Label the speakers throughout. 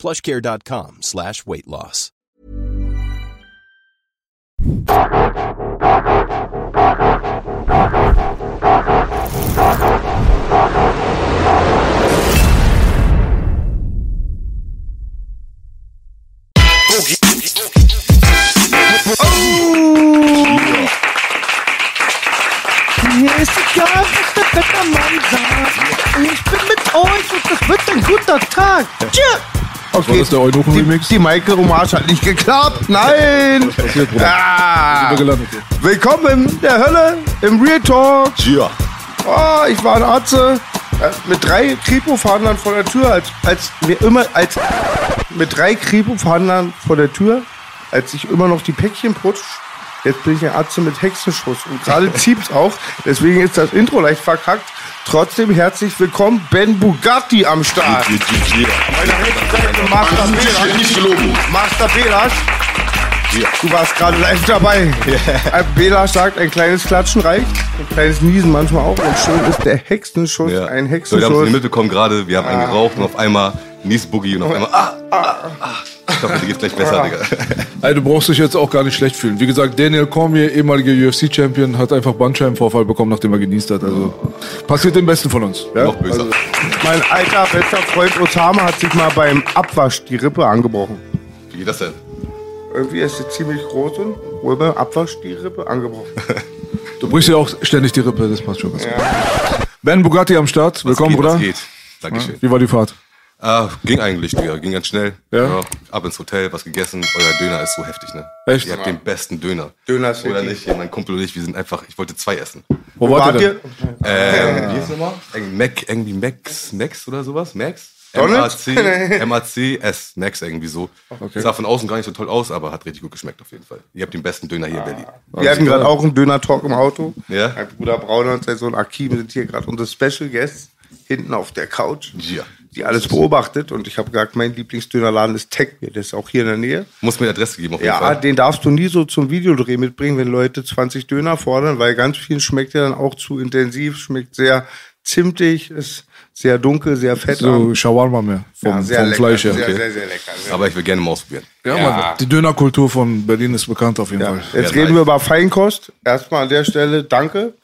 Speaker 1: plushcare.com slash weight loss.
Speaker 2: Ich bin mit euch und das wird ein guter Tag. Tschüss.
Speaker 3: War das der Eunuchen
Speaker 2: die, die Michael Hommage hat nicht geklappt. Nein.
Speaker 3: passiert?
Speaker 2: Ah. Willkommen in der Hölle im Real Talk.
Speaker 3: Ja.
Speaker 2: Oh, ich war ein Arzt äh, mit drei Kripo-Verhandlern vor der Tür, als, als mir immer, als mit drei Kripo-Verhandlern vor der Tür, als ich immer noch die Päckchen putsch. Jetzt bin ich ein Arzt mit Hexenschuss und gerade zieht's auch. Deswegen ist das Intro leicht verkackt. Trotzdem herzlich willkommen, Ben Bugatti am Start. Meine rechte Seite, Master Belasch. Master Belasch. Du warst gerade live dabei. Ein Belasch sagt, ein kleines Klatschen reicht. Ein kleines Niesen manchmal auch. Und schon ist der Hexenschuss
Speaker 4: Ja.
Speaker 2: ein
Speaker 4: So, wir haben es
Speaker 2: Hexenschuss.
Speaker 4: nicht mitbekommen gerade, wir haben einen geraucht und auf einmal Nies Boogie und auf einmal, ah, ah, ah. Ich hoffe, dir geht's gleich besser, Digga.
Speaker 3: Ey, du brauchst dich jetzt auch gar nicht schlecht fühlen. Wie gesagt, Daniel Cormier, ehemaliger UFC-Champion, hat einfach Bandscheibenvorfall bekommen, nachdem er genießt hat. Also passiert den Besten von uns. Ja?
Speaker 4: Noch böser.
Speaker 2: Mein alter bester Freund Osama hat sich mal beim Abwasch die Rippe angebrochen.
Speaker 4: Wie geht das denn?
Speaker 2: Irgendwie ist sie ziemlich groß und wohl beim Abwasch die Rippe angebrochen.
Speaker 3: Du brichst ja auch ständig die Rippe, das passt schon ganz gut. Ben Bugatti am Start, willkommen,
Speaker 4: geht,
Speaker 3: Bruder.
Speaker 4: Was geht? Dankeschön.
Speaker 3: Wie war die Fahrt?
Speaker 4: Ah, ging eigentlich, Digga. Ging ganz schnell.
Speaker 3: Ja?
Speaker 4: ab ins Hotel, was gegessen. Euer Döner ist so heftig, ne?
Speaker 3: Echt?
Speaker 4: Ihr habt den besten Döner.
Speaker 2: Döner ist
Speaker 4: Oder nicht? Mein Kumpel und ich, wir sind einfach, ich wollte zwei essen.
Speaker 3: Wo wart ihr denn?
Speaker 4: Ähm, wie ist nochmal? Irgendwie Mac, irgendwie Max, Max oder sowas? Max?
Speaker 2: Donald's?
Speaker 4: MAC, MAC-S, Max irgendwie so. Sah von außen gar nicht so toll aus, aber hat richtig gut geschmeckt auf jeden Fall. Ihr habt den besten Döner hier in Berlin.
Speaker 2: Wir hatten gerade auch einen Döner-Talk im Auto.
Speaker 4: Ja?
Speaker 2: Mein Bruder Brauner und sein Sohn Akim sind hier gerade unsere Special Guests hinten auf der Couch,
Speaker 4: Ja.
Speaker 2: Die alles beobachtet. Und ich habe gesagt, mein Lieblingsdönerladen ist Techbeer. Der ist auch hier in der Nähe.
Speaker 4: Muss mir die Adresse geben auf jeden
Speaker 2: Ja,
Speaker 4: Fall.
Speaker 2: den darfst du nie so zum Videodreh mitbringen, wenn Leute 20 Döner fordern, weil ganz vielen schmeckt der dann auch zu intensiv, schmeckt sehr zimtig, ist sehr dunkel, sehr fett.
Speaker 3: So Shawarma mehr vom,
Speaker 2: ja, sehr
Speaker 3: vom
Speaker 2: lecker,
Speaker 3: Fleisch her.
Speaker 2: Sehr,
Speaker 3: Okay.
Speaker 2: sehr, sehr lecker. Sehr
Speaker 4: Aber ich will gerne mal ausprobieren.
Speaker 3: Ja,
Speaker 2: Ja.
Speaker 3: Mann, die Dönerkultur von Berlin ist bekannt auf jeden
Speaker 2: Ja.
Speaker 3: Fall.
Speaker 2: Jetzt
Speaker 4: Ja,
Speaker 2: reden
Speaker 4: nice.
Speaker 2: wir über Feinkost. Erstmal an der Stelle danke.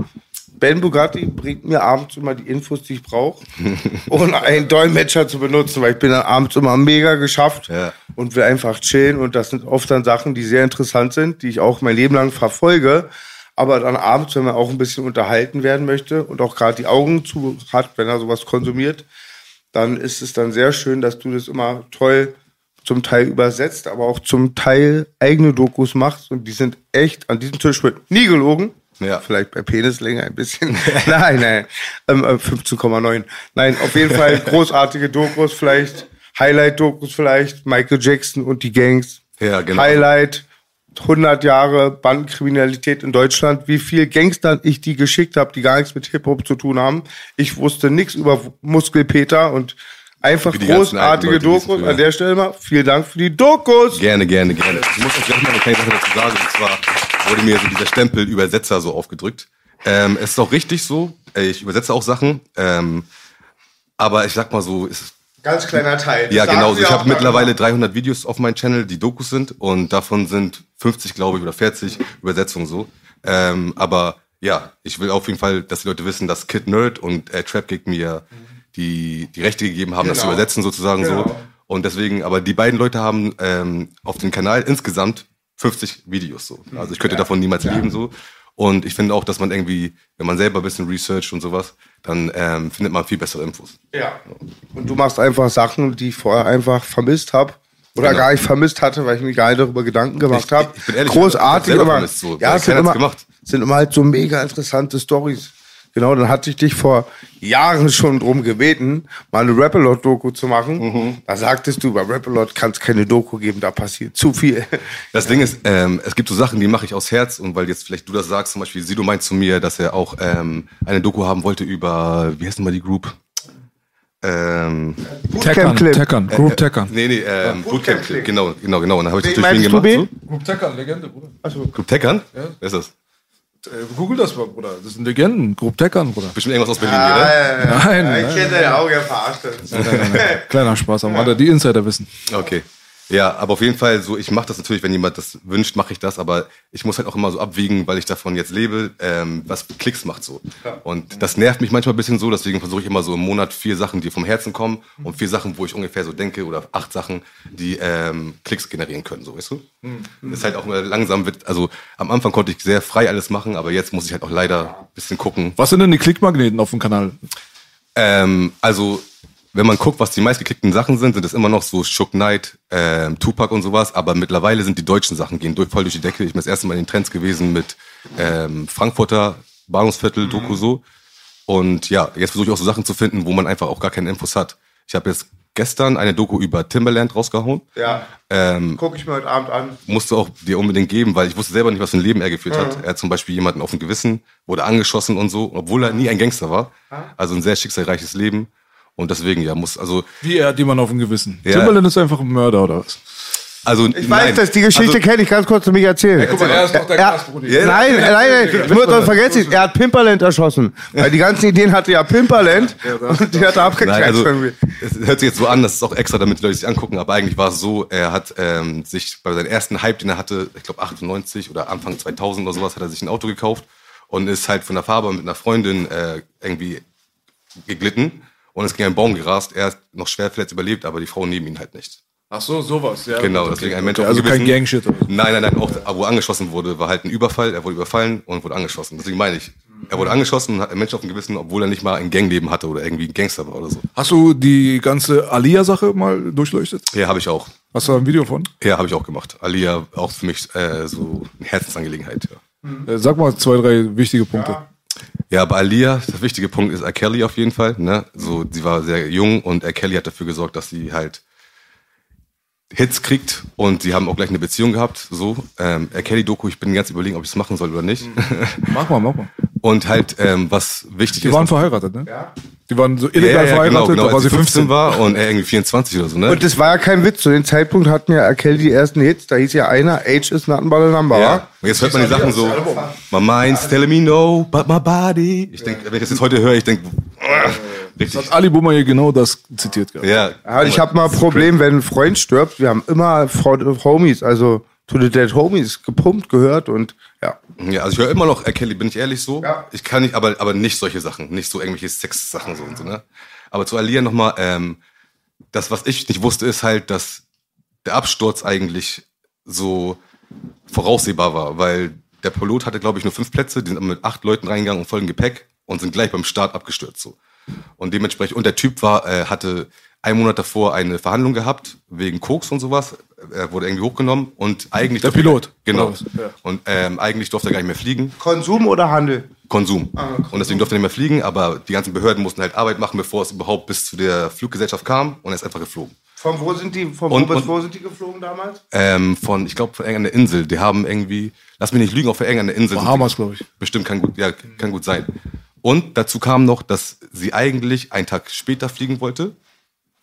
Speaker 2: Ben Bugatti bringt mir abends immer die Infos, die ich brauche, ohne einen Dolmetscher zu benutzen, weil ich bin dann abends immer mega geschafft
Speaker 4: Ja.
Speaker 2: und will einfach chillen. Und das sind oft dann Sachen, die sehr interessant sind, die ich auch mein Leben lang verfolge. Aber dann abends, wenn man auch ein bisschen unterhalten werden möchte und auch gerade die Augen zu hat, wenn er sowas konsumiert, dann ist es dann sehr schön, dass du das immer toll zum Teil übersetzt, aber auch zum Teil eigene Dokus machst. Und die sind echt, an diesem Tisch wird nie gelogen.
Speaker 4: Ja.
Speaker 2: Vielleicht bei Penislänge ein bisschen. nein, nein. Ähm, äh, 15,9. Nein, auf jeden Fall großartige Dokus vielleicht. Highlight-Dokus vielleicht. Michael Jackson und die Gangs.
Speaker 4: Ja, genau.
Speaker 2: Highlight. 100 Jahre Bandenkriminalität in Deutschland, wie viel Gangstern ich die geschickt habe, die gar nichts mit Hip-Hop zu tun haben. Ich wusste nichts über Muskelpeter und einfach großartige Dokus. An der Stelle mal vielen Dank für die Dokus.
Speaker 4: Gerne, gerne, gerne. Ich muss auch gleich mal eine kleine Sache dazu sagen. Und zwar wurde mir so dieser Stempel Übersetzer so aufgedrückt. Ähm, es ist auch richtig so. Ich übersetze auch Sachen. Ähm, aber ich sag mal so, es
Speaker 2: Ganz kleiner Teil.
Speaker 4: Ja, genau. so. Ich habe mittlerweile 300 Videos auf meinem Channel, die Dokus sind und davon sind 50, glaube ich, oder 40 Übersetzungen so. Ähm, aber ja, ich will auf jeden Fall, dass die Leute wissen, dass Kid Nerd und äh, Trap Kick mir die, die Rechte gegeben haben, das zu
Speaker 2: Genau.
Speaker 4: übersetzen sozusagen so.
Speaker 2: Genau.
Speaker 4: Und deswegen, aber die beiden Leute haben ähm, auf dem Kanal insgesamt 50 Videos so. Also ich könnte davon niemals leben so. Und ich finde auch, dass man irgendwie, wenn man selber ein bisschen researcht und sowas, dann ähm, findet man viel bessere Infos.
Speaker 2: Ja. Und du machst einfach Sachen, die ich vorher einfach vermisst habe. Oder
Speaker 4: Genau.
Speaker 2: gar nicht vermisst hatte, weil ich mir gar nicht darüber Gedanken gemacht
Speaker 4: Ich-
Speaker 2: habe.
Speaker 4: ich bin ehrlich,
Speaker 2: Großartig
Speaker 4: ich vermisst so,
Speaker 2: ja, es sind immer,
Speaker 4: gemacht.
Speaker 2: sind immer halt so mega interessante Stories. Genau, dann hatte ich dich vor Jahren schon drum gebeten, mal eine Rappalot-Doku zu machen.
Speaker 4: Mhm.
Speaker 2: Da sagtest du, bei Rappalot kann es keine Doku geben, da passiert zu viel.
Speaker 4: Das Ding ist, ähm, es gibt so Sachen, die mache ich aus Herz und weil jetzt vielleicht du das sagst, zum Beispiel Sido meint zu mir, dass er auch ähm, eine Doku haben wollte über, wie heißt denn mal die Group? Ähm,
Speaker 3: Teckern,
Speaker 2: Clip.
Speaker 3: Teckern, Group Teckern.
Speaker 4: nee, nee, ähm,
Speaker 2: Bootcamp
Speaker 4: Bootcamp
Speaker 2: Clip.
Speaker 4: Genau, genau, genau. Und dann habe ich
Speaker 2: Wen
Speaker 4: natürlich
Speaker 2: du,
Speaker 4: gemacht.
Speaker 2: wen?
Speaker 4: So.
Speaker 3: Group Teckern, Legende, Bruder.
Speaker 4: Group Teckern? Wer ist das?
Speaker 3: Äh, Google das mal, Bruder. Das sind Legenden. Group Teckern, Bruder.
Speaker 4: Bestimmt irgendwas aus Berlin,
Speaker 2: Ah,
Speaker 4: oder?
Speaker 3: Nein, nein,
Speaker 2: Ich kenne deine Augen, er verarscht.
Speaker 3: Kleiner Spaß am Rande. Die Insider wissen.
Speaker 4: Okay. Ja, aber auf jeden Fall so, ich mache das natürlich, wenn jemand das wünscht, mache ich das, aber ich muss halt auch immer so abwiegen, weil ich davon jetzt lebe, ähm, was Klicks macht so. Und das nervt mich manchmal ein bisschen so, deswegen versuche ich immer so im Monat vier Sachen, die vom Herzen kommen und vier Sachen, wo ich ungefähr so denke oder acht Sachen, die ähm, Klicks generieren können, so, weißt du? Das ist halt auch immer langsam wird, also am Anfang konnte ich sehr frei alles machen, aber jetzt muss ich halt auch leider ein bisschen gucken,
Speaker 3: Was sind denn die Klickmagneten auf dem Kanal?
Speaker 4: ähm, also, wenn man guckt, was die meistgeklickten Sachen sind, sind es immer noch so Shook Knight, ähm, Tupac und sowas, aber mittlerweile sind die deutschen Sachen, gehen durch, voll durch die Decke. Ich bin das erste Mal in den Trends gewesen mit ähm, Frankfurter Bahnhofsviertel, Doku so. Und ja, jetzt versuche ich auch so Sachen zu finden, wo man einfach auch gar keine Infos hat. Ich habe jetzt gestern eine Doku über Timberland rausgehauen.
Speaker 2: Ja,
Speaker 4: Ähm,
Speaker 2: gucke ich mir heute Abend an.
Speaker 4: musste auch dir unbedingt geben, weil ich wusste selber nicht, was für ein Leben er geführt hat. Er hat zum Beispiel jemanden auf dem Gewissen, wurde angeschossen und so, obwohl er nie ein Gangster war. Also ein sehr schicksalreiches Leben. Und deswegen, ja, muss, also,
Speaker 3: Wie er hat jemand auf dem Gewissen.
Speaker 4: Ja.
Speaker 3: Timberland ist einfach ein Mörder, oder was?
Speaker 4: also.
Speaker 2: Ich weiß das, die Geschichte kenne ich, ganz kurz zu mich erzählen.
Speaker 3: Guck mal, er ist doch der
Speaker 2: Er-
Speaker 3: Gastbruder.
Speaker 4: Ja,
Speaker 2: Nein, nein, nein, nur dann vergesst nicht, er hat Pimperland erschossen. Weil die ganzen Ideen hatte ja Pimperland und die hat er abgekriegt.
Speaker 4: Nein, also
Speaker 2: irgendwie.
Speaker 4: es hört sich jetzt so an, das ist auch extra, damit die Leute sich angucken, aber eigentlich war es so, er hat ähm, sich bei seinem ersten Hype, den er hatte, ich glaube 98 oder Anfang 2000 oder sowas, hat er sich ein Auto gekauft und ist halt von der Farbe mit einer Freundin äh, irgendwie geglitten und ist gegen einen Baum gerast. Er hat noch schwer verletzt überlebt, aber die Frau neben ihn halt nicht.
Speaker 3: Ach so, sowas. Ja,
Speaker 4: Genau,
Speaker 3: okay.
Speaker 4: deswegen ein Mensch
Speaker 3: Okay,
Speaker 4: auf
Speaker 3: Also
Speaker 4: dem
Speaker 3: kein
Speaker 4: Gewissen.
Speaker 3: Gangshit. oder.
Speaker 4: Nein, nein, nein, auch wo er angeschossen wurde, war halt ein Überfall. Er wurde überfallen und wurde angeschossen. Deswegen meine ich, er wurde angeschossen und hat einen Mensch auf dem Gewissen, obwohl er nicht mal ein Gangleben hatte oder irgendwie ein Gangster war oder so.
Speaker 3: Hast du die ganze Alia-Sache mal durchleuchtet?
Speaker 4: Ja, habe ich auch.
Speaker 3: Hast du da ein Video von?
Speaker 4: Ja, habe ich auch gemacht. Alia auch für mich äh, so eine Herzensangelegenheit. Ja.
Speaker 3: Äh, Sag mal zwei, drei wichtige Punkte.
Speaker 4: ja, bei Alia, das wichtige Punkt ist R. Kelly auf jeden Fall. Ne? So, sie war sehr jung und R. Kelly hat dafür gesorgt, dass sie halt Hits kriegt und sie haben auch gleich eine Beziehung gehabt. So, ähm, R. Kelly-Doku, ich bin ganz überlegen, ob ich es machen soll oder nicht.
Speaker 3: Mach mal, mach mal.
Speaker 4: Und halt, ähm, was wichtig
Speaker 3: Die
Speaker 4: ist.
Speaker 3: waren verheiratet, ne?
Speaker 2: Ja.
Speaker 3: Die waren so illegal
Speaker 4: ja, ja,
Speaker 3: verheiratet,
Speaker 4: genau, genau,
Speaker 3: da war
Speaker 4: als
Speaker 3: sie
Speaker 4: sie 15
Speaker 3: 15.
Speaker 4: war und er irgendwie 24 oder so, ne?
Speaker 2: Und das war ja kein Witz. Zu dem Zeitpunkt hatten ja Kelly die ersten Hits. Da hieß ja einer, Age is not but a number.
Speaker 4: Ja. Und jetzt hört man die Sachen so, my mind's telling me no, but my body. Ich denke, wenn ich das jetzt heute höre, ich denke, richtig.
Speaker 3: Hat Ali Bummer hier genau das zitiert gehabt.
Speaker 4: Ja,
Speaker 2: Ja, ich habe mal ein Problem, wenn ein Freund stirbt. Wir haben immer Homies, also To the Dead Homies gepumpt gehört und ja.
Speaker 4: Ja, also ich höre immer noch R. Kelly, bin ich ehrlich so.
Speaker 2: Ja.
Speaker 4: Ich kann nicht, aber, aber nicht solche Sachen, nicht so irgendwelche Sex-Sachen so und so, ne? Aber zu Alia nochmal, ähm, das, was ich nicht wusste, ist halt, dass der Absturz eigentlich so voraussehbar war, weil der Pilot hatte, glaube ich, nur fünf Plätze, die sind mit acht Leuten reingegangen und vollem Gepäck und sind gleich beim Start abgestürzt so. Und dementsprechend, und der Typ war, äh, hatte einen Monat davor eine Verhandlung gehabt, wegen Koks und sowas. Er wurde irgendwie hochgenommen und eigentlich.
Speaker 3: Der Pilot,
Speaker 4: Genau.
Speaker 3: oder was? Ja.
Speaker 4: Und ähm, eigentlich durfte er gar nicht mehr fliegen.
Speaker 2: Konsum oder Handel?
Speaker 4: Konsum.
Speaker 2: Ah, Konsum.
Speaker 4: Und deswegen durfte er nicht mehr fliegen, aber die ganzen Behörden mussten halt Arbeit machen, bevor es überhaupt bis zu der Fluggesellschaft kam und er ist einfach geflogen.
Speaker 2: Von wo sind die, von
Speaker 4: Und-
Speaker 2: wo bis
Speaker 4: und-
Speaker 2: wo sind die geflogen damals?
Speaker 4: Ähm, von, ich glaube, von irgendeiner Insel. Die haben irgendwie, lass mich nicht lügen, auf irgendeiner Insel.
Speaker 3: Bahamas, glaube ich.
Speaker 4: Bestimmt kann gut, ja, kann gut sein. Und dazu kam noch, dass sie eigentlich einen Tag später fliegen wollte.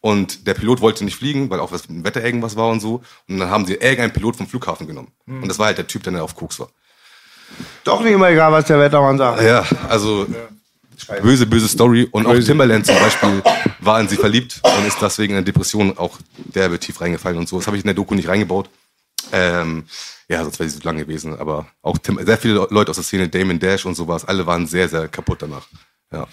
Speaker 4: Und der Pilot wollte nicht fliegen, weil auch was mit dem Wetter irgendwas war und so. Und dann haben sie irgendeinen Pilot vom Flughafen genommen. Und das war halt der Typ, der dann auf Koks war.
Speaker 2: Doch nicht immer egal, was der Wettermann sagt.
Speaker 4: Ja, also böse, böse Story. Und auch Timberland zum Beispiel war in sie verliebt und ist deswegen in der Depression auch derbe tief reingefallen und so. Das habe ich in der Doku nicht reingebaut. Ähm, ja, sonst wäre sie so lang gewesen. Aber auch Tim, sehr viele Leute aus der Szene, Damon Dash und sowas, alle waren sehr, sehr kaputt danach. Ja.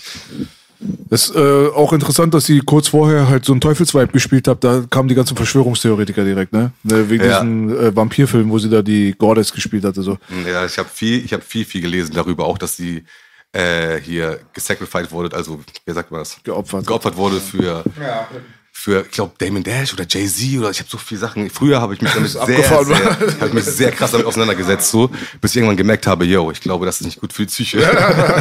Speaker 3: Das ist äh, auch interessant, dass sie kurz vorher halt so einen Teufelsvibe gespielt hat. Da kamen die ganzen Verschwörungstheoretiker direkt, ne? Ne, Wegen
Speaker 4: Ja.
Speaker 3: diesen äh, Vampirfilm, wo sie da die Goddess gespielt hatte. So.
Speaker 4: Ja, ich habe viel, ich habe viel, viel gelesen darüber, auch dass sie äh, hier gesacrificed wurde, also wie sagt man das?
Speaker 3: Geopfert.
Speaker 4: Geopfert wurde für
Speaker 2: Ja.
Speaker 4: Für, ich glaube, Damon Dash oder Jay-Z oder ich habe so viele Sachen. Früher habe ich mich damit sehr,
Speaker 3: abgefahren,
Speaker 4: sehr, hab ich mich sehr krass damit auseinandergesetzt, so, bis ich irgendwann gemerkt habe, yo, ich glaube, das ist nicht gut für die Psyche.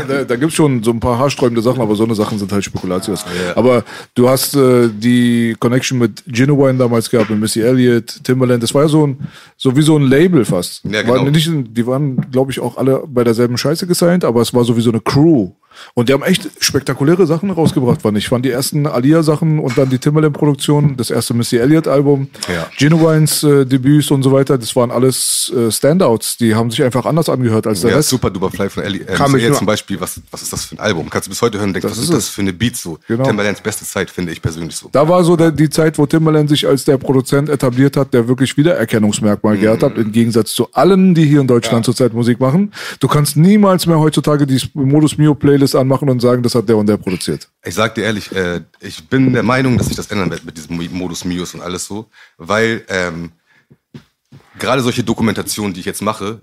Speaker 3: da, da gibt's schon so ein paar haarsträubende Sachen, aber so eine Sachen sind halt Spekulatius. Aber du hast äh, die Connection mit Genuine damals gehabt, mit Missy Elliott, Timberland. Das war ja so ein, so wie so ein Label fast.
Speaker 4: Ja, genau.
Speaker 3: War nicht, die waren, glaube ich, auch alle bei derselben Scheiße gesigned, aber es war so wie so eine Crew. Und die haben echt spektakuläre Sachen rausgebracht, fand ich. Ich fand die ersten Alia-Sachen und dann die Timberland-Produktion, das erste Missy Elliott-Album,
Speaker 4: Ja.
Speaker 3: Genuines äh, Debüts und so weiter, das waren alles äh, Standouts. Die haben sich einfach anders angehört als der
Speaker 4: Ja,
Speaker 3: Rest.
Speaker 4: super duper Fly von Ellie. Äh,
Speaker 2: mich
Speaker 4: Elliott zum Beispiel, was, was ist das für ein Album? Kannst du bis heute hören und denkst,
Speaker 3: Das
Speaker 4: was
Speaker 3: ist
Speaker 4: das für eine Beat so?
Speaker 3: Genau.
Speaker 4: Timberlands beste Zeit, finde ich persönlich so.
Speaker 3: Da war so der, die Zeit, wo Timberland sich als der Produzent etabliert hat, der wirklich Wiedererkennungsmerkmal
Speaker 4: Mhm.
Speaker 3: gehabt hat, im Gegensatz zu allen, die hier in Deutschland zurzeit Musik machen. Du kannst niemals mehr heutzutage die Modus Mio Playlist anmachen und sagen, das hat der und der produziert.
Speaker 4: Ich sag dir ehrlich, äh, ich bin der Meinung, dass sich das ändern wird mit diesem Mo- Modus Mios und alles so, weil ähm, gerade solche Dokumentationen, die ich jetzt mache,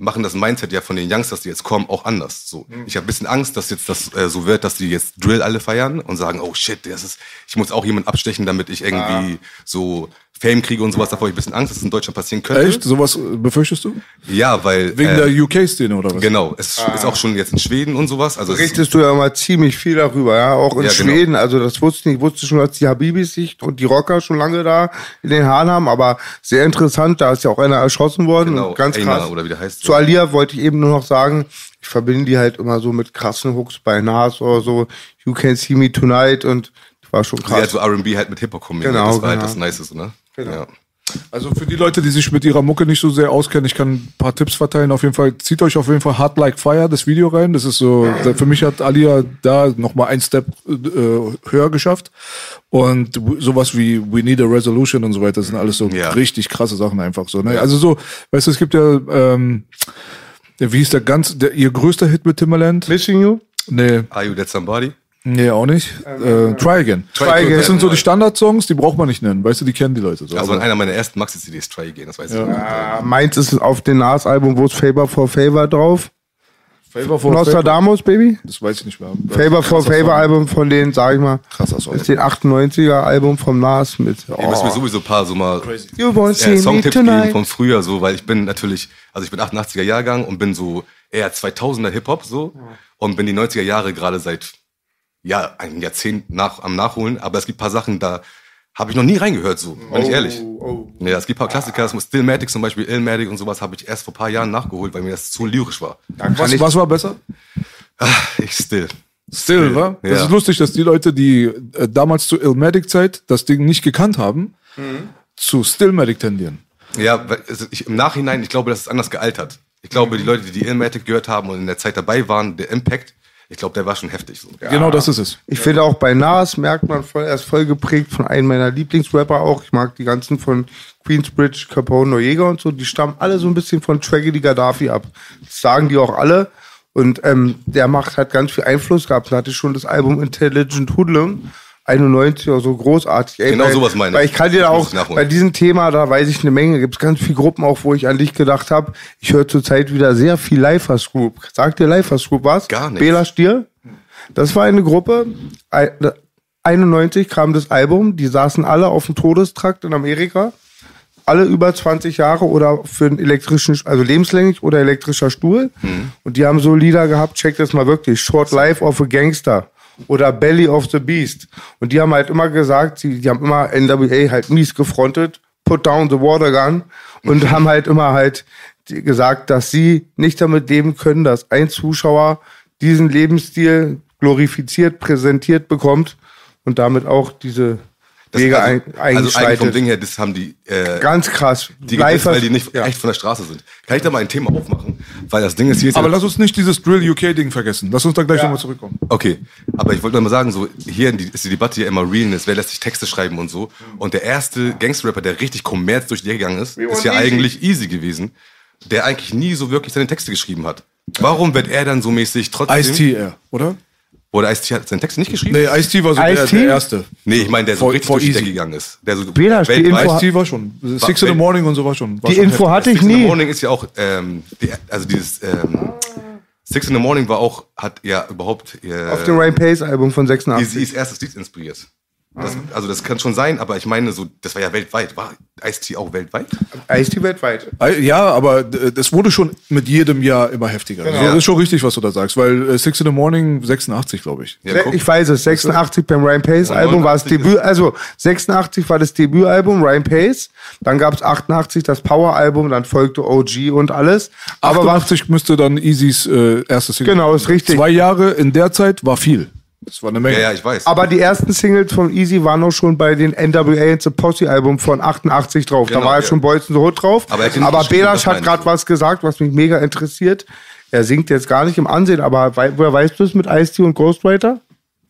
Speaker 4: machen das Mindset ja von den Youngsters, die jetzt kommen, auch anders. So, ich habe ein bisschen Angst, dass jetzt das äh, so wird, dass die jetzt Drill alle feiern und sagen, oh shit, das ist, ich muss auch jemand abstechen, damit ich irgendwie so Fame kriege und sowas. Davor habe ich ein bisschen Angst, dass es in Deutschland passieren könnte.
Speaker 3: Echt? Sowas äh, befürchtest du?
Speaker 4: Ja, weil
Speaker 3: Wegen
Speaker 4: äh,
Speaker 3: der UK-Szene oder was?
Speaker 4: genau, es ist auch schon jetzt in Schweden und sowas. Also
Speaker 2: Richtest du ja immer ziemlich viel darüber, ja, auch in
Speaker 4: Ja, genau.
Speaker 2: Schweden. Also das wusste ich nicht, ich wusste schon, dass die Habibis sich und die Rocker schon lange da in den Haaren haben, aber sehr interessant, da ist ja auch einer erschossen worden
Speaker 4: Genau,
Speaker 2: ganz
Speaker 4: Einar
Speaker 2: krass.
Speaker 4: oder wie der heißt.
Speaker 2: Zu Alia wollte ich eben nur noch sagen, ich verbinde die halt immer so mit krassen Hooks bei Nas oder so, You Can See Me Tonight und das war schon
Speaker 4: Sie hat
Speaker 2: krass.
Speaker 4: so R&B halt mit Hip-Hop kombiniert.
Speaker 2: Genau,
Speaker 4: das war halt
Speaker 2: genau.
Speaker 4: das Nice, ne?
Speaker 2: Genau.
Speaker 4: Ja.
Speaker 3: Also für die Leute, die sich mit ihrer Mucke nicht so sehr auskennen, ich kann ein paar Tipps verteilen. Auf jeden Fall, zieht euch auf jeden Fall Hard Like Fire, das Video rein. Das ist so, für mich hat Alia da nochmal ein Step äh, höher geschafft. Und sowas wie We Need a Resolution und so weiter, das sind alles so
Speaker 4: Ja.
Speaker 3: richtig krasse Sachen einfach so. Ne? Also so, weißt du, es gibt ja, ähm, wie hieß der ganz, der, ihr größter Hit mit Timberland?
Speaker 2: Missing You?
Speaker 3: Nee,
Speaker 4: Are You That Somebody?
Speaker 3: Nee, auch nicht. Äh, Try Again.
Speaker 4: Try
Speaker 2: Again.
Speaker 3: Das sind so die Standardsongs, die braucht man nicht nennen. Weißt du, die kennen die Leute. So.
Speaker 4: Also
Speaker 3: Aber-
Speaker 4: einer meiner ersten Maxi-CDs, Try Again, das weiß ich.
Speaker 2: Ah, meins ist auf dem Nas-Album, wo ist Favor for Favor drauf?
Speaker 3: Favor for
Speaker 2: Nostradamus, Baby?
Speaker 3: Das weiß ich nicht mehr.
Speaker 2: Favor for Favor. Album von denen, sag ich mal.
Speaker 3: Krasser Song.
Speaker 2: Ist den 98er Album vom Nas mit.
Speaker 4: Ihr müsst mir
Speaker 2: Oh.
Speaker 4: sowieso ein paar so mal äh, Songtipps geben von früher, so, weil ich bin natürlich, also ich bin 88er Jahrgang und bin so eher 2000er Hip-Hop, so, und bin die 90er Jahre gerade seit, ja, ein Jahrzehnt nach, am Nachholen, aber es gibt ein paar Sachen, da habe ich noch nie reingehört, so, bin ich ehrlich.
Speaker 2: oh.
Speaker 4: Ja, es gibt ein paar Klassiker, das muss Stillmatic zum Beispiel, Illmatic und sowas habe ich erst vor ein paar Jahren nachgeholt, weil mir das zu lyrisch war.
Speaker 3: Was, was war besser?
Speaker 4: Ich still.
Speaker 3: Still, wa? Das
Speaker 4: Ja.
Speaker 3: ist lustig, dass die Leute, die äh, damals zur Illmatic-Zeit das Ding nicht gekannt haben, zu Stillmatic tendieren.
Speaker 4: Ja, also ich, im Nachhinein, ich glaube, das ist anders gealtert. Ich glaube, die Leute, die die Illmatic gehört haben und in der Zeit dabei waren, der Impact, ich glaube, der war schon heftig. So.
Speaker 3: Genau das ist es.
Speaker 2: Ich finde auch bei Nas merkt man voll, er ist voll geprägt von einem meiner Lieblingsrapper auch. Ich mag die ganzen von Queensbridge, Capone, Noriega und so. Die stammen alle so ein bisschen von Tragedy Gaddafi ab. Das sagen die auch alle. Und ähm, der macht, hat ganz viel Einfluss gehabt. Da hatte schon das Album Intelligent Hoodlum. 91 oder so großartig. Ey,
Speaker 4: Genau
Speaker 2: weil,
Speaker 4: sowas meine
Speaker 2: Weil
Speaker 4: ich.
Speaker 2: ich kann dir
Speaker 4: muss
Speaker 2: auch,
Speaker 4: ich
Speaker 2: bei diesem Thema, da weiß ich eine Menge, gibt es ganz viele Gruppen auch, wo ich an dich gedacht habe. Ich höre zurzeit wieder sehr viel Lifers Group. Sagt dir Lifers Group was?
Speaker 4: Gar nichts.
Speaker 2: Bela Stier? Das war eine Gruppe. Ei- 91 kam das Album. Die saßen alle auf dem Todestrakt in Amerika. Alle über 20 Jahre oder für einen elektrischen, also lebenslänglich oder elektrischer Stuhl. Und die haben so Lieder gehabt, check das mal wirklich. Short Life of a Gangster oder Belly of the Beast. Und die haben halt immer gesagt, die, die haben immer NWA halt mies gefrontet, put down the water gun und haben halt immer halt gesagt, dass sie nicht damit leben können, dass ein Zuschauer diesen Lebensstil glorifiziert, präsentiert bekommt und damit auch diese
Speaker 4: Das-
Speaker 2: Wege
Speaker 4: also,
Speaker 2: ein,
Speaker 4: also eigentlich vom. Ding her, das haben die, äh,
Speaker 2: Ganz krass.
Speaker 4: die gegessen, weil die nicht
Speaker 2: ja.
Speaker 4: echt von der Straße sind. Kann ich da mal ein Thema aufmachen? Weil das Ding ist hier. ist
Speaker 3: Aber
Speaker 4: ja-
Speaker 3: lass uns nicht dieses Drill UK-Ding vergessen. Lass uns da gleich nochmal zurückkommen.
Speaker 4: Okay, aber ich wollte noch mal sagen, so hier in die, ist die Debatte ja immer Realness, wer lässt sich Texte schreiben und so. Und der erste Gangster-Rapper, der richtig kommerz durch die Decke gegangen ist, ist ja
Speaker 2: Easy.
Speaker 4: eigentlich Easy gewesen, der eigentlich nie so wirklich seine Texte geschrieben hat. Warum wird er dann so mäßig trotzdem...
Speaker 3: Ice-T, eher, oder?
Speaker 4: Oder Ice-T hat seinen Text nicht geschrieben?
Speaker 3: Nee, Ice-T war so der, der Erste.
Speaker 4: Nee, ich meine, der so
Speaker 3: Vor-
Speaker 4: richtig
Speaker 3: vor
Speaker 4: durch die
Speaker 3: Easy.
Speaker 4: Decke gegangen ist. Der so
Speaker 2: Bela, die Info-
Speaker 3: Ice-T war schon. Six in the Morning und so war schon. War
Speaker 2: Die
Speaker 3: schon
Speaker 2: Info
Speaker 3: heftig.
Speaker 2: hatte ich
Speaker 4: Six in the
Speaker 2: nie.
Speaker 4: Morning ist ja auch, ähm, die, also dieses, ähm, Six in the Morning war auch, hat ja überhaupt, äh,
Speaker 2: Auf dem Ryan Pace Album von 86.
Speaker 4: Easy's erstes Lied inspiriert. Das, also das kann schon sein, aber ich meine so, das war ja weltweit. War Ice-T auch weltweit?
Speaker 2: Ice-T weltweit.
Speaker 3: Äh, Ja, aber äh, das wurde schon mit jedem Jahr immer heftiger.
Speaker 2: Genau.
Speaker 3: Also das ist schon richtig, was du da sagst, weil äh, Six in the Morning 86, glaube ich.
Speaker 4: Ja,
Speaker 2: ich weiß es, 86 beim Ryan Pace
Speaker 4: Und
Speaker 2: Album war das
Speaker 4: 89
Speaker 2: Debüt, also 86 war das Debütalbum, Ryan Pace, dann gab es 88 das Power-Album, dann folgte OG und alles. Aber war
Speaker 3: 88 müsste dann Easys äh, erstes Single.
Speaker 2: Genau, ist richtig.
Speaker 3: Zwei Jahre in der Zeit war viel. Das war eine Menge.
Speaker 4: Ja, ja, ich weiß.
Speaker 2: Aber die ersten Singles von Easy waren auch schon bei den NWA and the Posse Album von 88 drauf. da
Speaker 4: Genau,
Speaker 2: war ja
Speaker 4: ja.
Speaker 2: schon Boys in the Hood drauf.
Speaker 4: Aber er
Speaker 2: aber Belasch hat gerade was gesagt, was mich mega interessiert. Er singt jetzt gar nicht im Ansehen, aber woher weißt du es mit Ice-T und Ghostwriter?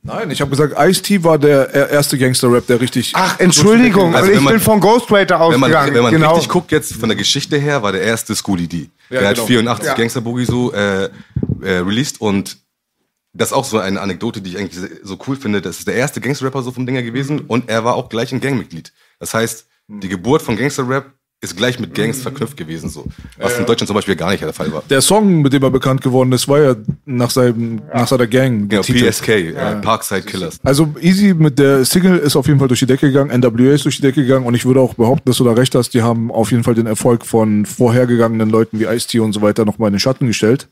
Speaker 3: Nein, ich habe gesagt, Ice-T war der äh, erste Gangster-Rap, der richtig.
Speaker 2: Ach, Entschuldigung,
Speaker 4: Also
Speaker 2: ich
Speaker 4: man-
Speaker 2: bin von Ghostwriter
Speaker 4: wenn man,
Speaker 2: ausgegangen.
Speaker 4: wenn man
Speaker 2: genau.
Speaker 4: richtig guckt jetzt von der Geschichte her, war der erste Schoolie D.
Speaker 3: Ja,
Speaker 4: der
Speaker 3: genau.
Speaker 4: hat 84
Speaker 2: Ja.
Speaker 4: Gangster Boogie so äh, äh, released und das ist auch so eine Anekdote, die ich eigentlich so cool finde. Das ist der erste Gangster-Rapper so vom Dinger gewesen und er war auch gleich ein Gangmitglied. Das heißt, die Geburt von Gangster-Rap ist gleich mit Gangs verknüpft gewesen, so. Was in Deutschland zum Beispiel gar nicht der Fall war.
Speaker 3: Der Song, mit dem er bekannt geworden ist, war ja nach, seinem, nach seiner Gang.
Speaker 4: Genau,
Speaker 3: betitelt.
Speaker 4: PSK, äh, Parkside Killers.
Speaker 3: Also Easy mit der Single ist auf jeden Fall durch die Decke gegangen, NWA ist durch die Decke gegangen und ich würde auch behaupten, dass du da recht hast, die haben auf jeden Fall den Erfolg von vorhergegangenen Leuten wie Ice-T und so weiter nochmal in den Schatten gestellt.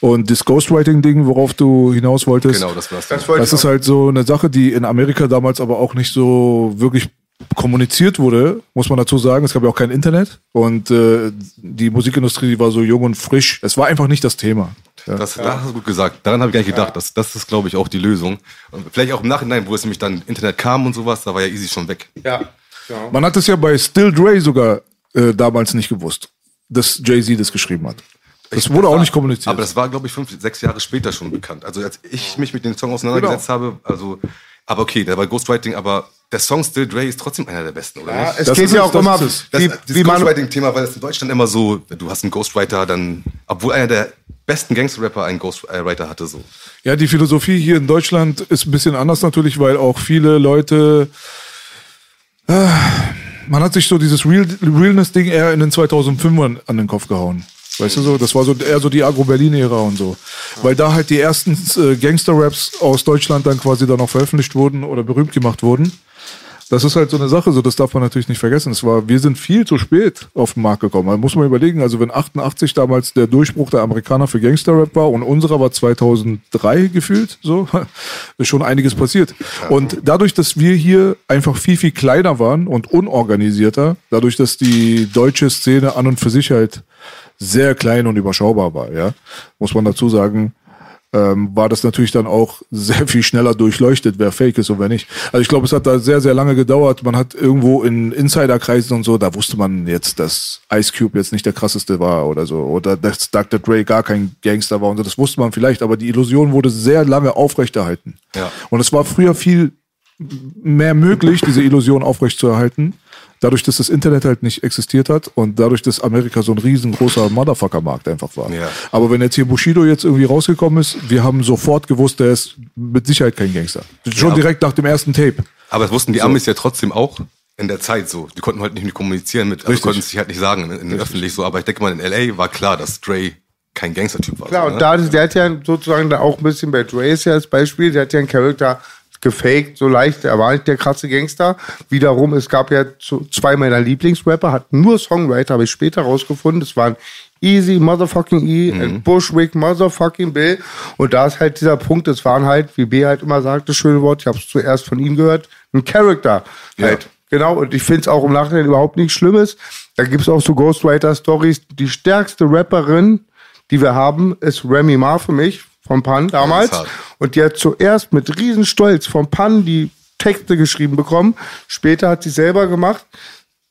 Speaker 3: Und das Ghostwriting-Ding, worauf du hinaus wolltest,
Speaker 4: Genau, das war's.
Speaker 2: Das
Speaker 3: das ist halt so eine Sache, die in Amerika damals aber auch nicht so wirklich kommuniziert wurde, muss man dazu sagen. Es gab ja auch kein Internet und äh, die Musikindustrie die war so jung und frisch. Es war einfach nicht das Thema. Ja.
Speaker 4: Das, das hast du gut gesagt. Daran habe ich gar nicht gedacht. Das, das ist, glaube ich, auch die Lösung. Und vielleicht auch im Nachhinein, wo es nämlich dann Internet kam und sowas, da war ja Easy schon weg.
Speaker 2: ja. genau.
Speaker 3: Man hat es ja bei Still Dre sogar äh, damals nicht gewusst, dass Jay-Z das geschrieben hat. Das
Speaker 4: Ich-
Speaker 3: wurde auch
Speaker 4: war-
Speaker 3: nicht kommuniziert.
Speaker 4: Aber das war, glaube ich, fünf, sechs Jahre später schon bekannt. Also als ich mich mit dem Song auseinandergesetzt
Speaker 3: Genau.
Speaker 4: habe, also, aber okay, da war Ghostwriting, aber der Song Still Dre ist trotzdem einer der besten, oder
Speaker 2: Ja,
Speaker 4: nicht?
Speaker 2: es
Speaker 3: Das
Speaker 2: geht
Speaker 3: ist
Speaker 2: ja auch
Speaker 3: das
Speaker 2: immer.
Speaker 4: Das,
Speaker 2: wie,
Speaker 4: dieses
Speaker 2: wie man,
Speaker 4: Ghostwriting-Thema, weil es in Deutschland immer so, du hast einen Ghostwriter, dann, obwohl einer der besten Gangster-Rapper einen Ghostwriter hatte, so.
Speaker 3: Ja, die Philosophie hier in Deutschland ist ein bisschen anders natürlich, weil auch viele Leute. Äh, man hat sich so dieses Real, Realness-Ding eher in den 2005ern an den Kopf gehauen. Weißt du so? Das war so eher so die Agro-Berlin-Ära und so. Weil da halt die ersten äh, Gangster-Raps aus Deutschland dann quasi dann auch veröffentlicht wurden oder berühmt gemacht wurden. Das ist halt so eine Sache, so das darf man natürlich nicht vergessen. Es war, wir sind viel zu spät auf den Markt gekommen. Man muss mal überlegen, also wenn 88 damals der Durchbruch der Amerikaner für Gangster-Rap war und unserer war 2003 gefühlt, so, ist schon einiges passiert. Und dadurch, dass wir hier einfach viel, viel kleiner waren und unorganisierter, dadurch, dass die deutsche Szene an und für sich halt sehr klein und überschaubar war, ja, muss man dazu sagen, ähm, war das natürlich dann auch sehr viel schneller durchleuchtet, wer fake ist und wer nicht. Also ich glaube, es hat da sehr, sehr lange gedauert. Man hat irgendwo in Insiderkreisen und so, da wusste man jetzt, dass Ice Cube jetzt nicht der krasseste war oder so. Oder dass Dr. Dre gar kein Gangster war und so. Das wusste man vielleicht, aber die Illusion wurde sehr lange aufrechterhalten.
Speaker 4: Ja.
Speaker 3: Und es war früher viel mehr möglich, diese Illusion aufrechtzuerhalten. Dadurch, dass das Internet halt nicht existiert hat und dadurch, dass Amerika so ein riesengroßer Motherfucker-Markt einfach war.
Speaker 4: Ja.
Speaker 3: Aber wenn jetzt hier Bushido jetzt irgendwie rausgekommen ist, wir haben sofort gewusst, der ist mit Sicherheit kein Gangster. Schon
Speaker 4: Ja.
Speaker 3: direkt nach dem ersten Tape.
Speaker 4: Aber das wussten die Amis ja trotzdem auch in der Zeit so. Die konnten halt nicht kommunizieren mit, also konnten sich halt nicht sagen in, in öffentlich so. Aber ich denke mal, in L.A. war klar, dass Dre kein Gangster-Typ war.
Speaker 2: Klar,
Speaker 4: so,
Speaker 2: und
Speaker 4: ne?
Speaker 2: da, der hat ja sozusagen da auch ein bisschen bei Dre ist ja als Beispiel, der hat ja einen Charakter gefaked, so leicht, er war nicht der krasse Gangster. Wiederum, es gab ja zwei meiner Lieblingsrapper, hatten nur Songwriter, habe ich später rausgefunden, das waren Easy Motherfucking E und Bushwick Motherfucking Bill. Und da ist halt dieser Punkt, das waren halt, wie B halt immer sagt, das schöne Wort, ich habe es zuerst von ihm gehört, ein Charakter halt. Genau, und ich finde es auch im Nachhinein überhaupt nichts Schlimmes. Da gibt es auch so Ghostwriter-Stories. Die stärkste Rapperin, die wir haben, ist Remy Ma für mich, vom Pan damals. Und die hat zuerst mit Riesenstolz vom Pan die Texte geschrieben bekommen. Später hat sie selber gemacht.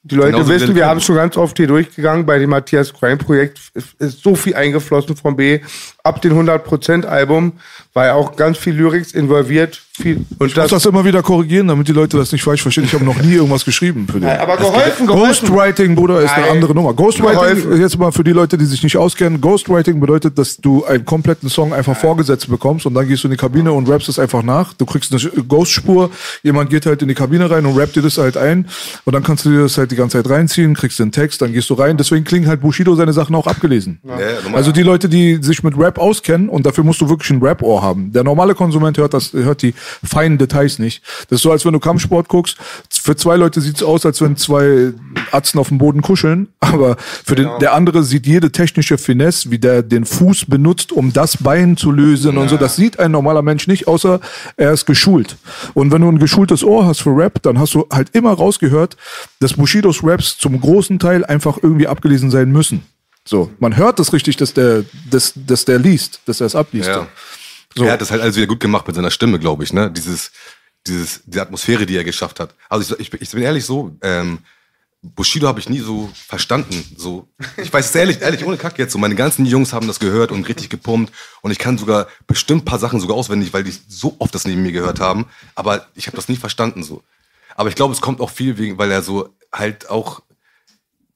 Speaker 2: Die Leute
Speaker 4: Genauso
Speaker 2: wissen, wir haben schon ganz oft hier durchgegangen, bei dem Matthias Crime Projekt ist- ist so viel eingeflossen von B. Ab dem 100% Album war ja auch ganz viel Lyrics involviert. Viel, und
Speaker 3: Ich muss das immer wieder korrigieren, damit die Leute das nicht falsch verstehen. Ich habe noch nie irgendwas geschrieben für den.
Speaker 2: Nein, aber geholfen, geholfen.
Speaker 3: Ghostwriting, Bruder, ist eine
Speaker 2: Nein.
Speaker 3: andere Nummer. Ghostwriting,
Speaker 2: Geholfen.
Speaker 3: jetzt mal für die Leute, die sich nicht auskennen, Ghostwriting bedeutet, dass du einen kompletten Song einfach vorgesetzt bekommst und dann gehst du in die Kabine und rappst es einfach nach. Du kriegst eine Ghostspur, jemand geht halt in die Kabine rein und rappt dir das halt ein und dann kannst du dir das halt die ganze Zeit reinziehen, kriegst den Text, dann gehst du rein. Deswegen klingen halt Bushido seine Sachen auch abgelesen.
Speaker 4: Ja.
Speaker 3: Also die Leute, die sich mit Rap auskennen und dafür musst du wirklich ein Rap-Ohr haben. Der normale Konsument hört das, hört die feinen Details nicht. Das ist so, als wenn du Kampfsport guckst. Für zwei Leute sieht's aus, als wenn zwei Atzen auf dem Boden kuscheln, aber für den, der andere sieht jede technische Finesse, wie der den Fuß benutzt, um das Bein zu lösen und so. Das sieht ein normaler Mensch nicht, außer er ist geschult. Und wenn du ein geschultes Ohr hast für Rap, dann hast du halt immer rausgehört, dass Bushidos Raps zum großen Teil einfach irgendwie abgelesen sein müssen. So, man hört das richtig, dass der, dass, dass der liest, dass er es abliest.
Speaker 4: Ja.
Speaker 3: So.
Speaker 4: Er hat das halt alles wieder gut gemacht mit seiner Stimme, glaube ich, ne? Dieses, dieses, die Atmosphäre, die er geschafft hat. Also ich, ich, ich bin ehrlich so, ähm, Bushido habe ich nie so verstanden. So, ich weiß es ehrlich, ehrlich, ohne Kack jetzt. So, meine ganzen Jungs haben das gehört und richtig gepumpt. Und ich kann sogar bestimmt paar Sachen sogar auswendig, weil die so oft das neben mir gehört haben. Aber ich habe das nie verstanden so. Aber ich glaube, es kommt auch viel wegen, weil er so halt auch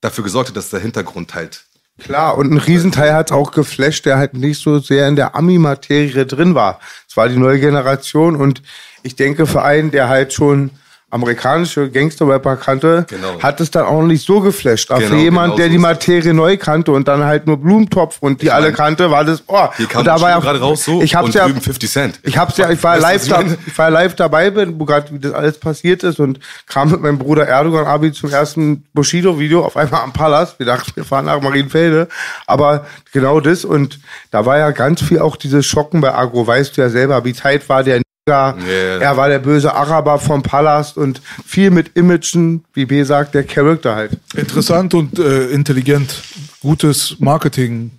Speaker 4: dafür gesorgt hat, dass der Hintergrund halt
Speaker 2: Klar, und ein Riesenteil hat auch geflasht, der halt nicht so sehr in der Ami-Materie drin war. Es war die neue Generation und ich denke, für einen, der halt schon amerikanische Gangster-Rapper kannte,
Speaker 4: Genau.
Speaker 2: hat es dann auch nicht so geflasht. Aber
Speaker 4: Genau,
Speaker 2: für jemand,
Speaker 4: genau
Speaker 2: der
Speaker 4: so
Speaker 2: die. Materie neu kannte und dann halt nur Blumentopf und die
Speaker 4: Ich
Speaker 2: alle
Speaker 4: mein,
Speaker 2: kannte, war das, oh,
Speaker 4: Hier kam
Speaker 2: und da war ja,
Speaker 4: gerade raus so
Speaker 2: ich hab's
Speaker 4: und
Speaker 2: ja,
Speaker 4: drüben 50 Cent.
Speaker 2: ich hab's ja, ich war live da,
Speaker 4: ich
Speaker 2: war live dabei bin, wo gerade wie das alles passiert ist und kam mit meinem Bruder Erdogan Abi zum ersten Bushido-Video auf einmal am Palast. Wir dachten, wir fahren nach Marienfelde. Aber genau das und da war ja ganz viel auch dieses Schocken bei Agro. Weißt du ja selber, wie Zeit war der.
Speaker 4: Yeah.
Speaker 2: Er war der böse Araber vom Palast und viel mit Imagen, wie B sagt, der Charakter halt.
Speaker 3: Interessant und äh, intelligent. Gutes Marketing,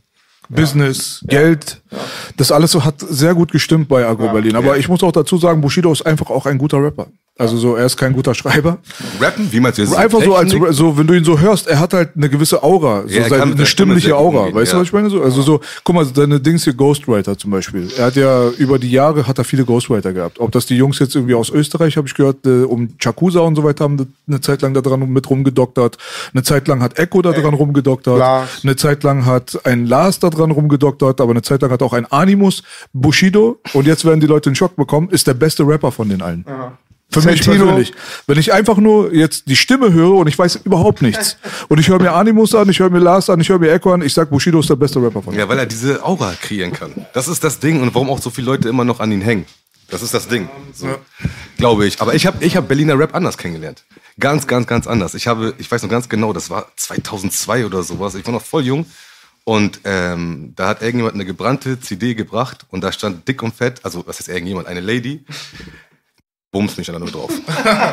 Speaker 3: Business, Geld. Das alles so hat sehr gut gestimmt bei Agro Berlin. Aber ich muss auch dazu sagen, Bushido ist einfach auch ein guter Rapper. Also so, er ist kein guter Schreiber.
Speaker 4: Rappen? Wie meinst du das?
Speaker 3: Einfach so als so, wenn du ihn so hörst, er hat halt eine gewisse Aura, so
Speaker 4: Ja,
Speaker 3: seine, eine stimmliche Aura.
Speaker 4: umgehen,
Speaker 3: weißt du,
Speaker 4: ja.
Speaker 3: was ich meine? So, also so, guck mal, deine Dings hier Ghostwriter zum Beispiel. Er hat ja über die Jahre hat er viele Ghostwriter gehabt. Ob das die Jungs jetzt irgendwie aus Österreich, habe ich gehört, äh, um Chakusa und so weiter haben eine Zeit lang da dran mit rumgedoktert. Eine Zeit lang hat Echo da dran rumgedoktert.
Speaker 2: Lars.
Speaker 3: Eine Zeit lang hat ein Lars da dran rumgedoktert, aber eine Zeit lang hat auch ein Animus, Bushido und jetzt werden die Leute einen Schock bekommen, ist der beste Rapper von den allen. Für mich persönlich. Wenn ich einfach nur jetzt die Stimme höre und ich weiß überhaupt nichts. Und ich höre mir Animus an, ich höre mir Lars an, ich höre mir Echo an, ich sag Bushido ist der beste Rapper von
Speaker 4: Ja, weil er diese Aura kreieren kann. Das ist das Ding und warum auch so viele Leute immer noch an ihn hängen. Das ist das Ding. So, Glaube ich. Aber ich habe ich hab Berliner Rap anders kennengelernt. Ganz, ganz, ganz anders. Ich habe, ich weiß noch ganz genau, das war 2002 oder sowas. Ich war noch voll jung. Und ähm, da hat irgendjemand eine gebrannte CD gebracht und da stand dick und fett, also was ist irgendjemand, eine Lady, bums mich dann nur drauf.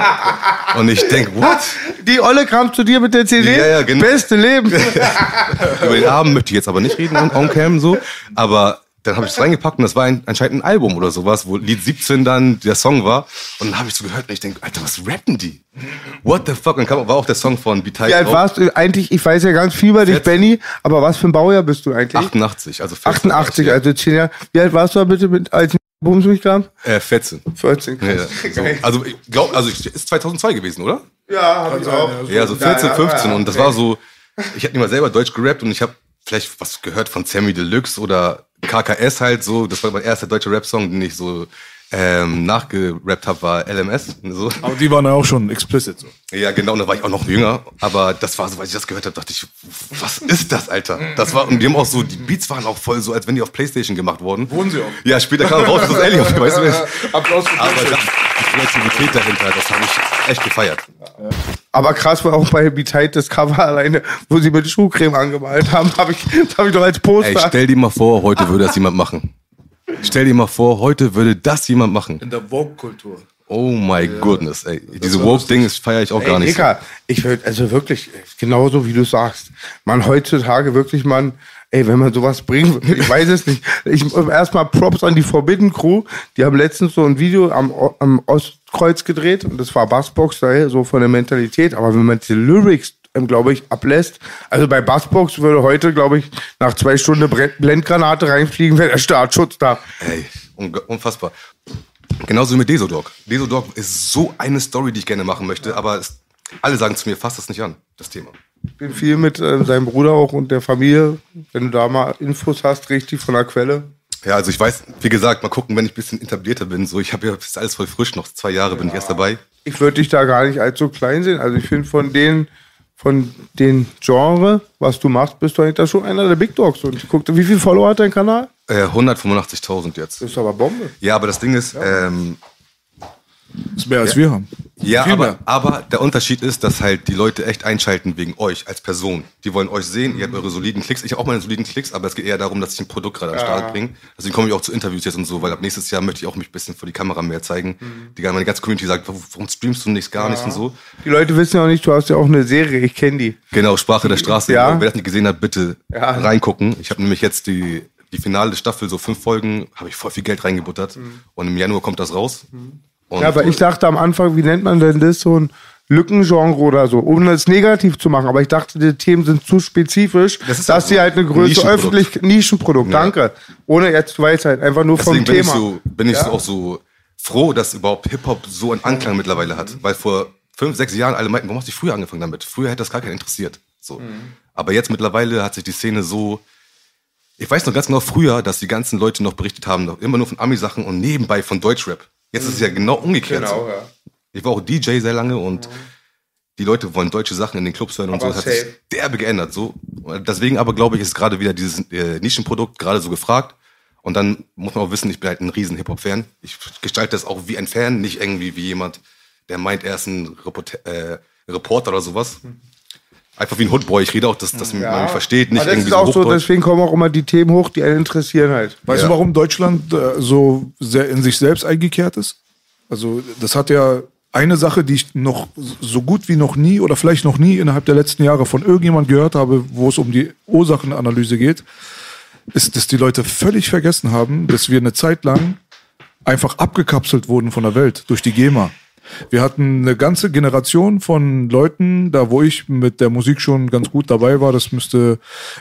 Speaker 4: und ich denk, what?
Speaker 2: Die Olle kam zu dir mit der CD.
Speaker 4: Ja, ja, genau.
Speaker 2: Beste Leben.
Speaker 4: Über den Abend möchte ich jetzt aber nicht reden on, on cam so. Aber dann habe ich es reingepackt und das war ein, anscheinend ein Album oder sowas, wo Lied 17 dann der Song war. Und dann habe ich so gehört und ich denke, Alter, was rappen die? What the fuck? Und kam, war auch der Song von Beteil
Speaker 2: Wie alt warst du eigentlich? Ich weiß ja ganz viel über dich,
Speaker 4: 14.
Speaker 2: Benny, aber was für ein Baujahr bist du eigentlich?
Speaker 4: 88, also 14,
Speaker 2: 88, also 10 Jahre. Wie alt warst du da bitte, mit, als Bums mich kam?
Speaker 4: Äh, 14.
Speaker 2: 14.
Speaker 4: Ja, ja. So, also ich glaube, also ich, ist 2002 gewesen, oder?
Speaker 2: Ja, hab ich auch.
Speaker 4: Ja, so 14,
Speaker 2: Ja, ja,
Speaker 4: 15
Speaker 2: ja,
Speaker 4: und das war so, ich habe nicht mal selber Deutsch gerappt und ich habe vielleicht was gehört von Sammy Deluxe oder KKS halt so, das war mein erster deutscher Rap-Song, den ich so ähm, nachgerappt habe, war LMS. So.
Speaker 3: Aber die waren ja auch schon explicit so.
Speaker 4: Ja, genau, und da war ich auch noch jünger, aber das war so, als ich das gehört habe, dachte ich, was ist das, Alter? Das war, und die haben auch so, die Beats waren auch voll so, als wenn die auf Playstation gemacht wurden.
Speaker 3: Wurden sie auch.
Speaker 4: Ja, später kam raus, das ist Alien, weißt du?
Speaker 3: Applaus für
Speaker 4: Aber das, die Kreativität dahinter, das habe ich echt gefeiert.
Speaker 2: Aber krass war auch bei Be Tight das Cover alleine, wo sie mit Schuhcreme angemalt haben, habe ich, das hab ich doch als
Speaker 4: Ey,
Speaker 2: Poster.
Speaker 4: stell dir mal vor, heute würde das jemand machen. Stell dir mal vor, heute würde das jemand machen.
Speaker 3: In der Vogue-Kultur.
Speaker 4: Oh my goodness, ey. Diese Woke-Ding feiere ich auch gar
Speaker 2: Ey,
Speaker 4: nicht.
Speaker 2: Digga, ich würde, also wirklich, genauso wie du sagst, man heutzutage wirklich, man, ey, wenn man sowas bringt, ich weiß es nicht. Ich erstmal Props an die Forbidden Crew, die haben letztens so ein Video am, am Ostkreuz gedreht und das war Bassbox, so von der Mentalität, aber wenn man die Lyrics glaube ich, ablässt. Also bei Bassbox würde heute, glaube ich, nach zwei Stunden Blendgranate reinfliegen, wäre der Startschutz da.
Speaker 4: Ey, unfassbar. Genauso mit Desodog. Desodog ist so eine Story, die ich gerne machen möchte, aber es, alle sagen zu mir, fass das nicht an, das Thema.
Speaker 2: Ich bin viel mit äh, seinem Bruder auch und der Familie. Wenn du da mal Infos hast, richtig von der Quelle.
Speaker 4: Ja, also ich weiß, wie gesagt, mal gucken, wenn ich ein bisschen etablierter bin. So, ich habe ja ist alles voll frisch, noch zwei Jahre bin ich erst dabei.
Speaker 2: Ich würde dich da gar nicht allzu klein sehen. Also ich finde von denen, von den Genre, was du machst, bist du eigentlich da schon einer der Big Dogs. Und ich guckte, wie viele Follower hat dein Kanal?
Speaker 4: Äh, 185.000 jetzt.
Speaker 2: Das ist aber Bombe.
Speaker 4: Ja, aber das Ding ist, ähm,
Speaker 3: Das ist mehr als wir haben.
Speaker 4: ja, aber, aber der Unterschied ist, dass halt die Leute echt einschalten wegen euch als Person. Die wollen euch sehen, ihr habt eure soliden Klicks. Ich habe auch meine soliden Klicks, aber es geht eher darum, dass ich ein Produkt gerade den Start bringe. Deswegen komme ich auch zu Interviews jetzt und so, weil ab nächstes Jahr möchte ich auch mich ein bisschen vor die Kamera mehr zeigen. Die meine ganze Community sagt, warum streamst du nichts, gar nichts und so.
Speaker 2: Die Leute wissen ja auch nicht, du hast ja auch eine Serie, ich kenne die.
Speaker 4: Genau, Sprache der Straße.
Speaker 2: Ja.
Speaker 4: Wer das nicht gesehen hat, bitte
Speaker 2: Ja.
Speaker 4: reingucken. Ich habe nämlich jetzt die, die finale Staffel, so fünf Folgen, habe ich voll viel Geld reingebuttert. Und im Januar kommt das raus. Und
Speaker 2: Ja, aber ich dachte am Anfang, wie nennt man denn das, so ein Lückengenre oder so, ohne es negativ zu machen. Aber ich dachte, die Themen sind zu spezifisch,
Speaker 4: Das
Speaker 2: dass sie halt eine größere öffentlich Nischenprodukt,
Speaker 4: Ja.
Speaker 2: danke. Ohne jetzt Weisheit, einfach nur vom
Speaker 4: Deswegen bin ich,
Speaker 2: Thema.
Speaker 4: so, bin ich
Speaker 2: Ja.
Speaker 4: so auch so froh, dass überhaupt Hip-Hop so einen Anklang mittlerweile hat. Weil vor fünf, sechs Jahren alle meinten, warum hast du früher angefangen damit? Früher hätte das gar keinen interessiert. So.
Speaker 2: Mhm.
Speaker 4: Aber jetzt mittlerweile hat sich die Szene so. Ich weiß noch ganz genau früher, dass die ganzen Leute noch berichtet haben, noch immer nur von Ami-Sachen und nebenbei von Deutschrap. Jetzt ist es ja genau umgekehrt.
Speaker 2: Genau,
Speaker 4: so.
Speaker 2: ja.
Speaker 4: Ich war auch DJ sehr lange und die Leute wollen deutsche Sachen in den Clubs hören und
Speaker 2: Aber
Speaker 4: so. Das hat sich derbe geändert. So. Deswegen aber glaube ich, ist gerade wieder dieses äh, Nischenprodukt gerade so gefragt. Und dann muss man auch wissen, ich bin halt ein riesen Hip-Hop-Fan. Ich gestalte das auch wie ein Fan, nicht irgendwie wie jemand, der meint, er ist ein Report äh, Reporter oder sowas. Einfach wie ein Hoodboy. Ich rede auch, dass, dass man mich versteht, nicht
Speaker 2: Aber das
Speaker 4: irgendwie
Speaker 2: ist auch so, deswegen kommen auch immer die Themen hoch, die einen interessieren halt.
Speaker 3: Weißt
Speaker 4: Ja.
Speaker 3: du, warum Deutschland äh, so sehr in sich selbst eingekehrt ist? Also, das hat ja eine Sache, die ich noch so gut wie noch nie oder vielleicht noch nie innerhalb der letzten Jahre von irgendjemand gehört habe, wo es um die Ursachenanalyse geht, ist, dass die Leute völlig vergessen haben, dass wir eine Zeit lang einfach abgekapselt wurden von der Welt durch die GEMA. Wir hatten eine ganze Generation von Leuten, da wo ich mit der Musik schon ganz gut dabei war, das müsste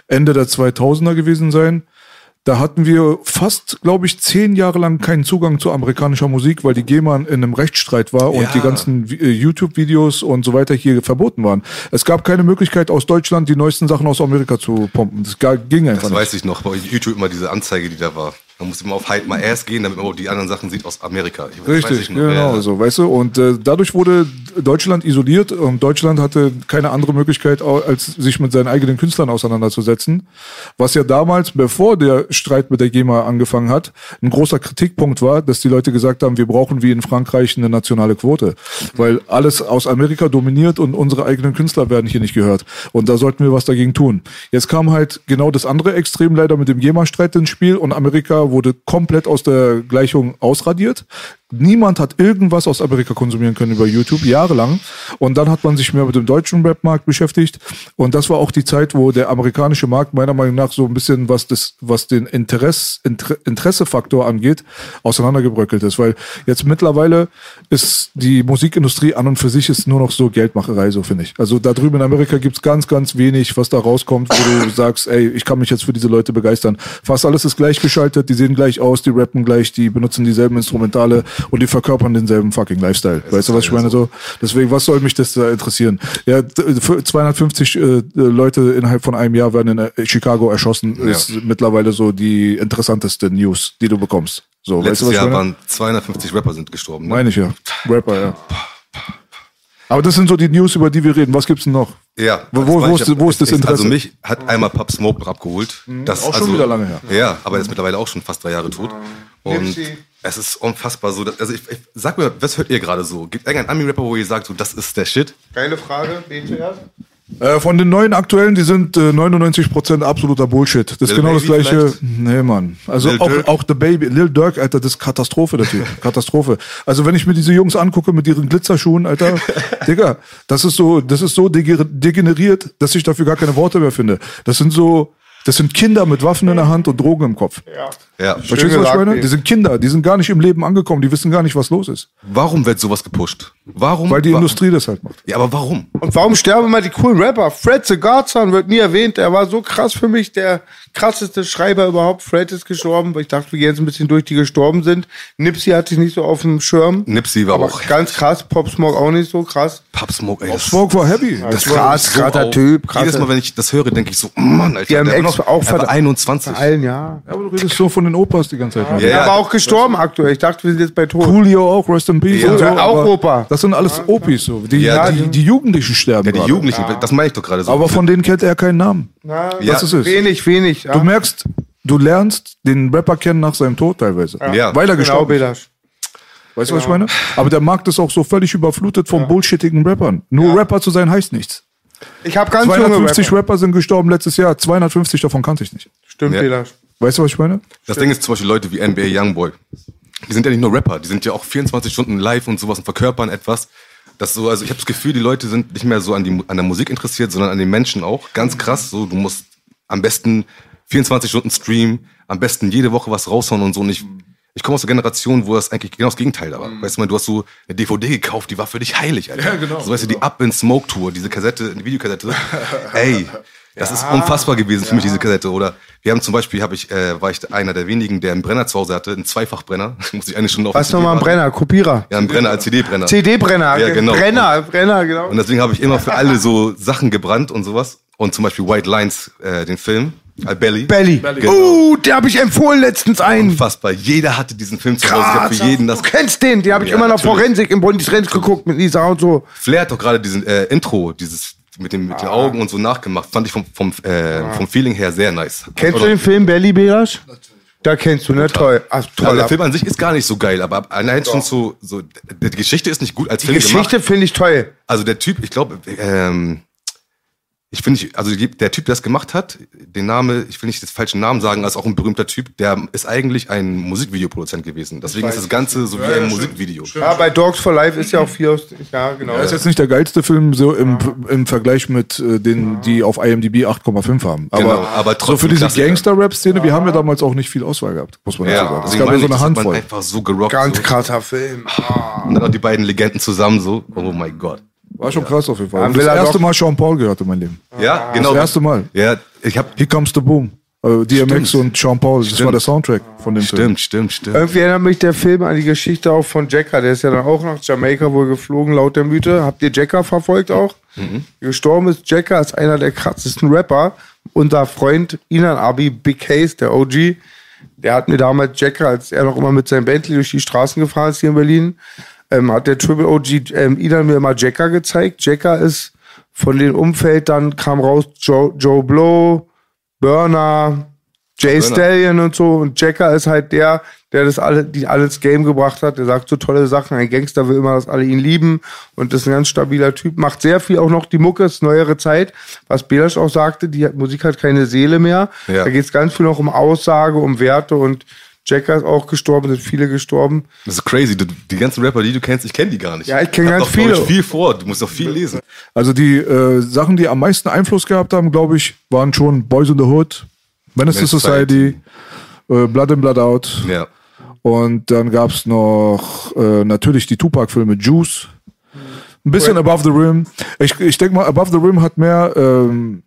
Speaker 3: Ende der 2000er gewesen sein. Da hatten wir fast, glaube ich, zehn Jahre lang keinen Zugang zu amerikanischer Musik, weil die GEMA in einem Rechtsstreit war und
Speaker 4: Ja.
Speaker 3: die ganzen äh, YouTube-Videos und so weiter hier verboten waren. Es gab keine Möglichkeit aus Deutschland die neuesten Sachen aus Amerika zu pumpen. Das ging einfach
Speaker 4: Das
Speaker 3: nicht.
Speaker 4: weiß ich noch, bei YouTube immer diese Anzeige, die da war. Man musste immer auf Hide My Ass gehen, damit man auch die anderen Sachen sieht aus Amerika. Ich,
Speaker 3: Richtig, genau
Speaker 4: Ja, ja.
Speaker 3: so, weißt du. Und äh, dadurch wurde Deutschland isoliert und Deutschland hatte keine andere Möglichkeit, als sich mit seinen eigenen Künstlern auseinanderzusetzen. Was ja damals, bevor der Streit mit der GEMA angefangen hat, ein großer Kritikpunkt war, dass die Leute gesagt haben, wir brauchen wie in Frankreich eine nationale Quote. Weil alles aus Amerika dominiert und unsere eigenen Künstler werden hier nicht gehört. Und da sollten wir was dagegen tun. Jetzt kam halt genau das andere Extrem leider mit dem GEMA-Streit ins Spiel und Amerika wurde komplett aus der Gleichung ausradiert. Niemand hat irgendwas aus Amerika konsumieren können über YouTube, jahrelang. Und dann hat man sich mehr mit dem deutschen Rap-Markt beschäftigt. Und das war auch die Zeit, wo der amerikanische Markt meiner Meinung nach so ein bisschen, was das, was den Interess, Inter, Interessefaktor angeht, auseinandergebröckelt ist. Weil jetzt mittlerweile ist die Musikindustrie an und für sich ist nur noch so Geldmacherei, so finde ich. Also da drüben in Amerika gibt's ganz, ganz wenig, was da rauskommt, wo du sagst, ey, ich kann mich jetzt für diese Leute begeistern. Fast alles ist gleichgeschaltet, die sehen gleich aus, die rappen gleich, die benutzen dieselben Instrumentale und die verkörpern denselben fucking Lifestyle. weißt du, was ich meine? So, deswegen, was soll mich das da interessieren? Ja, d- für 250 äh, Leute innerhalb von einem Jahr werden in äh, Chicago erschossen, ist mittlerweile so die interessanteste News, die du bekommst. So, weißt du,
Speaker 4: Letztes
Speaker 3: was ich
Speaker 4: Jahr
Speaker 3: meine?
Speaker 4: waren 250 Rapper sind gestorben. Ne?
Speaker 3: Meine ich ja. Rapper, ja. Aber das sind so die News, über die wir reden. Was gibt's denn noch?
Speaker 4: Ja.
Speaker 3: Wo- wo- wo ist-
Speaker 4: ja.
Speaker 3: wo ist das
Speaker 4: Also
Speaker 3: Interesse?
Speaker 4: mich hat einmal Pub Smoke noch abgeholt. Das,
Speaker 3: auch schon
Speaker 4: also,
Speaker 3: wieder lange her.
Speaker 4: Ja, aber er ist mittlerweile auch schon fast drei Jahre tot. Und
Speaker 2: Nipsey.
Speaker 4: Es ist unfassbar so. dass- Also ich, ich sag mir, was hört ihr gerade so? Gibt irgendeinen Ami-Rapper, wo ihr sagt, so, das ist der Shit?
Speaker 2: Geile Frage, wen zuerst?
Speaker 3: Äh, von den neuen aktuellen, die sind äh, 99% absoluter Bullshit. Das ist
Speaker 4: Lil
Speaker 3: genau das
Speaker 4: Baby
Speaker 3: gleiche.
Speaker 4: vielleicht?
Speaker 3: Nee, Mann. Also
Speaker 4: Lil
Speaker 3: auch, auch The Baby, Lil Durk, Alter, das ist Katastrophe, der Typ. Katastrophe. Also wenn ich mir diese Jungs angucke mit ihren Glitzerschuhen, Alter, Digga, das ist so, das ist so degener- degeneriert, dass ich dafür gar keine Worte mehr finde. Das sind so, das sind Kinder mit Waffen in der Hand und Drogen im Kopf.
Speaker 2: Ja.
Speaker 4: Ja.
Speaker 3: Verstehst du, was ich meine? Die sind Kinder, die sind gar nicht im Leben angekommen, die wissen gar nicht, was los ist.
Speaker 4: Warum wird sowas gepusht? Warum?
Speaker 3: Weil die
Speaker 4: wa
Speaker 3: Industrie das halt macht.
Speaker 4: Ja, aber warum?
Speaker 2: Und warum sterben immer die coolen Rapper? Fred the Godson wird nie erwähnt. Er war so krass für mich, der krasseste Schreiber überhaupt. Fred ist gestorben. Ich dachte, wir gehen jetzt ein bisschen durch, die gestorben sind. Nipsey hatte ich nicht so auf dem Schirm.
Speaker 4: Nipsey war
Speaker 2: Aber
Speaker 4: auch
Speaker 2: ganz krass. Pop Smoke auch nicht so krass.
Speaker 4: Pub Smoke, ey. Das,
Speaker 3: Smoke war heavy.
Speaker 2: Das
Speaker 4: war
Speaker 2: krass,
Speaker 4: so
Speaker 2: krasser. Typ. Krasser.
Speaker 4: Jedes Mal, wenn ich das höre, denke ich so, Mann, Alter,
Speaker 2: Die haben
Speaker 4: der noch,
Speaker 2: auch
Speaker 4: er war
Speaker 2: ver-
Speaker 4: 21.
Speaker 2: Vor allen Jahren.
Speaker 3: Ja, aber du redest so von den Opas die ganze Zeit. Mann.
Speaker 4: Ja,
Speaker 2: Ja, aber auch gestorben aktuell. Ich dachte, wir sind jetzt bei Tod.
Speaker 3: Coolio auch, Rest in Peace.
Speaker 4: Ja,
Speaker 3: und so,
Speaker 2: auch Opa.
Speaker 3: Das sind alles Opis, so. Die,
Speaker 4: Ja,
Speaker 3: die, die Jugendlichen sterben.
Speaker 4: Ja, die
Speaker 3: gerade.
Speaker 4: Jugendlichen, das meine ich doch gerade so.
Speaker 3: Aber von denen kennt er keinen Namen.
Speaker 2: Na,
Speaker 4: Ja.
Speaker 3: Das ist es.
Speaker 2: Wenig, wenig. Ja.
Speaker 3: Du merkst, du lernst den Rapper kennen nach seinem Tod teilweise.
Speaker 4: Ja.
Speaker 3: Weil er
Speaker 2: genau,
Speaker 3: gestorben ist.
Speaker 2: Belasch.
Speaker 3: Weißt du, was ich meine? Aber der Markt ist auch so völlig überflutet von bullshittigen Rappern. Nur Rapper zu sein heißt nichts.
Speaker 2: Ich habe ganz junge
Speaker 3: 250
Speaker 2: Rapper.
Speaker 3: Rapper. sind gestorben letztes Jahr. 250 davon kannte ich nicht.
Speaker 2: Stimmt,
Speaker 4: Ja.
Speaker 2: Belasch.
Speaker 3: Weißt du, was ich meine?
Speaker 4: Das Ding ist zum Beispiel Leute wie NBA Youngboy. Die sind ja nicht nur Rapper, die sind ja auch 24 Stunden live und sowas und verkörpern etwas. Das so, also ich habe das Gefühl, die Leute sind nicht mehr so an, die, an der Musik interessiert, sondern an den Menschen auch. Ganz krass, so du musst am besten 24 Stunden streamen, am besten jede Woche was raushauen und so. Und ich, ich komme aus der Generation, wo das eigentlich genau das Gegenteil war. Weißt du mal, du hast so eine DVD gekauft, die war für dich heilig, Alter. Ja, genau. So weißt du, die Up in Smoke Tour, diese Kassette, die Videokassette. Ey, das ist unfassbar gewesen für mich, diese Kassette. Oder wir haben zum Beispiel, hab ich, äh, war ich einer der wenigen, der einen Brenner zu Hause hatte, einen Zweifachbrenner. Muss ich eine Stunde auf
Speaker 2: Was nochmal ein Brenner? Kopierer.
Speaker 4: Ja, ein Brenner als CD-Brenner.
Speaker 2: CD-Brenner.
Speaker 4: Ja, genau.
Speaker 2: Brenner, Brenner, genau.
Speaker 4: Und deswegen habe ich immer für alle so Sachen gebrannt und sowas. Und zum Beispiel White Lines, äh, den Film, äh, Belly.
Speaker 2: Belly.
Speaker 4: Genau.
Speaker 2: Uh, der habe ich empfohlen letztens einen.
Speaker 4: Unfassbar. Jeder hatte diesen Film zu Hause. Ich habe
Speaker 2: Krass.
Speaker 4: für jeden das.
Speaker 2: Du kennst den, den habe ich
Speaker 4: Ja,
Speaker 2: immer noch
Speaker 4: natürlich.
Speaker 2: Forensik im Bondis Trends geguckt mit Lisa und so.
Speaker 4: Flair hat doch gerade diesen äh, Intro, dieses mit, dem, mit den Augen und so nachgemacht. Fand ich vom, vom, äh, vom Feeling her sehr nice.
Speaker 2: Kennst
Speaker 4: Oder-
Speaker 2: du den Film Belly Belasch? Da kennst du, ne? Toll. Ach, toll.
Speaker 4: der Film an sich ist gar nicht so geil, aber allein schon so, so, die Geschichte ist nicht gut als
Speaker 2: Die
Speaker 4: Film
Speaker 2: Geschichte
Speaker 4: gemacht.
Speaker 2: finde ich toll.
Speaker 4: Also der Typ, ich glaube, ähm, ich finde, ich- also der Typ, der das gemacht hat, den Name, ich will nicht den falschen Namen sagen, ist auch ein berühmter Typ, der ist eigentlich ein Musikvideoproduzent gewesen. Deswegen ist das Ganze so wie ein Musikvideo.
Speaker 2: Ja, bei Dogs for Life ist ja auch viel aus. Ja, genau.
Speaker 3: Das ist jetzt nicht der geilste Film so im, im Vergleich mit äh, denen, die auf IMDb 8,5 haben. Aber,
Speaker 4: Genau, aber
Speaker 3: so
Speaker 4: trotzdem
Speaker 3: für diese. Gangster-Rap-Szene, wir haben ja damals auch nicht viel Auswahl gehabt, muss man dazu
Speaker 4: Ja,
Speaker 3: sagen. Es gab ja so eine Handvoll.
Speaker 4: einfach so gerockt.
Speaker 2: Ganz
Speaker 4: so.
Speaker 2: krasser Film.
Speaker 4: Und dann auch die beiden Legenden zusammen so. Oh mein Gott.
Speaker 3: War schon krass auf jeden Fall. Das
Speaker 2: er
Speaker 3: erste Mal Sean Paul gehört in meinem Leben.
Speaker 4: Ja, genau.
Speaker 3: Das erste Mal.
Speaker 4: Ja, ich hab.
Speaker 3: Here Comes the Boom. Äh, DMX
Speaker 4: Stimmt.
Speaker 3: und Sean Paul, das
Speaker 4: Stimmt.
Speaker 3: war der Soundtrack von dem Film.
Speaker 4: Stimmt, stimmt, stimmt.
Speaker 2: Irgendwie erinnert mich der Film an die Geschichte auch von Jacker. Der ist ja dann auch nach Jamaika wohl geflogen, laut der Mythe. Habt ihr Jacker verfolgt auch? Gestorben ist Jacker als einer der krassesten Rapper. Unser Freund Inan Abi, Big Case, der OG, der hat mir damals Jacker, als er noch immer mit seinem Bentley durch die Straßen gefahren ist hier in Berlin, ähm, hat der Triple OG ähm, Inan mir immer Jacker gezeigt. Jacker ist von dem Umfeld, dann kam raus Joe, Joe Blow, Burner, Jay
Speaker 4: Burner.
Speaker 2: Stallion und so. Und Jacker ist halt der, der das alle, die alles Game gebracht hat. Der sagt so tolle Sachen. Ein Gangster will immer, dass alle ihn lieben. Und ist ein ganz stabiler Typ. Macht sehr viel auch noch die Mucke, ist neuere Zeit. Was Belasch auch sagte, die Musik hat keine Seele mehr.
Speaker 4: Ja.
Speaker 2: Da geht es ganz viel noch um Aussage, um Werte und Jacker ist auch gestorben, sind viele gestorben.
Speaker 4: Das ist crazy. Du, die ganzen Rapper, die du kennst, ich kenne die gar nicht.
Speaker 2: Ja, ich kenn
Speaker 4: Hab
Speaker 2: ganz viele.
Speaker 4: Viel vor. Du musst doch viel lesen.
Speaker 3: Also die äh, Sachen, die am meisten Einfluss gehabt haben, glaube ich, waren schon Boys in the Hood, Menace to
Speaker 4: Menace
Speaker 3: Society, äh, Blood in Blood Out.
Speaker 4: Ja.
Speaker 3: Und dann gab's noch äh, natürlich die Tupac-Filme Juice. Ein bisschen Above the Rim. Ich, ich denke mal, Above the Rim hat mehr, ähm,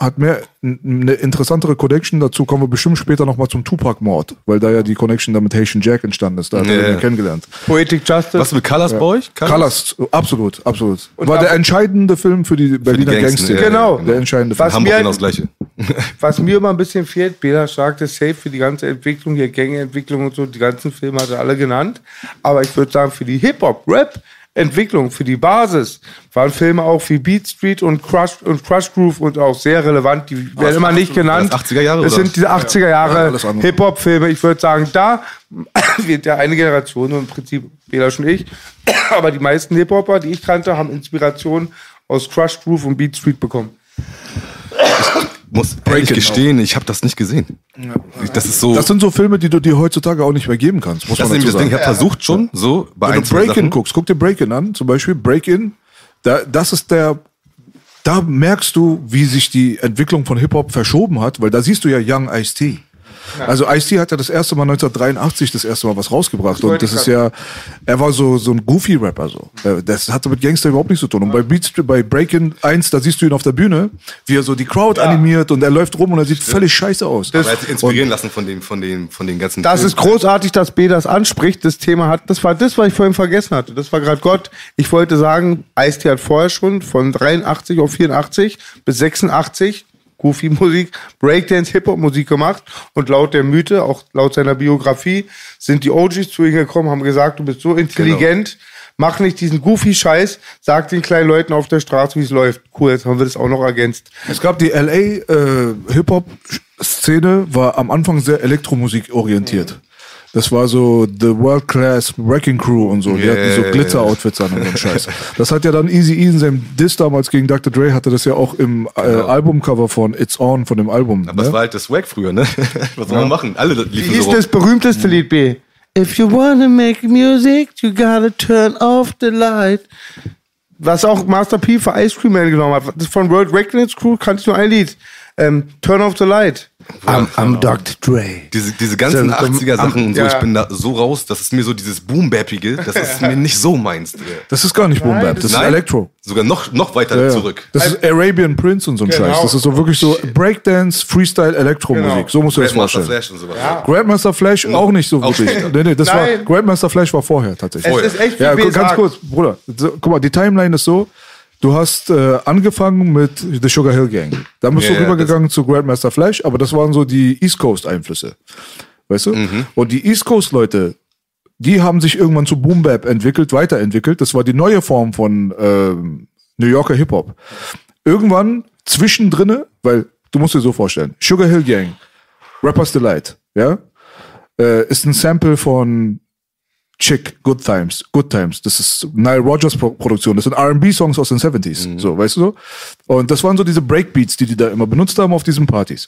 Speaker 3: hat mehr eine interessantere Connection. Dazu kommen wir bestimmt später nochmal zum Tupac-Mord, weil da ja die Connection da mit Haitian Jack entstanden ist. Da hat
Speaker 4: Ja,
Speaker 3: er ihn
Speaker 4: ja.
Speaker 3: kennengelernt.
Speaker 2: Poetic Justice.
Speaker 4: Was mit Colors bei euch?
Speaker 3: Colors, absolut, absolut.
Speaker 2: Und
Speaker 3: War der entscheidende Film für die Berliner
Speaker 4: Gangster,
Speaker 3: Gangster.
Speaker 4: ja,
Speaker 2: Genau.
Speaker 3: Der entscheidende Film.
Speaker 2: Was
Speaker 4: Hamburg
Speaker 2: mir-
Speaker 4: genau das Gleiche.
Speaker 2: Was mir immer ein bisschen fehlt, Bela sagte safe für die ganze Entwicklung, hier Gängeentwicklung und so, die ganzen Filme hat er alle genannt. Aber ich würde sagen, für die Hip-Hop, Rap, Entwicklung, für die Basis, waren Filme auch wie Beat Street und Crush und Crush Groove und auch sehr relevant. Die werden immer nicht genannt.
Speaker 4: das 80er Jahre,
Speaker 2: Das
Speaker 4: oder?
Speaker 2: sind diese 80er
Speaker 3: Ja,
Speaker 2: Jahre
Speaker 3: andere.
Speaker 2: Hip-Hop-Filme. Ich würde sagen, da wird ja eine Generation, im Prinzip Bela und ich, aber die meisten Hip-Hopper, die ich kannte, haben Inspiration aus Crush Groove und Beat Street bekommen.
Speaker 4: Muss ehrlich gestehen, ich habe das nicht gesehen. Das ist so.
Speaker 3: Das sind so Filme, die du dir heutzutage auch nicht mehr geben kannst, muss
Speaker 4: das ist
Speaker 3: man
Speaker 4: nämlich
Speaker 3: dazu
Speaker 4: das Ding. Ich habe versucht schon, so bei
Speaker 3: Wenn du Break-In guckst, guck dir Break-In an, zum Beispiel Break-In, da, das ist der, da merkst du, wie sich die Entwicklung von Hip-Hop verschoben hat, weil da siehst du ja Young Also Ice-T hat ja das erste Mal 1983 das erste Mal was rausgebracht und das ist ja, er war so, so ein Goofy-Rapper so. Das hatte mit Gangster überhaupt nichts zu tun. Und bei Beats, bei Break-In 1, da siehst du ihn auf der Bühne, wie er so die Crowd animiert und er läuft rum und er sieht völlig scheiße aus.
Speaker 4: Aber er hat sich inspirieren lassen von den, von den, von den ganzen.
Speaker 2: Das ist
Speaker 4: Filmen.
Speaker 2: großartig, dass B das anspricht. Das Thema hat, das war das, was ich vorhin vergessen hatte. Das war gerade Gott. Ich wollte sagen, Ice-T hat vorher schon von 83 auf 84 bis 86 Goofy-Musik, Breakdance, Hip-Hop-Musik gemacht. Und laut der Mythe, auch laut seiner Biografie, sind die OGs zu ihm gekommen, haben gesagt, du bist so intelligent, Mach nicht diesen Goofy-Scheiß, sag den kleinen Leuten auf der Straße, wie es läuft. Cool, jetzt haben wir das auch noch ergänzt.
Speaker 3: Es gab die LA äh, Hip-Hop-Szene, war am Anfang sehr Elektromusik orientiert. Das war so The World Class Wrecking Crew und so. Die
Speaker 4: Yeah.
Speaker 3: hatten so Glitzer-Outfits an und so Scheiß. Das hat ja dann Easy E in seinem Diss damals gegen Dr. Dre hatte das ja auch im äh, Albumcover von It's On von dem Album.
Speaker 4: Aber das
Speaker 3: ne?
Speaker 4: war halt das Swag früher, ne? Was soll man machen? Alle
Speaker 2: Wie
Speaker 4: liefen
Speaker 2: hieß
Speaker 4: so
Speaker 2: das berühmteste Lied B? If you wanna make music, you gotta turn off the light. Was auch Master P für Ice Cream Man genommen hat. Das ist von World Records Crew kannte ich nur ein Lied. Ähm, turn off the light. I'm, I'm Dr. Dre.
Speaker 4: Diese, diese ganzen
Speaker 2: So, am-
Speaker 4: 80er Sachen und so,
Speaker 2: ja.
Speaker 4: ich bin da so raus, das ist mir so dieses Boom-Bappige, das ist mir nicht so meins.
Speaker 3: Das ist gar nicht Boom Bap, das ist
Speaker 4: Nein,
Speaker 3: Elektro.
Speaker 4: Sogar noch, noch weiter
Speaker 3: Ja, ja.
Speaker 4: zurück.
Speaker 3: Das ist Arabian Prince und so ein
Speaker 2: Genau.
Speaker 3: Scheiß. Das ist so wirklich so Breakdance, Freestyle, Elektromusik.
Speaker 2: Genau.
Speaker 3: So musst du das
Speaker 4: Grandmaster
Speaker 3: vorstellen.
Speaker 4: Flash und sowas.
Speaker 3: Grandmaster Flash auch nicht so wirklich. Nee, nee, das war,
Speaker 2: Nein.
Speaker 3: Grandmaster Flash war vorher tatsächlich.
Speaker 2: Es ist echt wie
Speaker 3: Ja, ganz
Speaker 2: sagt.
Speaker 3: kurz, Bruder. So, guck mal, die Timeline ist so, du hast äh, angefangen mit The Sugar Hill Gang. Dann bist
Speaker 4: Ja,
Speaker 3: du
Speaker 4: ja,
Speaker 3: rübergegangen zu Grandmaster Flash, aber das waren so die East Coast Einflüsse. Weißt du?
Speaker 4: Mhm.
Speaker 3: Und die East Coast Leute, die haben sich irgendwann zu Boom Bap entwickelt, weiterentwickelt. Das war die neue Form von ähm, New Yorker Hip Hop. Irgendwann zwischendrinne, weil du musst dir so vorstellen, Sugar Hill Gang, Rappers Delight, ja, äh, ist ein Sample von Chick, Good Times, Good Times. Das ist Nile Rogers Pro Produktion. Das sind R&B-Songs aus den 70s. So, weißt du so? Und das waren so diese Breakbeats, die die da immer benutzt haben auf diesen Partys.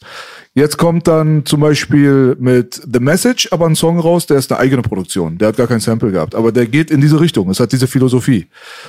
Speaker 3: Jetzt kommt dann zum Beispiel mit The Message aber ein Song raus, der ist eine eigene Produktion. Der hat gar kein Sample gehabt. Aber der geht in diese Richtung. Es hat diese Philosophie.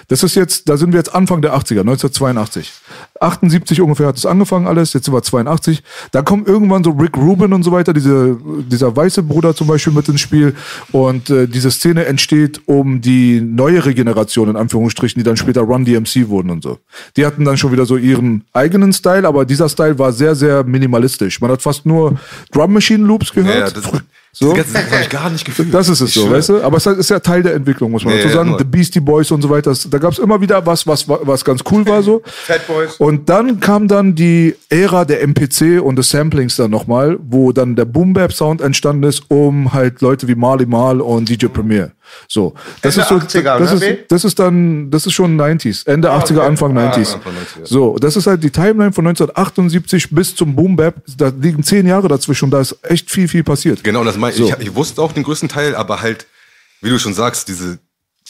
Speaker 3: Das ist jetzt, da sind wir jetzt Anfang der 80er, 1982. 78 ungefähr hat es angefangen alles. Jetzt sind wir 82. Da kommt irgendwann so Rick Rubin und so weiter, diese, dieser weiße Bruder zum Beispiel mit ins Spiel. Und äh, diese Szene entsteht um die neuere Generation, in Anführungsstrichen, die dann später Run DMC wurden und so. Die hatten dann schon wieder so ihren eigenen Style, aber dieser Style war sehr, sehr minimalistisch. Man hat fast nur Drum Machine Loops gehört.
Speaker 4: ja,
Speaker 3: so.
Speaker 4: Sachen habe ich gar nicht gefühlt.
Speaker 3: Das ist es
Speaker 4: Ich
Speaker 3: so,
Speaker 4: schwör.
Speaker 3: weißt du? Aber es ist ja Teil der Entwicklung, muss man
Speaker 4: Ja,
Speaker 3: dazu
Speaker 4: ja,
Speaker 3: sagen.
Speaker 4: nur.
Speaker 3: The Beastie Boys und so weiter. Das- Da gab es immer wieder was, was, was ganz cool war so.
Speaker 2: Fat Boys.
Speaker 3: Und dann kam dann die Ära der MPC und des Samplings dann nochmal, wo dann der Boom Bap Sound entstanden ist, um halt Leute wie Marley Marl und DJ Premier. So, das
Speaker 2: Ende
Speaker 3: ist so,
Speaker 2: 80er,
Speaker 3: das
Speaker 2: ne,
Speaker 3: ist, das ist dann, das ist schon 90s, Ende 80er, Anfang 90s.
Speaker 4: Anfang 90er.
Speaker 3: So, das ist halt die Timeline von 1978 bis zum Boom Bap. Da liegen zehn Jahre dazwischen und da ist echt viel, viel passiert.
Speaker 4: Genau, das mein,
Speaker 3: So.
Speaker 4: ich, ich wusste auch den größten Teil, aber halt, wie du schon sagst, diese,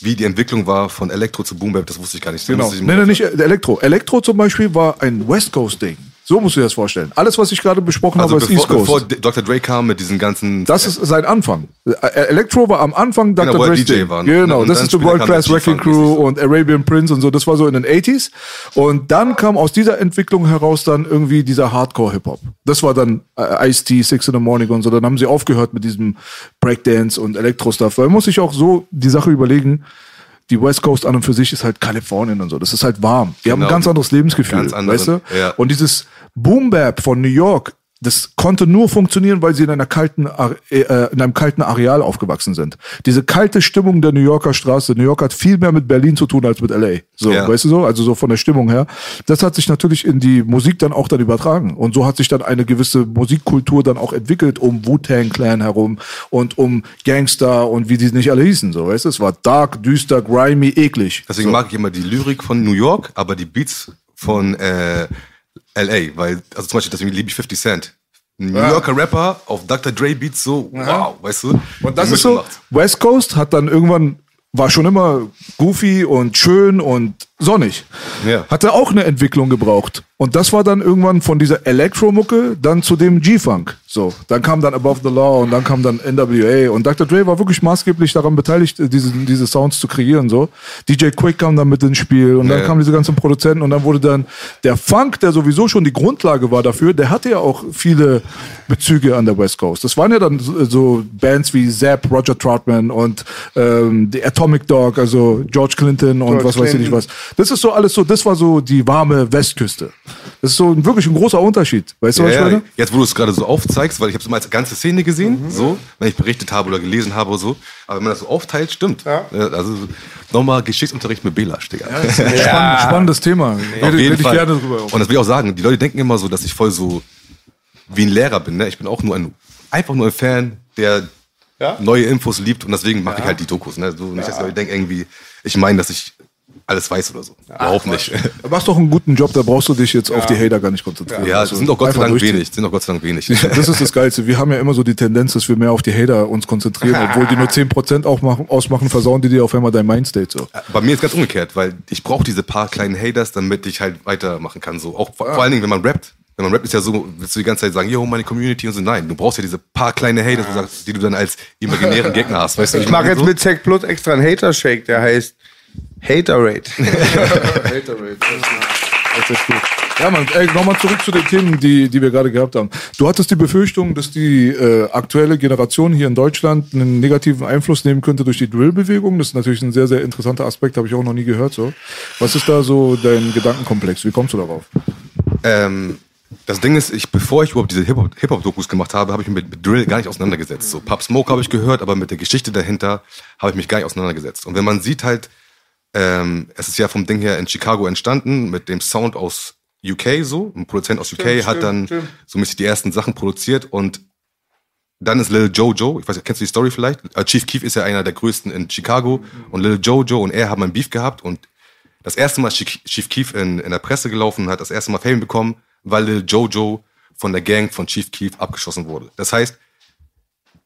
Speaker 4: wie die Entwicklung war von Elektro zu Boom Bap, das wusste ich gar nicht. Da
Speaker 3: Genau. Nee, nee, nicht Elektro. Elektro zum Beispiel war ein West Coast Ding. So musst du dir das vorstellen. Alles, was ich gerade besprochen
Speaker 4: Also
Speaker 3: habe, ist
Speaker 4: bevor,
Speaker 3: East Coast.
Speaker 4: bevor Dr. Dre kam mit diesen ganzen.
Speaker 3: das ist sein Anfang. Äh, Elektro war am Anfang Dr.
Speaker 4: Genau,
Speaker 3: Dre's
Speaker 4: DJ
Speaker 3: Ding.
Speaker 4: war, ne?
Speaker 3: Genau,
Speaker 4: Und
Speaker 3: das ist die World Class Wrecking Crew und Arabian Prince und so. Das war so in den 80s. Und dann kam aus dieser Entwicklung heraus dann irgendwie dieser Hardcore-Hip-Hop. Das war dann äh, Ice-T, Six in the Morning und so. Dann haben sie aufgehört mit diesem Breakdance und Elektro-Stuff. Weil man muss sich auch so die Sache überlegen, die West Coast an und für sich ist halt Kalifornien und so. Das ist halt warm. Die haben ein
Speaker 4: Genau.
Speaker 3: ganz anderes Lebensgefühl,
Speaker 4: Ganz anderen,
Speaker 3: weißt du?
Speaker 4: ja.
Speaker 3: Und dieses Boom Bap von New York, das konnte nur funktionieren, weil sie in einer kalten, Are- äh, in einem kalten Areal aufgewachsen sind. Diese kalte Stimmung der New Yorker Straße. New York hat viel mehr mit Berlin zu tun als mit LA. So,
Speaker 4: Ja.
Speaker 3: weißt du so? Also so von der Stimmung her. Das hat sich natürlich in die Musik dann auch dann übertragen. Und so hat sich dann eine gewisse Musikkultur dann auch entwickelt um Wu-Tang Clan herum und um Gangster und wie die nicht alle hießen. So, weißt du? Es war dark, düster, grimy, eklig.
Speaker 4: Deswegen mag ich immer die Lyrik von New York, aber die Beats von äh, LA, weil, also zum Beispiel, deswegen liebe ich 50 Cent. Ein New Yorker Rapper auf Dr. Dre Beats so, wow, weißt du?
Speaker 3: Und das ist so. West Coast hat dann irgendwann, war schon immer goofy und schön und sonnig.
Speaker 4: Ja.
Speaker 3: Hatte auch eine Entwicklung gebraucht. Und das war dann irgendwann von dieser Electro-Mucke dann zu dem G-Funk. So, dann kam dann Above the Law und dann kam dann NWA und Dr. Dre war wirklich maßgeblich daran beteiligt, diese, diese Sounds zu kreieren. So, DJ Quick kam dann mit ins Spiel und dann
Speaker 4: Ja.
Speaker 3: kamen diese ganzen Produzenten und dann wurde dann der Funk, der sowieso schon die Grundlage war dafür, der hatte ja auch viele Bezüge an der West Coast. Das waren ja dann so, Bands wie Zapp, Roger Troutman und ähm, die Atomic Dog, also George Clinton und
Speaker 2: George
Speaker 3: was weiß ich nicht was. Das ist so alles so, das war so die warme Westküste. Das ist so ein, wirklich ein großer Unterschied. Weißt du, was ich
Speaker 4: Ja, ja,
Speaker 3: meine?
Speaker 4: jetzt, wo du es gerade so aufzeigst, weil ich habe es immer als ganze Szene gesehen, so, wenn ich berichtet habe oder gelesen habe oder so. Aber wenn man das so aufteilt, stimmt.
Speaker 2: Ja.
Speaker 4: Also nochmal Geschichtsunterricht mit Belasch, Digga.
Speaker 3: Spann, spannendes Thema.
Speaker 4: Auf
Speaker 3: Rede,
Speaker 4: jeden Fall. Und das will ich auch sagen, die Leute denken immer so, dass ich voll so wie ein Lehrer bin. Ne? Ich bin auch nur ein, einfach nur ein Fan, der
Speaker 2: Ja?
Speaker 4: neue Infos liebt und deswegen mache ich halt die Dokus. Ne? So, nicht, dass Leute denken irgendwie, ich meine, dass ich alles weiß oder so. Überhaupt nicht.
Speaker 3: Du machst doch einen guten Job, da brauchst du dich jetzt auf die Hater gar nicht konzentrieren.
Speaker 4: Ja,
Speaker 3: Also
Speaker 4: sind auch Gott sei Dank wenig. Sind auch Gott sei Dank wenig.
Speaker 3: Das ist das Geilste. Wir haben ja immer so die Tendenz, dass wir mehr auf die Hater uns konzentrieren, obwohl die nur 10% auch machen, ausmachen, versauen die dir auf einmal dein Mindstate. So.
Speaker 4: Bei mir ist ganz umgekehrt, weil ich brauche diese paar kleinen Haters, damit ich halt weitermachen kann. So auch vor, vor allen Dingen, wenn man rappt. Wenn man rappt, ist ja so, willst du die ganze Zeit sagen, yo, meine Community und so. Nein, du brauchst ja diese paar kleine Haters, die du dann als imaginären Gegner hast. Weißt du, wie
Speaker 2: Ich mache jetzt
Speaker 4: so?
Speaker 2: mit Zack Blood extra einen Hater-Shake, der heißt Haterade.
Speaker 3: Ja, man, ey, nochmal zurück zu den Themen, die, die wir gerade gehabt haben. Du hattest die Befürchtung, dass die äh, aktuelle Generation hier in Deutschland einen negativen Einfluss nehmen könnte durch die Drill-Bewegung. Das ist natürlich ein sehr, sehr interessanter Aspekt, habe ich auch noch nie gehört. So. Was ist da so dein Gedankenkomplex? Wie kommst du darauf?
Speaker 4: Ähm, das Ding ist, ich, bevor ich überhaupt diese Hip-Hop- Hip-Hop-Dokus gemacht habe, habe ich mich mit, mit Drill gar nicht auseinandergesetzt. So Pub Smoke habe ich gehört, aber mit der Geschichte dahinter habe ich mich gar nicht auseinandergesetzt. Und wenn man sieht halt, ähm, es ist ja vom Ding her in Chicago entstanden, mit dem Sound aus UK so. Ein Produzent aus UK
Speaker 2: Stimmt,
Speaker 4: hat dann
Speaker 2: stimmt.
Speaker 4: so mäßig die ersten Sachen produziert und dann ist Lil Jojo, ich weiß nicht, kennst du die Story vielleicht? Äh, Chief Keef ist ja einer der größten in Chicago und Lil Jojo und er haben ein Beef gehabt und das erste Mal Chief Keef in, in der Presse gelaufen hat das erste Mal Fame bekommen, weil Lil Jojo von der Gang von Chief Keef abgeschossen wurde. Das heißt,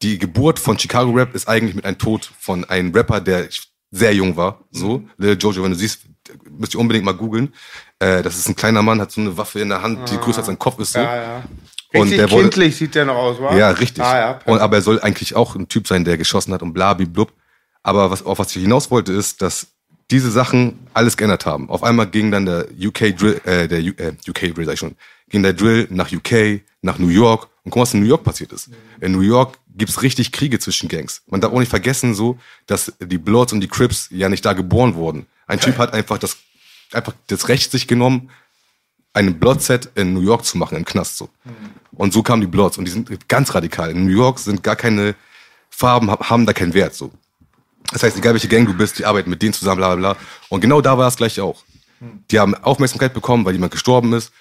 Speaker 4: die Geburt von Chicago Rap ist eigentlich mit einem Tod von einem Rapper, der sehr jung war. So, Lil Jojo, wenn du siehst, müsst ihr unbedingt mal googeln. Äh, das ist ein kleiner Mann, hat so eine Waffe in der Hand, die größer als sein Kopf ist. So.
Speaker 2: Ja, ja.
Speaker 4: Und
Speaker 2: Richtig
Speaker 4: der wurde-
Speaker 2: kindlich sieht der noch aus, wa?
Speaker 4: Ja, richtig.
Speaker 2: Ah, ja,
Speaker 4: und, aber er soll eigentlich auch ein Typ sein, der geschossen hat und blabiblub. Aber was, auf was ich hinaus wollte, ist, dass diese Sachen alles geändert haben. Auf einmal ging dann der UK Drill, äh, der äh, UK Drill, sag ich schon, ging der Drill nach UK, nach New York. Und guck mal, was in New York passiert ist. In New York gibt's richtig Kriege zwischen Gangs. Man darf auch nicht vergessen, so, dass die Bloods und die Crips ja nicht da geboren wurden. Ein Typ hat einfach das, einfach das Recht sich genommen, einen Blood-Set in New York zu machen, im Knast so. Und so kamen die Bloods und die sind ganz radikal. In New York sind gar keine Farben, hab- haben da keinen Wert so. Das heißt, egal welche Gang du bist, die arbeiten mit denen zusammen, bla bla bla. Und genau da war das gleiche auch. Die haben Aufmerksamkeit bekommen, weil jemand gestorben ist.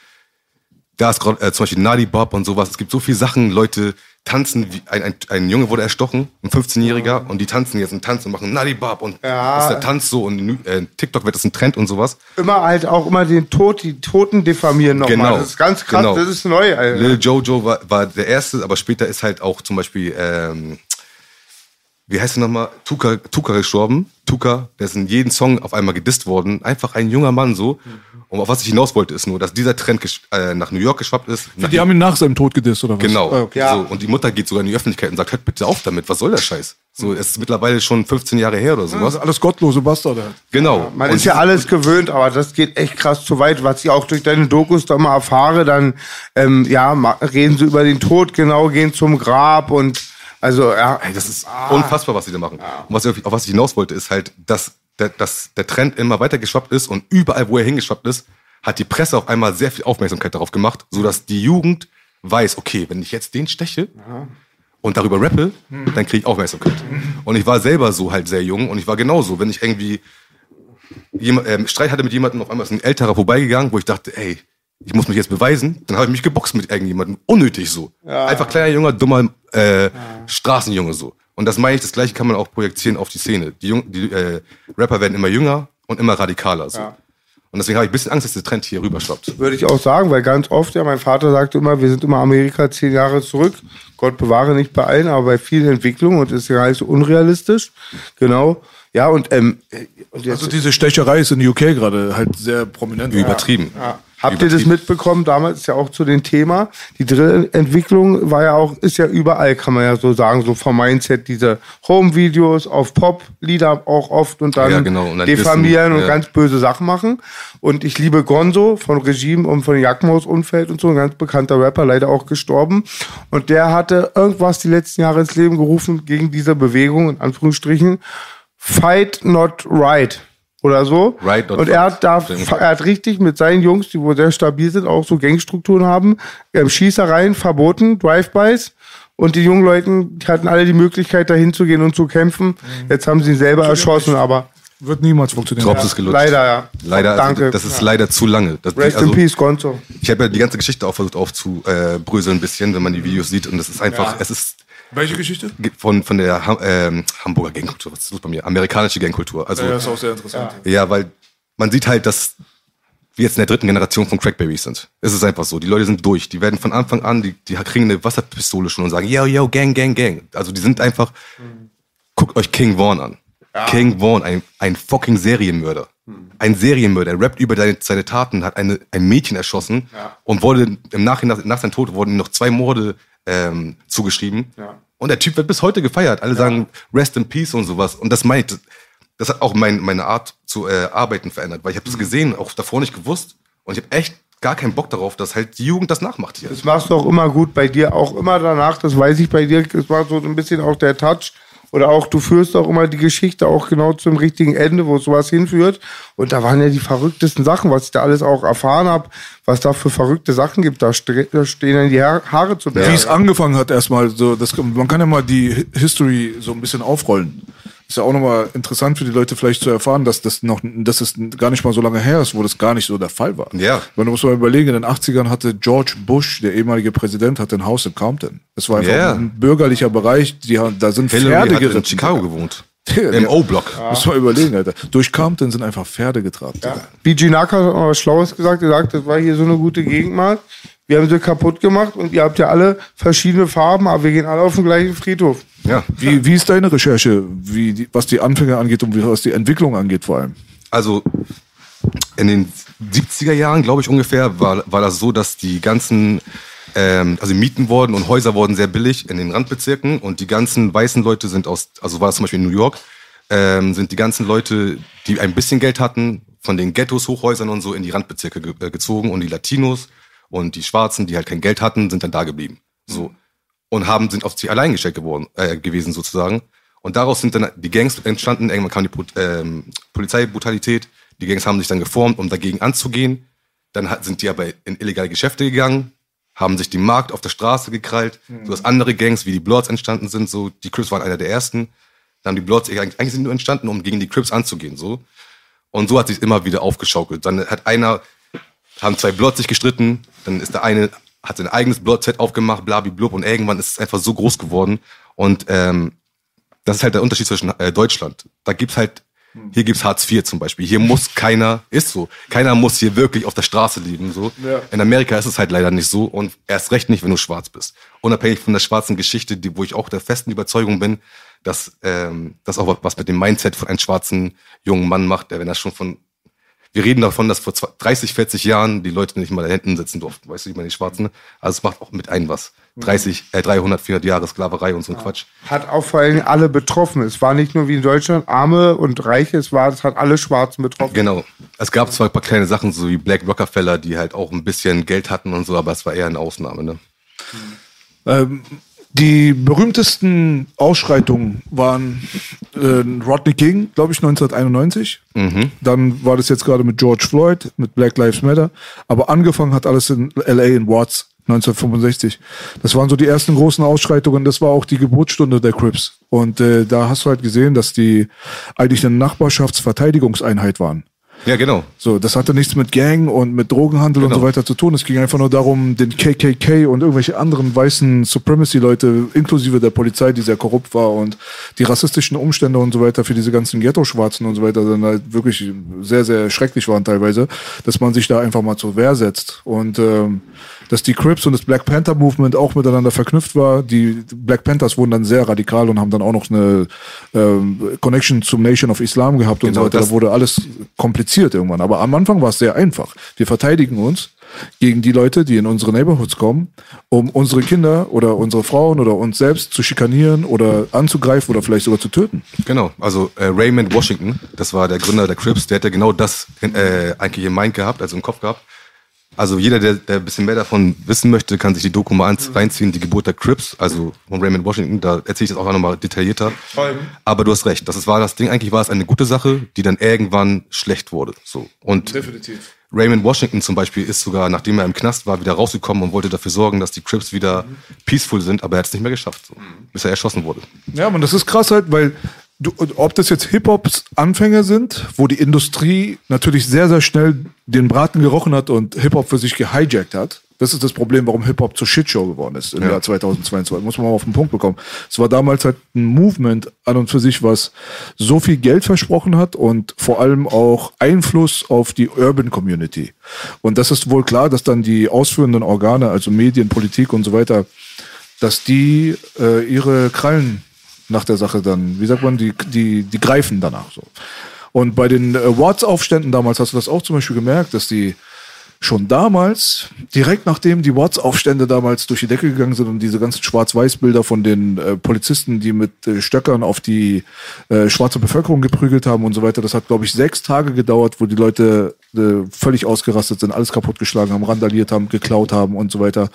Speaker 4: Da ist gerade äh, zum Beispiel Nadi Bob und sowas. Es gibt so viele Sachen, Leute tanzen, wie, ein, ein, ein Junge wurde erstochen, ein 15-Jähriger, und die tanzen jetzt einen Tanz und machen Nadi Bob und
Speaker 2: Ja.
Speaker 4: ist der Tanz so und äh, TikTok wird das ein Trend und sowas.
Speaker 2: Immer halt auch immer den Tod, die Toten diffamieren nochmal.
Speaker 4: Genau.
Speaker 2: Das ist ganz krass,
Speaker 4: Genau.
Speaker 2: das ist neu, Alter.
Speaker 4: Lil Jojo war, war der erste, aber später ist halt auch zum Beispiel, ähm, wie heißt er nochmal? Tuka, Tuka gestorben. Tuka, der ist in jedem Song auf einmal gedisst worden. Einfach ein junger Mann so. Und auf was ich hinaus wollte, ist nur, dass dieser Trend äh, nach New York geschwappt ist. Nach
Speaker 3: Die haben ihn nach seinem Tod gedisst, oder was?
Speaker 4: Genau.
Speaker 3: Ah, okay.
Speaker 2: Ja.
Speaker 4: So, und die Mutter geht sogar in die Öffentlichkeit und sagt, hört bitte auf damit, was soll der Scheiß? So, es ist mittlerweile schon 15 Jahre her oder
Speaker 3: Das
Speaker 4: sowas.
Speaker 3: sind alles gottlose Bastarde. halt.
Speaker 4: Genau.
Speaker 2: Man
Speaker 4: Und
Speaker 2: ist ja alles gewöhnt, aber das geht echt krass zu weit. Was ich auch durch deine Dokus da mal erfahre, dann ähm, ja, reden sie über den Tod, genau, gehen zum Grab und also ja,
Speaker 4: Ey, das ist unfassbar, was sie da machen. Und was ich, auf was ich hinaus wollte, ist halt, dass der, dass der Trend immer weiter geschwappt ist und überall, wo er hingeschwappt ist, hat die Presse auf einmal sehr viel Aufmerksamkeit darauf gemacht, so dass die Jugend weiß, okay, wenn ich jetzt den steche und darüber rappe, dann kriege ich Aufmerksamkeit. Und ich war selber so halt sehr jung und ich war genauso, wenn ich irgendwie jemand, ähm, Streit hatte mit jemandem, auf einmal ist ein älterer vorbeigegangen, wo ich dachte, ey, ich muss mich jetzt beweisen, dann habe ich mich geboxt mit irgendjemandem. Unnötig so. Einfach kleiner, junger, dummer äh, Straßenjunge so. Und das meine ich, das gleiche kann man auch projizieren auf die Szene. Die, Jung, die äh, Rapper werden immer jünger und immer radikaler so. Und deswegen habe ich ein bisschen Angst, dass der Trend hier rüberschwappt.
Speaker 2: würde ich auch sagen, weil ganz oft, ja, mein Vater sagte immer, wir sind immer Amerika zehn Jahre zurück. Gott bewahre nicht bei allen, aber bei vielen Entwicklungen und ist ja gar nicht so unrealistisch. Genau. Ja, und, ähm, und jetzt,
Speaker 3: Also diese Stecherei ist in UK gerade halt sehr prominent.
Speaker 4: Übertrieben.
Speaker 2: Ja. Habt ihr das mitbekommen? Damals ja auch zu dem Thema. Die Drill-Entwicklung war ja auch, ist ja überall, kann man ja so sagen, so vom Mindset, diese Home-Videos auf Pop-Lieder auch oft und dann,
Speaker 4: Ja, genau. Und dann
Speaker 2: diffamieren
Speaker 4: dissen,
Speaker 2: und
Speaker 4: ja.
Speaker 2: ganz böse Sachen machen. Und ich liebe Gonzo von Regime und von Jackenhaus-Umfeld und so, ein ganz bekannter Rapper, leider auch gestorben. Und der hatte irgendwas die letzten Jahre ins Leben gerufen gegen diese Bewegung, in Anführungsstrichen. Fight not right. Oder so.
Speaker 4: Right
Speaker 2: und er hat da, er hat richtig mit seinen Jungs, die wohl sehr stabil sind, auch so Gangstrukturen haben, ähm, Schießereien verboten, Drive-Bys. Und die jungen Leute die hatten alle die Möglichkeit, da hinzugehen und zu kämpfen. Jetzt haben sie ihn selber erschossen, aber
Speaker 3: Wird niemals funktionieren.
Speaker 4: Drops ist gelutscht.
Speaker 2: leider, ja.
Speaker 4: Leider, also,
Speaker 2: Danke.
Speaker 4: das ist leider zu lange. Das,
Speaker 2: Rest
Speaker 4: also,
Speaker 2: in Peace, Gonzo.
Speaker 4: Ich habe ja die ganze Geschichte auch versucht aufzubröseln ein bisschen, wenn man die Videos sieht. Und es ist einfach, es ist,
Speaker 3: Welche Geschichte?
Speaker 4: Von, von der ähm, Hamburger Gangkultur, was ist los bei mir? Amerikanische Gangkultur. Also,
Speaker 3: Ja, das ist auch sehr interessant.
Speaker 4: Ja, weil man sieht halt, dass wir jetzt in der dritten Generation von Crackbabies sind. Es ist einfach so. Die Leute sind durch. Die werden von Anfang an, die, die kriegen eine Wasserpistole schon und sagen, yo, yo, gang, gang, gang. Also die sind einfach, guckt euch King Vaughn an. King Vaughn, ein, ein fucking Serienmörder. Ein Serienmörder. Er rappt über seine, seine Taten, hat eine, ein Mädchen erschossen und wurde im Nachhinein, nach seinem Tod wurden noch zwei Morde ähm, zugeschrieben. Und der Typ wird bis heute gefeiert. Alle sagen Rest in Peace und sowas. Und das meine ich, das, hat auch mein, meine Art zu äh, arbeiten verändert, weil ich habe das gesehen, auch davor nicht gewusst. Und ich habe echt gar keinen Bock darauf, dass halt die Jugend das nachmacht hier.
Speaker 2: Das machst du auch immer gut bei dir, auch immer danach, das weiß ich bei dir, das war so ein bisschen auch der Touch. Oder auch, du führst auch immer die Geschichte auch genau zum richtigen Ende, wo sowas hinführt. Und da waren ja die verrücktesten Sachen, was ich da alles auch erfahren habe, was da für verrückte Sachen gibt. Da, stehen dann die Haare, zu
Speaker 3: Wie
Speaker 2: Berge.
Speaker 3: es angefangen hat erstmal, so, das, man kann ja mal die Hi- History so ein bisschen aufrollen. Ist ja auch nochmal interessant für die Leute vielleicht zu erfahren, dass das noch, dass es gar nicht mal so lange her ist, wo das gar nicht so der Fall war.
Speaker 4: Ja.
Speaker 3: Weil du musst mal überlegen, in den 80ern hatte George Bush, der ehemalige Präsident, hatte ein Haus in Compton. Das war einfach
Speaker 4: Ja.
Speaker 3: ein bürgerlicher Bereich, die, haben- da sind
Speaker 4: Hillary
Speaker 3: Pferde
Speaker 4: hat in
Speaker 3: geritten.
Speaker 4: Chicago gewohnt.
Speaker 3: Ja.
Speaker 4: Im O-Block.
Speaker 3: Muss mal überlegen, Alter. Durch Compton sind einfach Pferde getrabt.
Speaker 2: Ja. BG Naka hat auch was Schlaues gesagt. Er sagt, das war hier so eine gute Gegend mal. Wir haben sie kaputt gemacht und ihr habt ja alle verschiedene Farben, aber wir gehen alle auf den gleichen Friedhof.
Speaker 4: Ja.
Speaker 3: Wie, wie ist deine Recherche, wie die, was die Anfänge angeht und wie, was die Entwicklung angeht vor allem?
Speaker 4: Also in den 70er Jahren, glaube ich ungefähr, war, war das so, dass die ganzen, ähm, also Mieten wurden und Häuser wurden sehr billig in den Randbezirken und die ganzen weißen Leute sind aus, also war das zum Beispiel in New York, ähm, sind die ganzen Leute, die ein bisschen Geld hatten, von den Ghettos, Hochhäusern und so in die Randbezirke ge äh, gezogen und die Latinos und die Schwarzen, die halt kein Geld hatten, sind dann da geblieben. So. Und haben, sind auf sich allein gestellt geworden, äh, gewesen sozusagen. Und daraus sind dann die Gangs entstanden. Irgendwann kam die ähm, Polizeibrutalität. Die Gangs haben sich dann geformt, um dagegen anzugehen. Dann hat, sind die aber in illegale Geschäfte gegangen, haben sich den Markt auf der Straße gekrallt, so dass andere Gangs wie die Bloods entstanden sind. So die Crips waren einer der ersten. Dann haben die Bloods eigentlich eigentlich sind nur entstanden, um gegen die Crips anzugehen. So und so hat sich immer wieder aufgeschaukelt. Dann hat einer haben zwei Bloods sich gestritten, dann ist der eine hat sein eigenes Blood-Set aufgemacht, blablablub und irgendwann ist es einfach so groß geworden und ähm, das ist halt der Unterschied zwischen äh, Deutschland. Da gibt's halt, hier gibt's Hartz IV zum Beispiel. Hier muss keiner, ist so, keiner muss hier wirklich auf der Straße leben. So.
Speaker 3: Ja.
Speaker 4: In Amerika ist es halt leider nicht so und erst recht nicht, wenn du schwarz bist. Unabhängig von der schwarzen Geschichte, die, wo ich auch der festen Überzeugung bin, dass ähm, das auch was mit dem Mindset von einem schwarzen jungen Mann macht, der wenn er schon von wir reden davon, dass vor 30, 40 Jahren die Leute nicht mal da hinten sitzen durften, weißt du, ich meine, die Schwarzen. Also es macht auch mit ein was. 30, äh, 300, 400 Jahre Sklaverei und so ein Quatsch.
Speaker 2: Hat auch vor allem alle betroffen. Es war nicht nur wie in Deutschland Arme und Reiche, es war, es hat alle Schwarzen betroffen.
Speaker 4: Genau. Es gab zwar ein paar kleine Sachen, so wie Black Rockefeller, die halt auch ein bisschen Geld hatten und so, aber es war eher eine Ausnahme, ne?
Speaker 3: Ähm, die berühmtesten Ausschreitungen waren äh, Rodney King, glaube ich, 1991. Dann war das jetzt gerade mit George Floyd, mit Black Lives Matter. Aber angefangen hat alles in LA in Watts 1965. Das waren so die ersten großen Ausschreitungen. Das war auch die Geburtsstunde der Crips. Und äh, da hast du halt gesehen, dass die eigentlich eine Nachbarschaftsverteidigungseinheit waren.
Speaker 4: Ja, genau.
Speaker 3: So, das hatte nichts mit Gang und mit Drogenhandel und
Speaker 4: Genau.
Speaker 3: so weiter zu tun. Es ging einfach nur darum, den KKK und irgendwelche anderen weißen Supremacy-Leute, inklusive der Polizei, die sehr korrupt war und die rassistischen Umstände und so weiter für diese ganzen Ghetto-Schwarzen und so weiter dann halt wirklich sehr, sehr schrecklich waren teilweise, dass man sich da einfach mal zur Wehr setzt. Und ähm, dass die Crips und das Black Panther Movement auch miteinander verknüpft war. Die Black Panthers wurden dann sehr radikal und haben dann auch noch eine ähm, Connection zum Nation of Islam gehabt und
Speaker 4: Genau,
Speaker 3: so weiter.
Speaker 4: das-
Speaker 3: Da wurde alles kompliziert irgendwann. Aber am Anfang war es sehr einfach. Wir verteidigen uns gegen die Leute, die in unsere Neighborhoods kommen, um unsere Kinder oder unsere Frauen oder uns selbst zu schikanieren oder anzugreifen oder vielleicht sogar zu töten.
Speaker 4: Genau. Also äh, Raymond Washington, das war der Gründer der Crips, der hätte genau das äh, eigentlich im Mind gehabt, also im Kopf gehabt. Also jeder, der, der ein bisschen mehr davon wissen möchte, kann sich die Doku mal reinziehen, die Geburt der Crips, also von Raymond Washington, da erzähle ich das auch nochmal detaillierter. Aber du hast recht, das ist, war das Ding, eigentlich war es eine gute Sache, die dann irgendwann schlecht wurde. So. Und
Speaker 3: Definitiv.
Speaker 4: Raymond Washington zum Beispiel ist sogar, nachdem er im Knast war, wieder rausgekommen und wollte dafür sorgen, dass die Crips wieder peaceful sind, aber er hat es nicht mehr geschafft, so, bis er erschossen wurde.
Speaker 3: Ja, man, das ist krass halt, weil du, ob das jetzt Hip-Hops Anfänger sind, wo die Industrie natürlich sehr, sehr schnell den Braten gerochen hat und Hip-Hop für sich gehijackt hat Das ist das Problem, warum Hip-Hop zur Shitshow geworden ist im
Speaker 4: Ja.
Speaker 3: Jahr 2022. Muss man mal auf den Punkt bekommen. Es war damals halt ein Movement an und für sich, was so viel Geld versprochen hat und vor allem auch Einfluss auf die Urban Community. Und das ist wohl klar, dass dann die ausführenden Organe, also Medien, Politik und so weiter, dass die äh, ihre Krallen nach der Sache dann, wie sagt man, die, die, die greifen danach so. Und bei den äh, Watts-Aufständen damals hast du das auch zum Beispiel gemerkt, dass die schon damals, direkt nachdem die Watts-Aufstände damals durch die Decke gegangen sind und diese ganzen Schwarz-Weiß-Bilder von den äh, Polizisten, die mit äh, Stöckern auf die äh, schwarze Bevölkerung geprügelt haben und so weiter, das hat, glaube ich, sechs Tage gedauert, wo die Leute äh, völlig ausgerastet sind, alles kaputtgeschlagen haben, randaliert haben, geklaut haben und so weiter.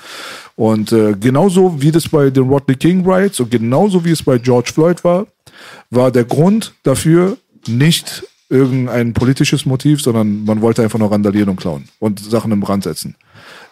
Speaker 3: Und äh, genauso wie das bei den Rodney King Riots und genauso wie es bei George Floyd war, war der Grund dafür nicht irgendein politisches Motiv, sondern man wollte einfach nur randalieren und klauen und Sachen im Brand setzen.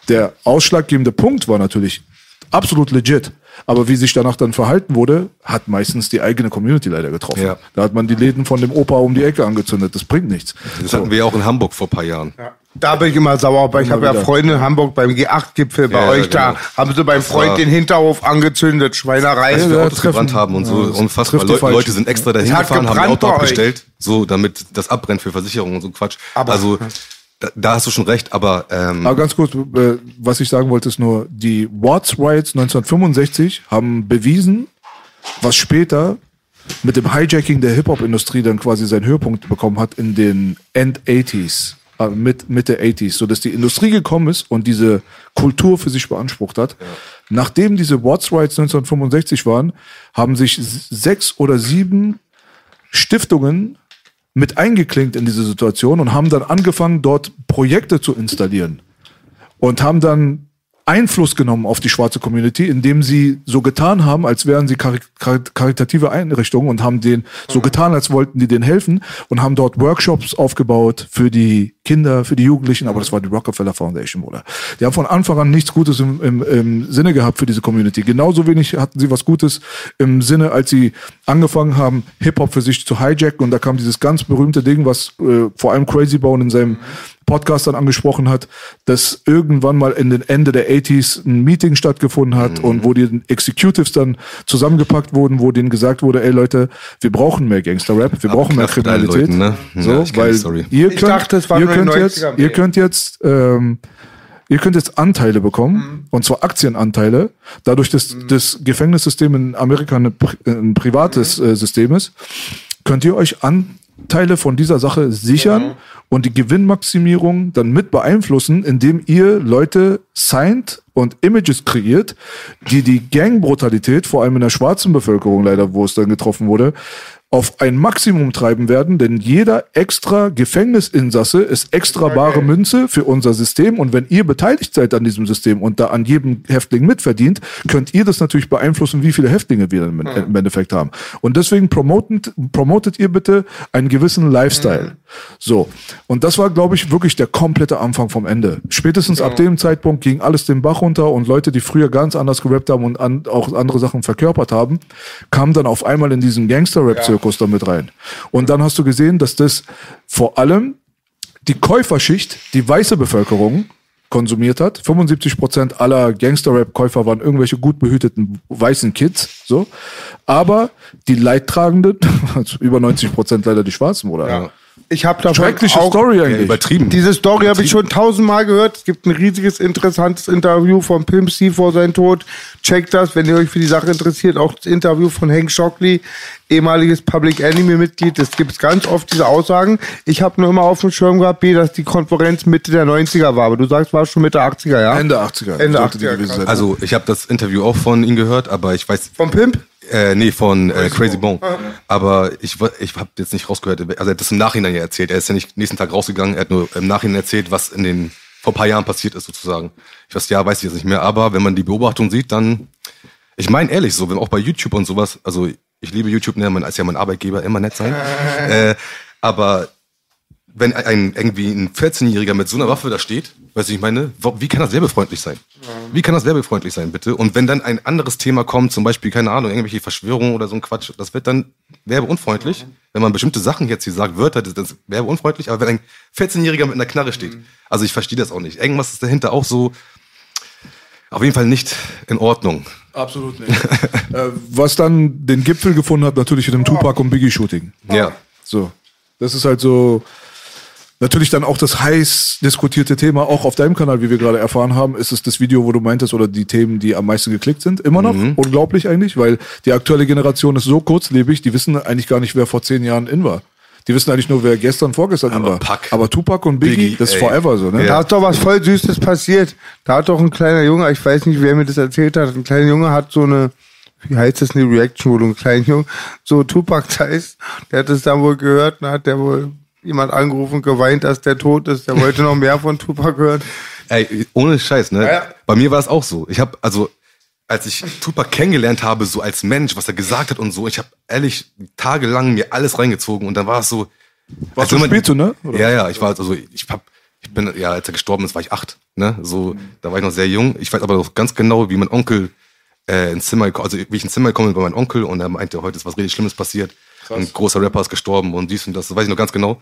Speaker 3: Der ausschlaggebende Punkt war natürlich absolut legit. Aber wie sich danach dann verhalten wurde, hat meistens die eigene Community leider getroffen.
Speaker 4: Ja.
Speaker 3: Da hat man die Läden von dem Opa um die Ecke angezündet. Das bringt nichts.
Speaker 4: Das hatten wir ja auch in Hamburg vor ein paar Jahren.
Speaker 2: Da bin ich immer sauer, weil ich habe ja. Freunde in Hamburg beim G8-Gipfel bei
Speaker 4: Ja, ja,
Speaker 2: euch da.
Speaker 4: genau.
Speaker 2: Haben sie beim Freund den Hinterhof angezündet, Schweinerei.
Speaker 4: Als wir
Speaker 3: Ja,
Speaker 4: Autos
Speaker 3: treffen.
Speaker 4: gebrannt haben und so
Speaker 3: Ja,
Speaker 4: unfassbar.
Speaker 3: trifft die
Speaker 4: Leute, sind extra dahin gefahren, haben ein Auto abgestellt, so damit das abbrennt für Versicherungen und so Quatsch.
Speaker 2: Aber-
Speaker 4: also da, da hast du schon recht, aber ähm,
Speaker 3: Aber ganz kurz, äh, was ich sagen wollte, ist nur, die Watts Riots 1965 haben bewiesen, was später mit dem Hijacking der Hip-Hop-Industrie dann quasi seinen Höhepunkt bekommen hat in den End-80s, äh, mit, Mitte 80s, so dass die Industrie gekommen ist und diese Kultur für sich beansprucht hat. Nachdem diese Watts Riots 1965 waren, haben sich sechs oder sieben Stiftungen mit eingeklinkt in diese Situation und haben dann angefangen, dort Projekte zu installieren und haben dann Einfluss genommen auf die schwarze Community, indem sie so getan haben, als wären sie kari kar karitative Einrichtungen und haben den so getan, als wollten die denen helfen und haben dort Workshops aufgebaut für die Kinder, für die Jugendlichen, aber das war die Rockefeller Foundation, Bruder. Die haben von Anfang an nichts Gutes im, im, im Sinne gehabt für diese Community. Genauso wenig hatten sie was Gutes im Sinne, als sie angefangen haben, Hip-Hop für sich zu hijacken und da kam dieses ganz berühmte Ding, was äh, vor allem Crazy Bone in seinem Podcast dann angesprochen hat, dass irgendwann mal in den Ende der 80s ein Meeting stattgefunden hat
Speaker 4: Mhm.
Speaker 3: und wo die Executives dann zusammengepackt wurden, wo denen gesagt wurde, ey Leute, wir brauchen mehr Gangster-Rap, wir brauchen mehr Kriminalität.
Speaker 4: Leuten, ne?
Speaker 3: So,
Speaker 4: Ja,
Speaker 3: weil ihr könnt,
Speaker 2: dachte,
Speaker 3: ihr könnt jetzt,
Speaker 2: 90ern
Speaker 3: ihr könnt jetzt, ähm, ihr könnt jetzt Anteile bekommen,
Speaker 2: Mhm.
Speaker 3: und zwar Aktienanteile, dadurch, dass das Gefängnissystem in Amerika pri- ein privates
Speaker 2: Mhm.
Speaker 3: äh, System ist, könnt ihr euch Anteile von dieser Sache sichern und die Gewinnmaximierung dann mit beeinflussen, indem ihr Leute signed und Images kreiert, die die Gangbrutalität, vor allem in der schwarzen Bevölkerung leider, wo es dann getroffen wurde, auf ein Maximum treiben werden, denn jeder extra Gefängnisinsasse ist extra bare Münze für unser System und wenn ihr beteiligt seid an diesem System und da an jedem Häftling mitverdient, könnt ihr das natürlich beeinflussen, wie viele Häftlinge wir im, im Endeffekt haben. Und deswegen promotet, promotet ihr bitte einen gewissen Lifestyle. So. Und das war, glaube ich, wirklich der komplette Anfang vom Ende. Spätestens ab dem Zeitpunkt ging alles den Bach runter und Leute, die früher ganz anders gerappt haben und an, auch andere Sachen verkörpert haben, kamen dann auf einmal in diesen Gangster-Rap-Zirkus damit rein. Und dann hast du gesehen, dass das vor allem die Käuferschicht, die weiße Bevölkerung, konsumiert hat. 75 Prozent aller Gangster-Rap-Käufer waren irgendwelche gut behüteten weißen Kids, so. Aber die Leidtragenden, also über 90 Prozent leider die Schwarzen, oder?
Speaker 2: Ja. Ich habe davon
Speaker 3: Schreckliche
Speaker 2: auch
Speaker 3: Story eigentlich.
Speaker 4: übertrieben.
Speaker 2: Diese Story habe ich schon tausendmal gehört. Es gibt ein riesiges, interessantes Interview von Pimp C vor seinem Tod. Checkt das, wenn ihr euch für die Sache interessiert. Auch das Interview von Hank Shockley, ehemaliges Public Enemy-Mitglied. Es gibt ganz oft diese Aussagen. Ich habe nur immer auf dem Schirm gehabt, B, dass die Konferenz Mitte der 90er war. Aber du sagst, war schon Mitte 80er, ja?
Speaker 3: Ende 80er.
Speaker 2: Ende
Speaker 3: sollte die
Speaker 2: 80er,
Speaker 3: gewesen
Speaker 2: krass.
Speaker 3: sein.
Speaker 4: Also ich habe das Interview auch von ihm gehört, aber ich weiß,
Speaker 2: Vom Pimp?
Speaker 4: Äh, nee, von äh, Crazy Bone. Aber ich, ich habe jetzt nicht rausgehört, also er hat das im Nachhinein ja erzählt. Er ist ja nicht nächsten Tag rausgegangen, er hat nur im Nachhinein erzählt, was in den vor ein paar Jahren passiert ist sozusagen. Ich weiß, ja, weiß ich jetzt nicht mehr, aber wenn man die Beobachtung sieht, dann, ich meine ehrlich so, wenn auch bei YouTube und sowas, also ich liebe YouTube, ne, man ist ja mein Arbeitgeber, immer nett sein, äh, aber wenn ein irgendwie ein 14-Jähriger mit so einer Waffe da steht, weißt du, ich meine, wie kann das werbefreundlich sein? Wie kann das werbefreundlich sein, bitte? Und wenn dann ein anderes Thema kommt, zum Beispiel, keine Ahnung, irgendwelche Verschwörungen oder so ein Quatsch, das wird dann werbeunfreundlich. Wenn man bestimmte Sachen jetzt hier sagt, Wörter, das ist werbeunfreundlich, aber wenn ein 14-Jähriger mit einer Knarre steht, also ich verstehe das auch nicht. Irgendwas ist dahinter auch so, Auf jeden Fall nicht in Ordnung.
Speaker 3: Absolut nicht. äh, was dann den Gipfel gefunden hat, natürlich in dem Tupac und Biggie Shooting.
Speaker 4: Ja.
Speaker 3: So. Das ist halt so, natürlich dann auch das heiß diskutierte Thema, auch auf deinem Kanal, wie wir gerade erfahren haben, ist es das Video, wo du meintest, oder die Themen, die am meisten geklickt sind, immer noch.
Speaker 4: Mhm.
Speaker 3: Unglaublich eigentlich, weil die aktuelle Generation ist so kurzlebig, die wissen eigentlich gar nicht, wer vor zehn Jahren in war. Die wissen eigentlich nur, wer gestern, vorgestern in
Speaker 4: Aber
Speaker 3: war.
Speaker 4: Pac.
Speaker 3: Aber Tupac und Biggie,
Speaker 4: Biggie,
Speaker 3: das ist
Speaker 4: ey.
Speaker 3: forever so, ne?
Speaker 2: Da ist doch was voll Süßes passiert. Da hat doch ein kleiner Junge, ich weiß nicht, wer mir das erzählt hat, ein kleiner Junge hat so eine, wie heißt das, eine Reaction, wo du einen kleinen Jungen, so Tupac heißt, der hat es dann wohl gehört, dann hat der wohl jemand angerufen und geweint, dass der tot ist. Der wollte noch mehr von Tupac hören.
Speaker 4: Ey, ohne Scheiß, ne?
Speaker 2: Ja, ja.
Speaker 4: Bei mir war es auch so. Ich habe also als ich Tupac kennengelernt habe, so als Mensch, was er gesagt hat und so, ich habe ehrlich tagelang mir alles reingezogen und dann war es so.
Speaker 3: Warst du spielst du, ne? Oder?
Speaker 4: Ja, ja, ich war also ich hab, ich bin ja, als er gestorben ist, war ich acht, ne? So, da war ich noch sehr jung. Ich weiß aber noch ganz genau, wie mein Onkel äh, ins Zimmer, also wie ich ins Zimmer gekommen bin bei meinem Onkel und er meinte, heute ist was richtig Schlimmes passiert. Ein großer Rapper ist gestorben und dies und das, das weiß ich noch ganz genau.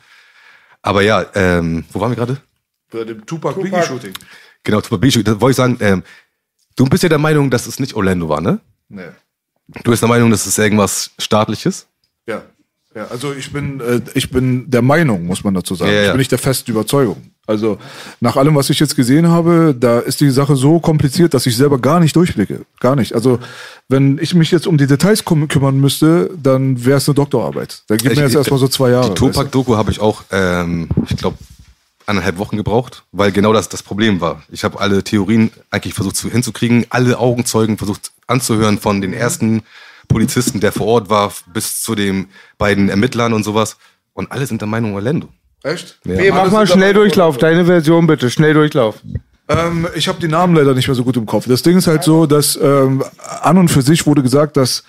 Speaker 4: Aber ja, ähm, wo waren wir gerade?
Speaker 3: Bei dem Tupac, Biggie Shooting.
Speaker 4: Genau, Tupac Biggie, da wollte ich sagen, ähm, du bist ja der Meinung, dass es nicht Orlando war, ne?
Speaker 3: Nee.
Speaker 4: Du bist der Meinung, dass es irgendwas staatliches?
Speaker 3: Ja. Also ich bin, äh, ich bin der Meinung, muss man dazu sagen.
Speaker 4: Ja, ja,
Speaker 3: Ich bin nicht der festen Überzeugung. Also nach allem, was ich jetzt gesehen habe, da ist die Sache so kompliziert, dass ich selber gar nicht durchblicke. Gar nicht. Also wenn ich mich jetzt um die Details küm kümmern müsste, dann wäre es eine Doktorarbeit. Da gibt mir jetzt erstmal so zwei Jahre.
Speaker 4: Die Tupac-Doku habe ich auch, ähm, ich glaube, eineinhalb Wochen gebraucht, weil genau das das Problem war. Ich habe alle Theorien eigentlich versucht zu, hinzukriegen, alle Augenzeugen versucht anzuhören, von den ersten Polizisten, der vor Ort war, bis zu den beiden Ermittlern und sowas. Und alle sind der Meinung Orlando.
Speaker 3: Echt?
Speaker 4: Ja.
Speaker 2: Nee, mach mal Schnelldurchlauf, deine Version bitte, Schnelldurchlauf.
Speaker 3: Ähm, ich habe die Namen leider nicht mehr so gut im Kopf. Das Ding ist halt so, dass ähm, an und für sich wurde gesagt, dass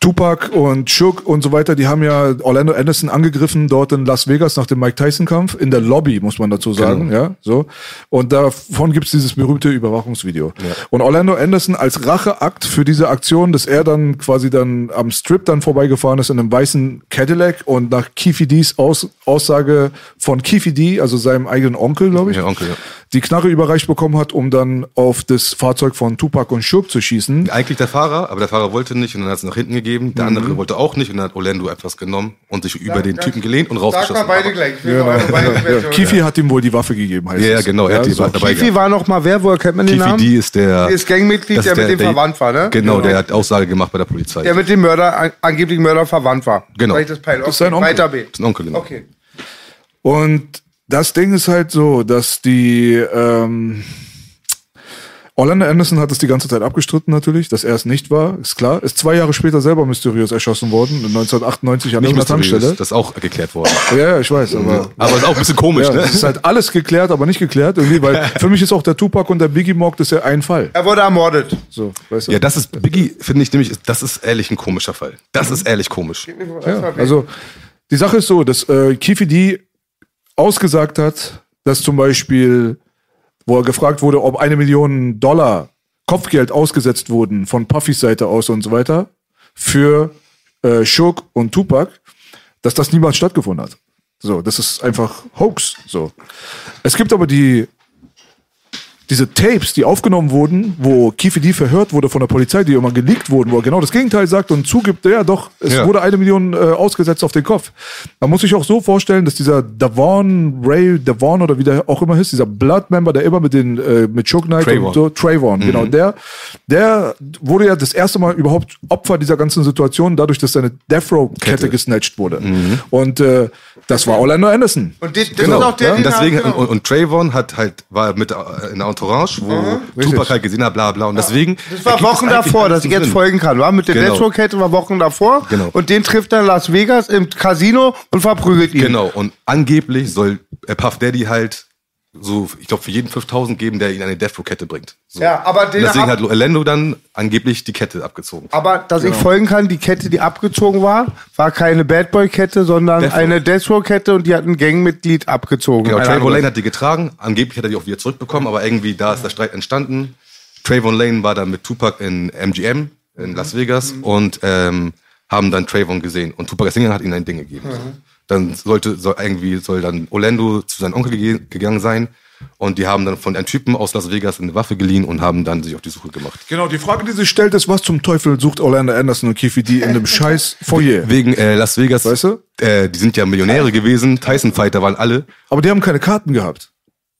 Speaker 3: Tupac und Shook und so weiter, die haben ja Orlando Anderson angegriffen dort in Las Vegas nach dem Mike Tyson Kampf in der Lobby, muss man dazu sagen, ja, so. Und davon gibt's dieses berühmte Überwachungsvideo. Und Orlando Anderson als Racheakt für diese Aktion, dass er dann quasi dann am Strip dann vorbeigefahren ist in einem weißen Cadillac und nach D's Aus Aussage von Keefe D, also seinem eigenen Onkel, glaube ich,
Speaker 4: Ja, Onkel, ja.
Speaker 3: Die Knarre überreicht bekommen hat, um dann auf das Fahrzeug von Tupac und Shook zu schießen.
Speaker 4: Eigentlich der Fahrer, aber der Fahrer wollte nicht und dann hat es nach hinten gegeben. Der
Speaker 3: Mhm.
Speaker 4: andere wollte auch nicht und dann hat Orlando etwas genommen und sich über den Typen gelehnt und rausgeschossen.
Speaker 2: Sag mal beide gleich.
Speaker 3: Genau.
Speaker 2: machen beide
Speaker 3: Ja. Kifi hat ihm wohl die Waffe gegeben, heißt
Speaker 4: Ja, ja,
Speaker 3: es.
Speaker 4: genau, er hat die
Speaker 3: so.
Speaker 4: dabei
Speaker 2: Kifi war noch mal wer? Woher kennt man den
Speaker 4: Kifi
Speaker 2: Namen?
Speaker 4: D ist der.
Speaker 2: Der ist Gangmitglied,
Speaker 4: das
Speaker 2: der mit dem verwandt war, ne?
Speaker 4: Genau,
Speaker 2: Genau.
Speaker 4: der hat Aussage gemacht bei der Polizei.
Speaker 2: Der mit dem Mörder, an- angeblich Mörder verwandt war.
Speaker 4: Genau.
Speaker 2: Das?
Speaker 3: Das ist sein Onkel.
Speaker 2: Weiter B.
Speaker 4: Das ist ein Onkel, genau.
Speaker 2: Okay.
Speaker 3: Und das Ding ist halt so, dass die ähm, Orlando Anderson hat es die ganze Zeit abgestritten natürlich, dass er es nicht war, ist klar. Ist zwei Jahre später selber mysteriös erschossen worden, 1998 an
Speaker 4: Nicht
Speaker 3: irgendeiner
Speaker 4: mysteriös,
Speaker 3: Tankstelle.
Speaker 4: das ist auch geklärt worden.
Speaker 3: Ja, ja, ich weiß, aber
Speaker 4: Aber ist auch ein bisschen komisch,
Speaker 3: ja,
Speaker 4: ne?
Speaker 3: es ist halt alles geklärt, aber nicht geklärt irgendwie, weil für mich ist auch der Tupac und der Biggie Mock das ist ja ein Fall.
Speaker 2: Er wurde ermordet.
Speaker 3: So, weißt du?
Speaker 4: Ja, das ist, Biggie, finde ich nämlich, das ist ehrlich ein komischer Fall. Das ist ehrlich komisch.
Speaker 3: Ja, also die Sache ist so, dass äh, Kifi D ausgesagt hat, dass zum Beispiel, wo er gefragt wurde, ob eine Million Dollar Kopfgeld ausgesetzt wurden von Puffys Seite aus und so weiter für äh, Shook und Tupac, dass das niemals stattgefunden hat. So, das ist einfach Hoax. So. Es gibt aber die diese Tapes, die aufgenommen wurden, wo Kifi D verhört wurde von der Polizei, die immer geleakt wurden, wo er genau das Gegenteil sagt und zugibt, ja doch, es
Speaker 4: Ja.
Speaker 3: wurde eine Million äh, ausgesetzt auf den Kopf. Man muss sich auch so vorstellen, dass dieser Davon, Ray Davon oder wie der auch immer hieß, dieser Blood-Member, der immer mit den, äh, mit Shook Knight
Speaker 4: Trayvon.
Speaker 3: und so, Trayvon, genau, der, der wurde ja das erste Mal überhaupt Opfer dieser ganzen Situation, dadurch, dass seine Death Row-Kette
Speaker 4: Kette.
Speaker 3: gesnatcht wurde. Und äh, das war Orlando Anderson.
Speaker 2: Und das, das
Speaker 4: Genau.
Speaker 2: ist auch der,
Speaker 4: und
Speaker 2: den
Speaker 4: deswegen,
Speaker 2: genau.
Speaker 4: und, und Trayvon hat halt, war mit äh, in der Entourage, wo Tupac halt gesehen hat, bla bla. Und deswegen.
Speaker 2: Das war Wochen davor, dass ich jetzt
Speaker 4: Sinn.
Speaker 2: folgen kann, war? Mit der
Speaker 4: Genau.
Speaker 2: Network-Kette war Wochen davor.
Speaker 4: Genau.
Speaker 2: Und den trifft er in Las Vegas im Casino und verprügelt ihn.
Speaker 4: Genau, und angeblich soll Puff Daddy halt so, ich glaube, für jeden 5000 geben, der ihn eine Death Row Kette bringt. So.
Speaker 2: Ja, aber den
Speaker 4: Und deswegen hat Orlando dann angeblich die Kette abgezogen.
Speaker 2: Aber dass
Speaker 4: Genau.
Speaker 2: ich folgen kann, die Kette, die abgezogen war, war keine Bad Boy-Kette, sondern
Speaker 4: Death Row.
Speaker 2: eine Death Row-Kette und die hat ein Gangmitglied abgezogen.
Speaker 4: Genau, Trayvon. Lane hat die getragen. Angeblich hat er die auch wieder zurückbekommen, aber irgendwie da ist der Streit entstanden. Trayvon Lane war dann mit Tupac in MGM in Las Vegas und ähm, haben dann Trayvon gesehen. Und Tupac als Sänger hat ihnen ein Ding gegeben. So. Dann sollte soll irgendwie soll dann Orlando zu seinem Onkel gege gegangen sein Und die haben dann von einem Typen aus Las Vegas eine Waffe geliehen und haben dann sich auf die Suche gemacht.
Speaker 3: Genau, die Frage, die sich stellt, ist, was zum Teufel sucht Orlando Anderson und Keefe D in einem scheiß Foyer?
Speaker 4: Wegen äh, Las Vegas,
Speaker 3: Weißt du?
Speaker 4: äh, die sind ja Millionäre gewesen, Tyson-Fighter waren alle.
Speaker 3: Aber die haben keine Karten gehabt.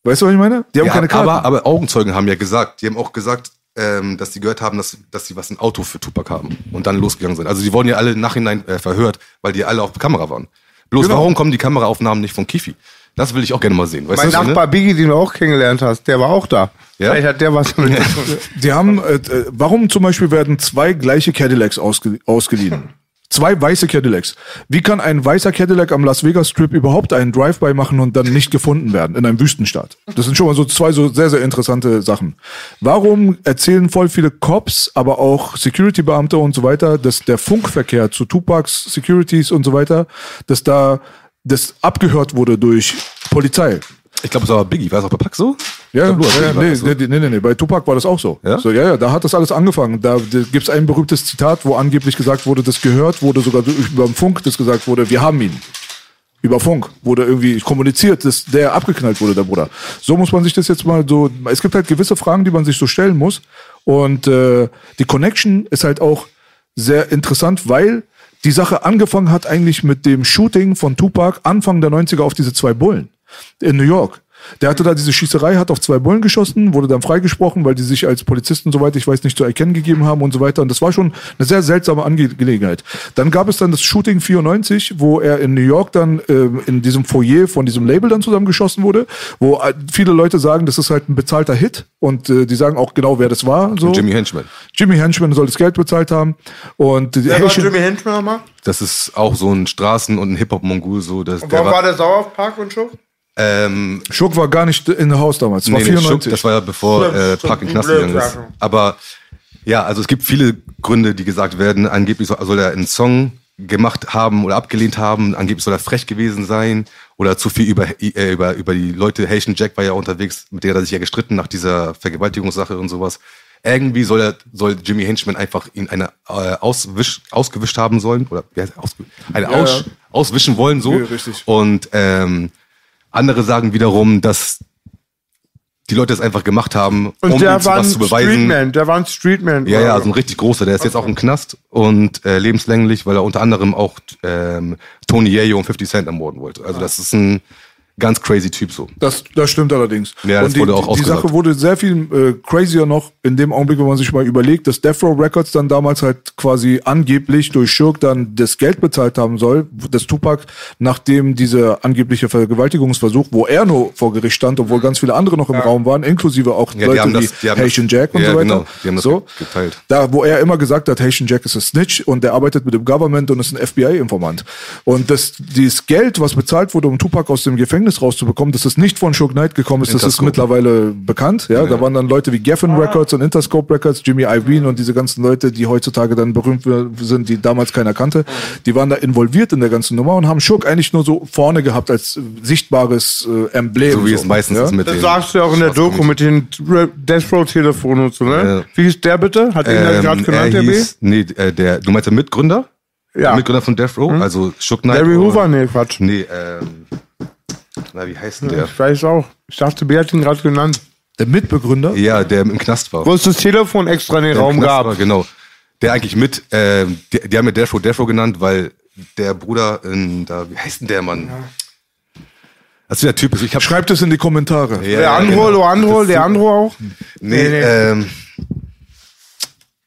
Speaker 3: Weißt du, was ich meine? Die haben
Speaker 4: Ja,
Speaker 3: keine Karten.
Speaker 4: aber, aber Augenzeugen haben ja gesagt, die haben auch gesagt, ähm, dass sie gehört haben, dass, dass sie was ein Auto für Tupac haben und dann losgegangen sind. Also die wurden ja alle im Nachhinein äh, verhört, weil die alle auf Kamera waren. Bloß
Speaker 3: Genau.
Speaker 4: warum kommen die Kameraaufnahmen nicht von Kifi? Das will ich auch gerne mal sehen. Weißt
Speaker 2: Mein
Speaker 4: du,
Speaker 2: Nachbar
Speaker 4: meine?
Speaker 2: Biggie, den du auch kennengelernt hast, der war auch da.
Speaker 4: Ja?
Speaker 2: Vielleicht hat der was damit zu tun.
Speaker 3: Die haben, äh, äh, warum zum Beispiel werden zwei gleiche Cadillacs ausge ausgeliehen? Zwei weiße Cadillacs. Wie kann ein weißer Cadillac am Las Vegas Strip überhaupt einen Drive-by machen und dann nicht gefunden werden in einem Wüstenstaat? Das sind schon mal so zwei so sehr, sehr interessante Sachen. Warum erzählen voll viele Cops, aber auch Security-Beamte und so weiter, dass der Funkverkehr zu Tupacs Securities und so weiter, dass da das abgehört wurde durch Polizei?
Speaker 4: Ich glaube, es war Biggie. War es auch bei Pack so?
Speaker 3: Ja,
Speaker 4: glaub,
Speaker 3: ja, nee,
Speaker 4: so.
Speaker 3: nee, nee, nee, nee, bei Tupac war das auch so.
Speaker 4: Ja?
Speaker 3: So, ja, ja, da hat das alles angefangen. Da, gibt's ein berühmtes Zitat, wo angeblich gesagt wurde, das gehört wurde, sogar über den Funk, das gesagt wurde, wir haben ihn. Über Funk wurde irgendwie kommuniziert, dass der abgeknallt wurde, der Bruder. So muss man sich das jetzt mal so. Es gibt halt gewisse Fragen, die man sich so stellen muss. Und äh, die Connection ist halt auch sehr interessant, weil die Sache angefangen hat eigentlich mit dem Shooting von Tupac Anfang der 90er auf diese zwei Bullen in New York. Der hatte da diese Schießerei, hat auf zwei Bullen geschossen, wurde dann freigesprochen, weil die sich als Polizisten, soweit ich weiß, nicht zu erkennen gegeben haben und so weiter. Und das war schon eine sehr seltsame Angelegenheit. Dann gab es dann das Shooting 94, wo er in New York dann ähm, in diesem Foyer von diesem Label dann zusammengeschossen wurde, wo äh, viele Leute sagen, das ist halt ein bezahlter Hit und äh, die sagen auch genau, wer das war. So.
Speaker 4: Jimmy Henchman.
Speaker 3: Jimmy Henchman soll das Geld bezahlt haben. Und die
Speaker 2: Wer war Jimmy Henchman nochmal?
Speaker 4: Das ist auch so ein Straßen- und ein Hip-Hop-Mongol. So, das,
Speaker 2: Und warum war der sauer auf Park und Schuh?
Speaker 4: Ähm,
Speaker 3: Schuck war gar nicht in der Haus damals. Das war
Speaker 4: Nee, nee,
Speaker 3: 94.
Speaker 4: Schuck, das war ja bevor äh, Park in Knast gegangen ist. Aber ja, also es gibt viele Gründe, die gesagt werden. Angeblich soll, soll er einen Song gemacht haben oder abgelehnt haben. Angeblich soll er frech gewesen sein oder zu viel über, äh, über, über die Leute. Haitian Jack war ja unterwegs, mit der hat er sich ja gestritten nach dieser Vergewaltigungssache und sowas. Irgendwie soll er, soll Jimmy Henchman einfach ihn eine äh, auswisch, ausgewischt haben sollen oder wie heißt, ausge, eine
Speaker 3: Ja,
Speaker 4: aus,
Speaker 3: ja.
Speaker 4: auswischen wollen so.
Speaker 3: Ja, richtig.
Speaker 4: Und ähm, andere sagen wiederum, dass die Leute es einfach gemacht haben,
Speaker 2: Und
Speaker 4: um
Speaker 2: der
Speaker 4: ihm zu
Speaker 2: war ein
Speaker 4: was zu beweisen.
Speaker 2: Streetman, der war ein Streetman.
Speaker 4: Ja, ja, also ein richtig großer. Der ist jetzt auch im Knast und äh, lebenslänglich, weil er unter anderem auch ähm, Tony Yayo und 50 Cent ermorden wollte. Also das ist ein ganz crazy Typ so.
Speaker 3: Das, das stimmt allerdings.
Speaker 4: Ja, das
Speaker 3: und die,
Speaker 4: wurde auch
Speaker 3: die
Speaker 4: ausgesagt.
Speaker 3: Sache wurde sehr viel äh, crazier noch in dem Augenblick, wenn man sich mal überlegt, dass Death Row Records dann damals halt quasi angeblich durch Schurk dann das Geld bezahlt haben soll, das Tupac, nachdem dieser angebliche Vergewaltigungsversuch, wo er nur vor Gericht stand, obwohl ganz viele andere noch im Raum waren, inklusive auch
Speaker 4: Ja, die
Speaker 3: Leute wie
Speaker 4: die
Speaker 3: Haitian Jack und
Speaker 4: ja,
Speaker 3: so weiter.
Speaker 4: genau, die haben das
Speaker 3: so,
Speaker 4: ge- geteilt.
Speaker 3: Da, wo er immer gesagt hat, Haitian Jack ist ein Snitch und der arbeitet mit dem Government und ist ein FBI-Informant. Und das, dieses Geld, was bezahlt wurde, um Tupac aus dem Gefängnis rauszubekommen, dass es nicht von Suge Knight gekommen ist, das ist
Speaker 4: Interscope.
Speaker 3: mittlerweile bekannt. Ja, da waren dann Leute wie Geffen Records und Interscope Records, Jimmy Iovine und diese ganzen Leute, die heutzutage dann berühmt sind, die damals keiner kannte. Die waren da involviert in der ganzen Nummer und haben Suge eigentlich nur so vorne gehabt als äh, sichtbares äh, Emblem.
Speaker 4: So wie es meistens
Speaker 3: ja?
Speaker 4: ist mit
Speaker 2: Das sagst du ja auch in der Doku mit den Death Row Telefon und so, ne?
Speaker 4: Ja.
Speaker 2: Wie hieß der bitte? Hat ihn der gerade
Speaker 4: Ähm,
Speaker 2: genannt,
Speaker 4: er
Speaker 2: der B?
Speaker 4: hieß, nee, äh, der, du meinst der Mitgründer?
Speaker 2: Ja.
Speaker 4: Der Mitgründer von Death Row, also Shook Knight.
Speaker 2: Larry Hoover? Nee, Quatsch.
Speaker 4: Nee, ähm, na, wie heißt denn der?
Speaker 2: Ich weiß auch. Ich dachte, B hat ihn gerade genannt.
Speaker 3: Der Mitbegründer.
Speaker 4: Ja, der im Knast war.
Speaker 2: Wo es das Telefon extra in den
Speaker 4: Der
Speaker 2: Raum
Speaker 4: Knast
Speaker 2: gab.
Speaker 4: War, genau. Der eigentlich mit, ähm, die, die haben ja Row Death Row genannt, weil der Bruder in, da, wie heißt denn der Mann? Das ist der Typ, ich hab,
Speaker 3: Schreibt es in die Kommentare.
Speaker 4: Ja,
Speaker 2: Der Andro,
Speaker 4: genau.
Speaker 2: Loandro,
Speaker 4: Das-
Speaker 2: der Andro auch?
Speaker 4: Nee,
Speaker 2: Nee, nee.
Speaker 4: ähm.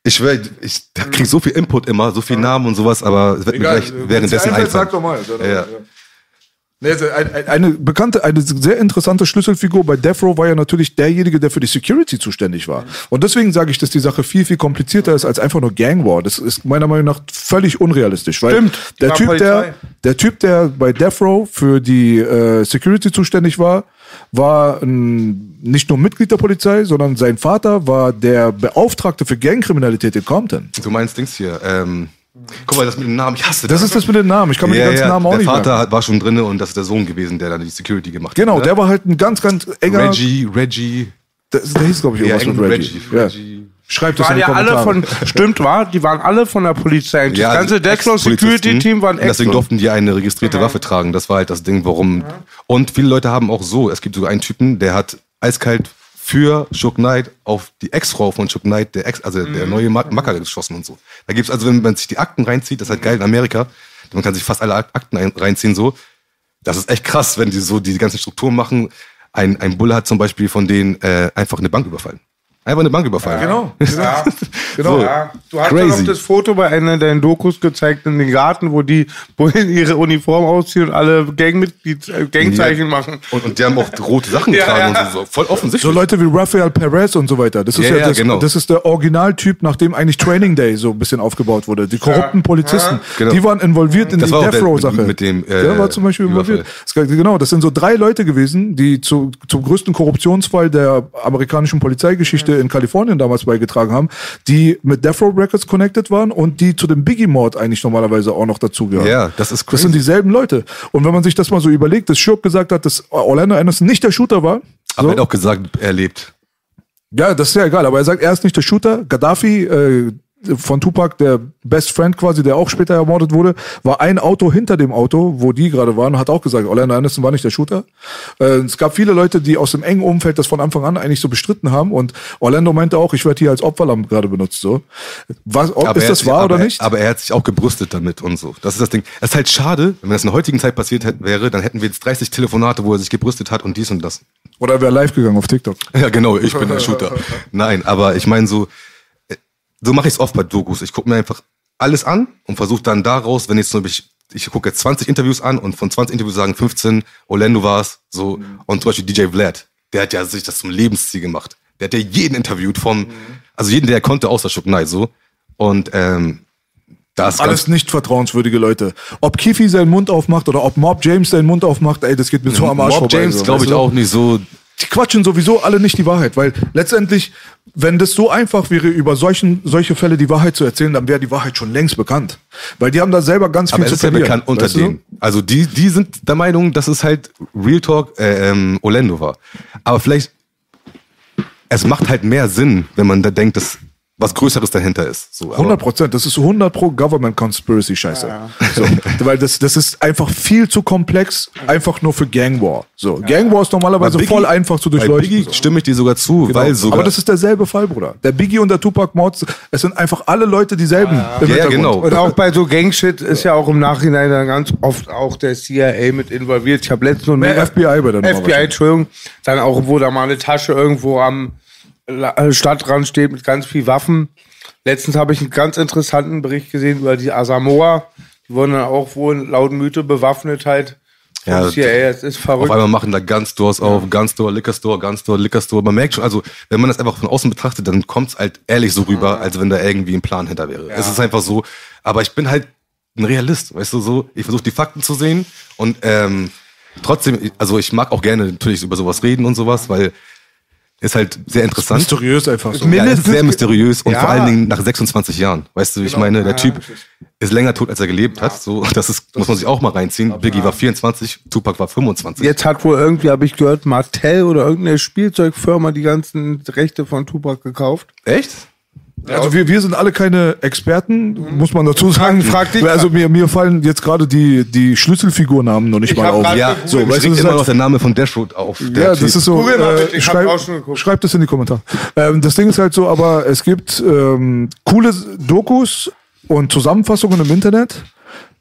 Speaker 4: Ich schwör, ich krieg so viel Input immer, so viel Namen und sowas, aber es wird mir gleich währenddessen
Speaker 3: Einfällt. Sag doch mal.
Speaker 4: Ja, ja.
Speaker 3: Nee, also ein- ein- Eine bekannte, eine sehr interessante Schlüsselfigur bei Death Row war ja natürlich derjenige, der für die Security zuständig war. Und deswegen sage ich, dass die Sache viel, viel komplizierter ist als einfach nur Gang War. Das ist meiner Meinung nach völlig unrealistisch. Weil
Speaker 2: Stimmt,
Speaker 3: Der Typ, der, der Typ, der bei Death Row für die äh, Security zuständig war, war ein, nicht nur Mitglied der Polizei, sondern sein Vater war der Beauftragte für Gangkriminalität in Compton.
Speaker 4: Du meinst Dings hier, ähm, guck mal, das mit dem Namen, ich hasse
Speaker 3: Das ist das mit den Namen. Ich kann mir
Speaker 4: ja,
Speaker 3: die ganzen
Speaker 4: ja,
Speaker 3: Namen auch
Speaker 4: der
Speaker 3: nicht
Speaker 4: Vater
Speaker 3: merken.
Speaker 4: hat- war schon drinne und das ist der Sohn gewesen, der dann die Security gemacht
Speaker 3: Genau,
Speaker 4: hat. ne?
Speaker 3: der war halt ein ganz, ganz enger.
Speaker 4: Reggie, Reggie,
Speaker 3: Der, der hieß, glaube ich,
Speaker 4: ja,
Speaker 3: irgendwas mit
Speaker 4: irgendein
Speaker 3: Reggie.
Speaker 4: Reggie,
Speaker 3: Ja.
Speaker 4: Reggie.
Speaker 3: Schreibt das
Speaker 2: waren
Speaker 3: in die
Speaker 2: ja alle von, stimmt war, die waren alle von der Polizei. Das
Speaker 4: Ja,
Speaker 2: ganze
Speaker 4: Ex-Polizisten.
Speaker 2: Security Team waren
Speaker 4: Und Deswegen durften die eine registrierte Waffe tragen. Das war halt das Ding, warum. Und viele Leute haben auch so, es gibt sogar einen Typen, der hat eiskalt für Shook Knight auf die Ex-Frau von Shook Knight, der Ex, also der neue Ma- Macker geschossen und so. Da gibt's also, wenn man sich die Akten reinzieht, das ist halt geil in Amerika, man kann sich fast alle Ak- Akten ein- reinziehen so. Das ist echt krass, wenn die so die ganzen Strukturen machen. Ein, ein Bulle hat zum Beispiel von denen äh, einfach eine Bank überfallen. Einfach eine Bank überfallen.
Speaker 3: Genau.
Speaker 2: Ja,
Speaker 3: Genau.
Speaker 2: Ja. Du hast ja
Speaker 4: Crazy.
Speaker 2: noch das Foto bei einer deiner Dokus gezeigt in den Garten, wo die Bullen ihre Uniform ausziehen und alle Gangmitglied, äh, Gangzeichen machen.
Speaker 4: Und, und die haben auch rote Sachen getragen
Speaker 2: ja.
Speaker 4: und so, so. Voll offensichtlich.
Speaker 3: So Leute wie Rafael Perez und so weiter. Das ist
Speaker 4: Ja,
Speaker 3: ja,
Speaker 4: ja,
Speaker 3: das,
Speaker 4: genau.
Speaker 3: das ist der Originaltyp, nach dem eigentlich Training Day so ein bisschen aufgebaut wurde. Die korrupten Polizisten,
Speaker 4: Genau.
Speaker 3: die waren involviert in
Speaker 4: Das
Speaker 3: die Death
Speaker 4: der-
Speaker 3: Row
Speaker 4: mit-
Speaker 3: Sache.
Speaker 4: mit dem, äh,
Speaker 3: der war zum Beispiel involviert. Das, genau, das sind so drei Leute gewesen, die zu, zum größten Korruptionsfall der amerikanischen Polizeigeschichte in Kalifornien damals beigetragen haben, die mit Death Row Records connected waren und die zu dem Biggie-Mord eigentlich normalerweise auch noch dazugehören.
Speaker 4: Ja, das ist
Speaker 3: Das
Speaker 4: crazy.
Speaker 3: sind dieselben Leute. Und wenn man sich das mal so überlegt, dass Schurk gesagt hat, dass Orlando Anderson nicht der Shooter war,
Speaker 4: Aber
Speaker 3: so,
Speaker 4: er hat auch gesagt, er lebt.
Speaker 3: ja, das ist ja egal, aber er sagt, er ist nicht der Shooter. Gaddafi äh, von Tupac, der Best Friend quasi, der auch später ermordet wurde, war ein Auto hinter dem Auto, wo die gerade waren, hat auch gesagt, Orlando Anderson war nicht der Shooter. Äh, es gab viele Leute, die aus dem engen Umfeld das von Anfang an eigentlich so bestritten haben und Orlando meinte auch, ich werde hier als Opferlamm gerade benutzt. So, Was, ob, ist das
Speaker 4: sich-
Speaker 3: wahr
Speaker 4: aber,
Speaker 3: oder nicht?
Speaker 4: Aber er hat sich auch gebrüstet damit und so. Das ist das Ding. Es ist halt schade, wenn das in der heutigen Zeit passiert hätte, wäre, dann hätten wir jetzt 30 Telefonate, wo er sich gebrüstet hat und dies und das.
Speaker 3: Oder er wäre live gegangen auf TikTok.
Speaker 4: Ja, genau, ich bin der Shooter. Nein, aber ich meine so, so mache ich es oft bei Dokus. Ich gucke mir einfach alles an und versuche dann daraus, wenn jetzt zum Beispiel, ich gucke jetzt 20 Interviews an und von 20 Interviews sagen 15, Orlando war's, so, und zum Beispiel DJ Vlad, der hat ja sich das zum Lebensziel gemacht. Der hat ja jeden interviewt vom, also jeden, der er konnte, außer Shook Knight, so. Und, ähm, da ist
Speaker 3: Alles nicht vertrauenswürdige Leute. Ob Kiffy seinen Mund aufmacht oder ob Mob James seinen Mund aufmacht, ey, das geht mir so am Arsch
Speaker 4: Mob
Speaker 3: vorbei.
Speaker 4: James
Speaker 3: so,
Speaker 4: glaube ich auch nicht so,
Speaker 3: die quatschen sowieso alle nicht die Wahrheit, weil letztendlich, wenn das so einfach wäre, über solchen, solche Fälle die Wahrheit zu erzählen, dann wäre die Wahrheit schon längst bekannt. Weil die haben da selber ganz viel
Speaker 4: Aber
Speaker 3: zu
Speaker 4: ist ja
Speaker 3: verlieren.
Speaker 4: bekannt unter
Speaker 3: weißt du?
Speaker 4: denen. Also die, die sind der Meinung, dass es halt Real Talk äh, ähm, Orlando war. Aber vielleicht, es macht halt mehr Sinn, wenn man da denkt, dass was Größeres dahinter ist. So, aber-
Speaker 3: 100 Prozent, das ist 100 pro Government Conspiracy Scheiße. So, weil das, das ist einfach viel zu komplex, einfach nur für Gang War. So, Gang War ist normalerweise
Speaker 4: Bei Biggie-
Speaker 3: voll einfach zu
Speaker 4: Bei
Speaker 3: durchleuchten.
Speaker 4: Biggie
Speaker 3: so.
Speaker 4: stimme ich dir sogar zu,
Speaker 3: Genau.
Speaker 4: weil sogar.
Speaker 3: Aber das ist derselbe Fall, Bruder. Der Biggie und der Tupac Mord, es sind einfach alle Leute dieselben. im
Speaker 4: Ja,
Speaker 3: Hintergrund.
Speaker 4: genau.
Speaker 2: Und auch bei so Gangshit ist ja auch im Nachhinein dann ganz oft auch der CIA mit involviert. Ich habe letztens nur
Speaker 3: Mehr FBI bei der
Speaker 2: FBI, Entschuldigung. Dann auch, wo da mal eine Tasche irgendwo am Stadtrand steht mit ganz viel Waffen. Letztens habe ich einen ganz interessanten Bericht gesehen über die Asamoah. Die wurden dann auch wohl laut Mythe bewaffnet halt.
Speaker 4: Ja,
Speaker 2: CIA, es ist
Speaker 4: auf
Speaker 2: verrückt.
Speaker 4: einmal machen da Gun-Stores auf, Gun-Store, Liquor-Store, Gun-Store, Liquor-Store. Man merkt schon, also wenn man das einfach von außen betrachtet, dann kommt es halt ehrlich so rüber, als wenn da irgendwie ein Plan hinter wäre. Es ist einfach so, aber ich bin halt ein Realist, weißt du, so. Ich versuche die Fakten zu sehen und ähm, trotzdem, also ich mag auch gerne natürlich über sowas reden und sowas, weil ist halt sehr interessant.
Speaker 3: Mysteriös einfach so.
Speaker 4: Ja, ist sehr mysteriös und
Speaker 2: Ja.
Speaker 4: vor allen Dingen nach 26 Jahren. Weißt du, ich meine, der Typ ist länger tot, als er gelebt hat. So, das ist, muss man sich auch mal reinziehen. Biggie war 24, Tupac war 25.
Speaker 2: Jetzt hat wohl irgendwie, habe ich gehört, Mattel oder irgendeine Spielzeugfirma die ganzen Rechte von Tupac gekauft.
Speaker 4: Echt?
Speaker 3: Also wir, wir sind alle keine Experten, muss man dazu sagen.
Speaker 2: Frag dich.
Speaker 3: also mir, mir fallen jetzt gerade die, die Schlüsselfigurnamen noch nicht
Speaker 2: Ich
Speaker 3: mal
Speaker 2: hab
Speaker 3: auf.
Speaker 4: Ja,
Speaker 3: so, weißt du, das
Speaker 4: immer noch der Name von Dashroad auf. Der
Speaker 3: Ja, das ist so. Äh,
Speaker 2: ich
Speaker 3: schreib,
Speaker 2: auch schon geguckt.
Speaker 3: schreibt es in die Kommentare. Ähm, das Ding ist halt so, aber es gibt ähm, coole Dokus und Zusammenfassungen im Internet.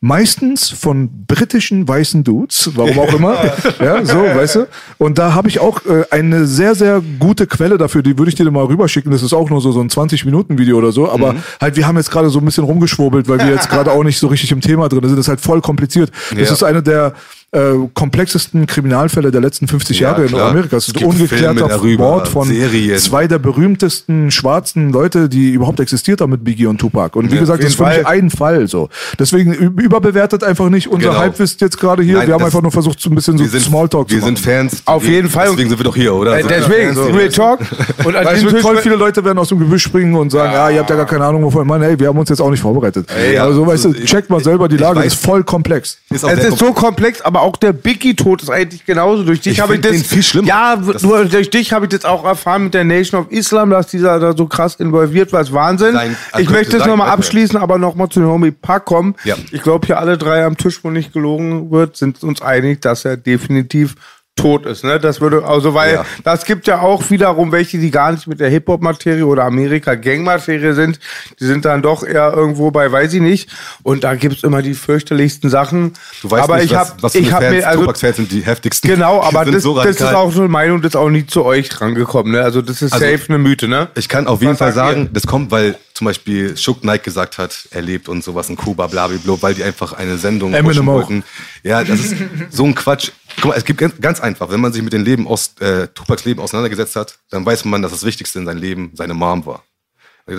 Speaker 3: Meistens von britischen weißen Dudes, warum auch immer. ja, so, weißt du? Und da habe ich auch äh, eine sehr, sehr gute Quelle dafür, die würde ich dir mal rüberschicken. Das ist auch nur so, so ein 20-Minuten-Video oder so. Aber halt, wir haben jetzt gerade so ein bisschen rumgeschwurbelt, weil wir jetzt gerade auch nicht so richtig im Thema drin sind. Das ist halt voll kompliziert. Das
Speaker 4: Ja.
Speaker 3: ist eine der äh, komplexesten Kriminalfälle der letzten 50
Speaker 4: Ja,
Speaker 3: Jahre in
Speaker 4: klar.
Speaker 3: Amerika. Es ist ungeklärter
Speaker 4: darüber,
Speaker 3: Mord von
Speaker 4: Serien.
Speaker 3: zwei der berühmtesten schwarzen Leute, die überhaupt existiert haben mit Biggie und Tupac. Und wie
Speaker 4: Ja,
Speaker 3: gesagt, das ist für mich ein Fall so. Deswegen überbewertet einfach nicht unser
Speaker 4: Genau.
Speaker 3: Halbwissen jetzt gerade hier.
Speaker 4: Nein,
Speaker 3: wir haben einfach nur versucht, so ein bisschen so
Speaker 4: wir sind,
Speaker 3: Smalltalk
Speaker 4: wir
Speaker 3: zu
Speaker 4: sind
Speaker 3: machen.
Speaker 4: Fans.
Speaker 2: Auf
Speaker 4: Wir-
Speaker 2: jeden Fall.
Speaker 4: Deswegen sind wir doch hier, oder?
Speaker 2: Äh, deswegen,
Speaker 4: So.
Speaker 2: Real Talk. Und an Tisch-
Speaker 3: voll viele Leute werden aus dem Gebüsch springen und sagen, ja, ihr habt ja gar keine Ahnung, wovon. Mann, hey, wir haben uns jetzt auch nicht vorbereitet.
Speaker 4: ja,
Speaker 3: also, weißt du,
Speaker 4: ich-
Speaker 3: checkt mal selber, die
Speaker 4: ich
Speaker 3: Lage
Speaker 4: weiß-
Speaker 3: ist voll komplex.
Speaker 4: Ist
Speaker 2: Es ist so komplex, aber aber auch der Biggie-Tod ist eigentlich genauso. Durch dich
Speaker 4: Ich
Speaker 2: habe ich das.
Speaker 4: den viel schlimmer.
Speaker 2: Ja, nur durch dich habe ich das auch erfahren mit der Nation of Islam, dass dieser da so krass involviert war. Das ist Wahnsinn.
Speaker 4: Sein-
Speaker 2: ich
Speaker 4: könnte
Speaker 2: möchte es nochmal abschließen, aber nochmal zu dem Homie Park kommen.
Speaker 4: Ja.
Speaker 2: Ich glaube, hier alle drei am Tisch, wo nicht gelogen wird, sind uns einig, dass er definitiv tot ist. Ne? Das würde, also weil
Speaker 4: Ja.
Speaker 2: das gibt ja auch wiederum welche, die gar nicht mit der Hip-Hop-Materie oder Amerika-Gang-Materie sind. Die sind dann doch eher irgendwo bei, weiß ich nicht. Und da gibt's immer die fürchterlichsten Sachen.
Speaker 4: Du weißt
Speaker 2: aber
Speaker 4: nicht,
Speaker 2: ich
Speaker 4: was,
Speaker 2: hab,
Speaker 4: was für
Speaker 2: ich hab
Speaker 4: Fans,
Speaker 2: mir, also
Speaker 4: Tupacs-Fans sind die heftigsten.
Speaker 2: Genau, aber das,
Speaker 4: so
Speaker 2: das ist auch so eine Meinung, das ist auch nie zu euch drangekommen. Ne? Also das ist
Speaker 4: Also,
Speaker 2: safe eine Mythe, ne?
Speaker 4: Ich kann auf jeden
Speaker 2: Was
Speaker 4: Fall sagen,
Speaker 2: ihr?
Speaker 4: das kommt, weil zum Beispiel Shook Knight gesagt hat, er lebt und sowas in Kuba, blablabla, weil die einfach eine Sendung wollten. Ja, das ist so ein Quatsch. Guck mal, es gibt ganz, einfach, wenn man sich mit dem Leben aus, äh, Tupacs Leben auseinandergesetzt hat, dann weiß man, dass das Wichtigste in seinem Leben seine Mom war.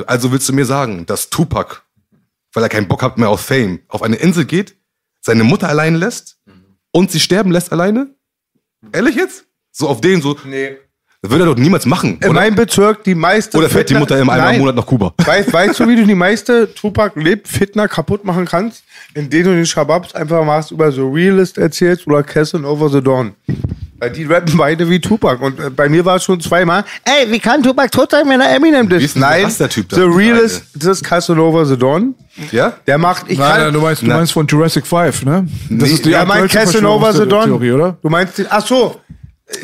Speaker 4: Also willst du mir sagen, dass Tupac, weil er keinen Bock hat mehr auf Fame, auf eine Insel geht, seine Mutter allein lässt und sie sterben lässt alleine? Ehrlich jetzt? So auf den so,
Speaker 2: Nee.
Speaker 4: Das würde er doch niemals machen,
Speaker 2: In
Speaker 4: oder?
Speaker 2: meinem Bezirk die meiste
Speaker 4: Oder fährt die
Speaker 2: Fitner-
Speaker 4: Mutter immer einmal im. Monat nach Kuba?
Speaker 2: Weißt, weißt du, wie du die meiste Tupac lebt Fitner kaputt machen kannst? Indem du den Shababs einfach machst über so Realist erzählst oder Cassin Over the Dawn. Weil die rappen beide wie Tupac. Und äh, bei mir war es schon zweimal, ey, wie kann Tupac tot sein, wenn er Eminem
Speaker 4: Wie
Speaker 2: ist? Nein,
Speaker 4: das der Typ da?
Speaker 2: The Realist, das ist Cassin Over the Dawn.
Speaker 4: Ja?
Speaker 2: Der macht, ich
Speaker 3: Nein,
Speaker 2: kann,
Speaker 3: nein, du meinst, du meinst von Jurassic 5, ne? Das
Speaker 4: Nee,
Speaker 3: ist die
Speaker 2: ja, mein
Speaker 3: aktuellste
Speaker 2: Cassin Over the Dawn.
Speaker 3: Verschwörungstheorie, oder?
Speaker 2: Du meinst, ach so.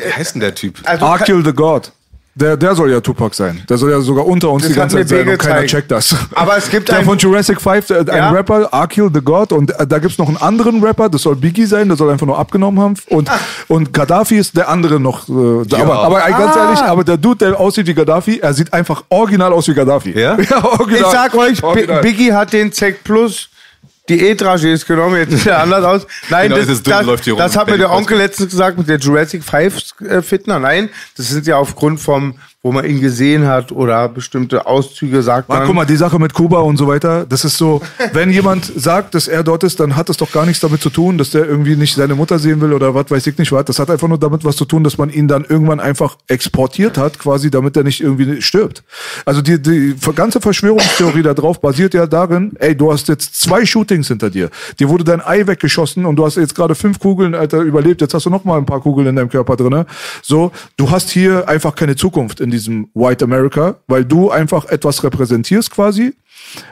Speaker 4: Wie heißt denn der Typ?
Speaker 2: Also,
Speaker 3: Arkil the God. Der, der soll ja Tupac sein. Der soll ja sogar unter uns
Speaker 2: Das
Speaker 3: die ganze Zeit sein und keiner checkt das.
Speaker 2: Aber es gibt
Speaker 3: der
Speaker 2: einen-
Speaker 3: von Jurassic 5, äh, ein
Speaker 2: Ja.
Speaker 3: Rapper, Arkil the God. Und äh, da gibt's noch einen anderen Rapper, das soll Biggie sein, der soll einfach nur abgenommen haben. Und, und Gaddafi ist der andere noch. Äh, da- aber, aber äh, ganz
Speaker 2: Ah.
Speaker 3: ehrlich, aber der Dude, der aussieht wie Gaddafi, er sieht einfach original aus wie Gaddafi.
Speaker 4: Ja?
Speaker 3: ja original.
Speaker 2: Ich sag euch,
Speaker 3: Original.
Speaker 2: Biggie hat den Zack Plus Diätrages genommen, jetzt sieht er anders aus. Nein,
Speaker 4: Genau,
Speaker 2: das,
Speaker 4: das ist
Speaker 2: das,
Speaker 4: läuft hier rum.
Speaker 2: das hat mir der Onkel letztens gesagt mit der Jurassic 5 äh, Fitner. Nein, das sind ja aufgrund vom, wo man ihn gesehen hat oder bestimmte Auszüge sagt
Speaker 3: Ah,
Speaker 2: man.
Speaker 3: guck mal, die Sache mit Kuba und so weiter, das ist so, wenn jemand sagt, dass er dort ist, dann hat das doch gar nichts damit zu tun, dass der irgendwie nicht seine Mutter sehen will oder was weiß ich nicht was. Das hat einfach nur damit was zu tun, dass man ihn dann irgendwann einfach exportiert hat, quasi, damit er nicht irgendwie stirbt. Also die, die ganze Verschwörungstheorie da drauf basiert ja darin, ey, du hast jetzt zwei Shootings hinter dir. Dir wurde dein Ei weggeschossen und du hast jetzt gerade fünf Kugeln, Alter, überlebt. Jetzt hast du noch mal ein paar Kugeln in deinem Körper drinne. So, du hast hier einfach keine Zukunft in diesem White America, weil du einfach etwas repräsentierst quasi,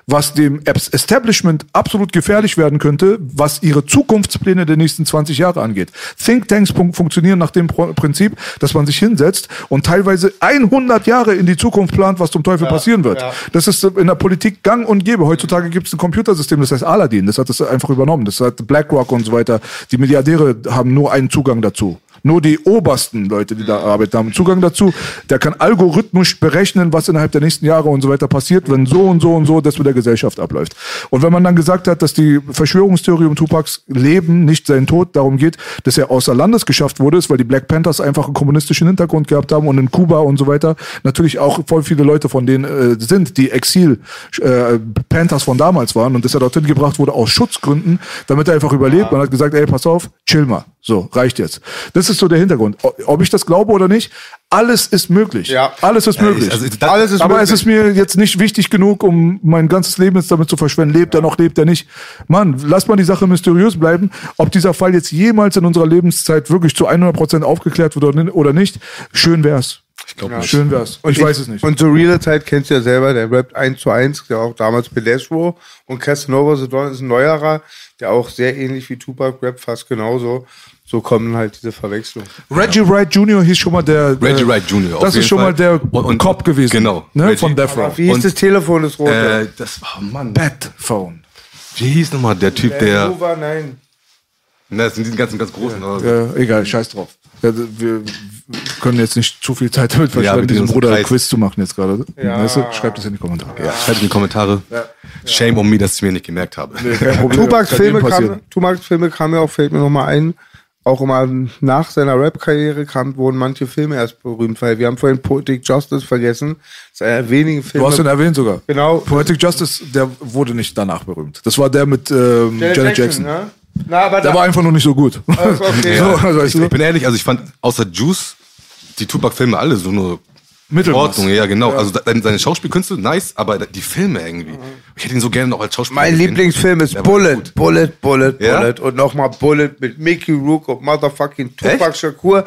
Speaker 3: was dem Establishment absolut gefährlich werden könnte, was ihre Zukunftspläne der nächsten 20 Jahre angeht. Thinktanks fun- funktionieren nach dem Prinzip, dass man sich hinsetzt und teilweise 100 Jahre in die Zukunft plant, was zum Teufel passieren wird.
Speaker 2: ja.
Speaker 3: Das ist in der Politik gang und gäbe. Heutzutage gibt es ein Computersystem, das heißt Aladdin. Das hat das einfach übernommen. Das hat BlackRock und so weiter. Die Milliardäre haben nur einen Zugang dazu. Nur die obersten Leute, die da arbeiten, haben Zugang dazu. Der kann algorithmisch berechnen, was innerhalb der nächsten Jahre und so weiter passiert, wenn so und so und so das mit der Gesellschaft abläuft. Und wenn man dann gesagt hat, dass die Verschwörungstheorie um Tupacs Leben, nicht sein Tod, darum geht, dass er außer Landes geschafft wurde, ist, weil die Black Panthers einfach einen kommunistischen Hintergrund gehabt haben und in Kuba und so weiter natürlich auch voll viele Leute von denen äh, sind, die Exil äh, Panthers von damals waren und dass er dorthin gebracht wurde aus Schutzgründen, damit er einfach überlebt. Man hat gesagt, ey, pass auf, chill mal. So, reicht jetzt. Das ist so der Hintergrund. Ob ich das glaube oder nicht, alles ist möglich.
Speaker 2: Ja.
Speaker 3: Alles ist
Speaker 4: Ja,
Speaker 3: möglich.
Speaker 4: ich- also das-
Speaker 2: Alles ist
Speaker 3: Aber
Speaker 2: möglich.
Speaker 3: es ist mir jetzt nicht wichtig genug, um mein ganzes Leben jetzt damit zu verschwenden. Lebt er noch, lebt er nicht? Mann, lass mal die Sache mysteriös bleiben. Ob dieser Fall jetzt jemals in unserer Lebenszeit wirklich zu 100% aufgeklärt wird oder ni- oder nicht, schön wär's.
Speaker 4: Ich glaube nicht.
Speaker 3: Schön wär's. Ich, weiß es nicht.
Speaker 2: Und zur reale Zeit kennst du ja selber, der rappt 1 zu 1, der auch damals Pedestro. Und Casanova the Don ist ein neuerer, der auch sehr ähnlich wie Tupac rappt, fast genauso. So kommen halt diese Verwechslungen.
Speaker 3: Reggie Wright Jr. hieß schon mal der.
Speaker 4: Reggie
Speaker 3: äh,
Speaker 4: Wright Jr.
Speaker 3: Das ist schon
Speaker 4: Fall.
Speaker 3: mal der
Speaker 4: Und- und-
Speaker 3: Cop gewesen.
Speaker 4: genau.
Speaker 3: Ne,
Speaker 4: Reggie.
Speaker 3: von Death Row.
Speaker 2: Wie hieß
Speaker 4: Und-
Speaker 2: das Telefon, das rote?
Speaker 4: Äh, das war, Mann.
Speaker 3: Bad Phone.
Speaker 4: Wie hieß nochmal der Typ, der.
Speaker 2: Hoover, nein.
Speaker 4: Ne, das sind die ganzen ganz großen. aber-
Speaker 3: Ja, egal, scheiß drauf. Ja, wir können jetzt nicht zu viel Zeit damit verschwenden,
Speaker 4: mit
Speaker 3: diesem Bruder
Speaker 4: Kreis.
Speaker 3: Quiz zu machen jetzt gerade.
Speaker 2: Ja.
Speaker 3: Weißt du? Schreibt es in die Kommentare.
Speaker 4: Ja, schreibt in die Kommentare. Shame on me, dass ich mir nicht gemerkt habe.
Speaker 2: Tupacs
Speaker 3: Kann
Speaker 2: Filme,
Speaker 3: passieren.
Speaker 2: kam, Filme kamen ja auch, fällt mir nochmal ein, auch immer nach seiner Rap-Karriere kam, wurden manche Filme erst berühmt, weil wir haben vorhin Poetic Justice vergessen. Das ist einer der wenigen Filme.
Speaker 3: Du hast ihn erwähnt sogar.
Speaker 2: Genau.
Speaker 3: Poetic Justice, der wurde nicht danach berühmt. Das war der mit ähm, Janet, Jackson.
Speaker 2: Ne? Na, aber
Speaker 3: Der
Speaker 2: da,
Speaker 3: war einfach nur nicht so gut.
Speaker 2: Also, okay.
Speaker 3: so,
Speaker 4: Ja,
Speaker 3: weißt
Speaker 4: ich, ich bin ehrlich, also ich fand außer Juice die Tupac-Filme alle so nur
Speaker 3: Mittelmaß.
Speaker 4: Ordnung, ja, genau. Also seine, Schauspielkünste, nice, aber die Filme irgendwie. Ich hätte ihn so gerne noch als Schauspieler
Speaker 2: Mein. Lieblingsfilm ist Bullet,
Speaker 4: gut.
Speaker 2: Bullet, Bullet,
Speaker 4: Ja?
Speaker 2: Bullet und nochmal Bullet mit Mickey Rook und motherfucking Tupac? Shakur.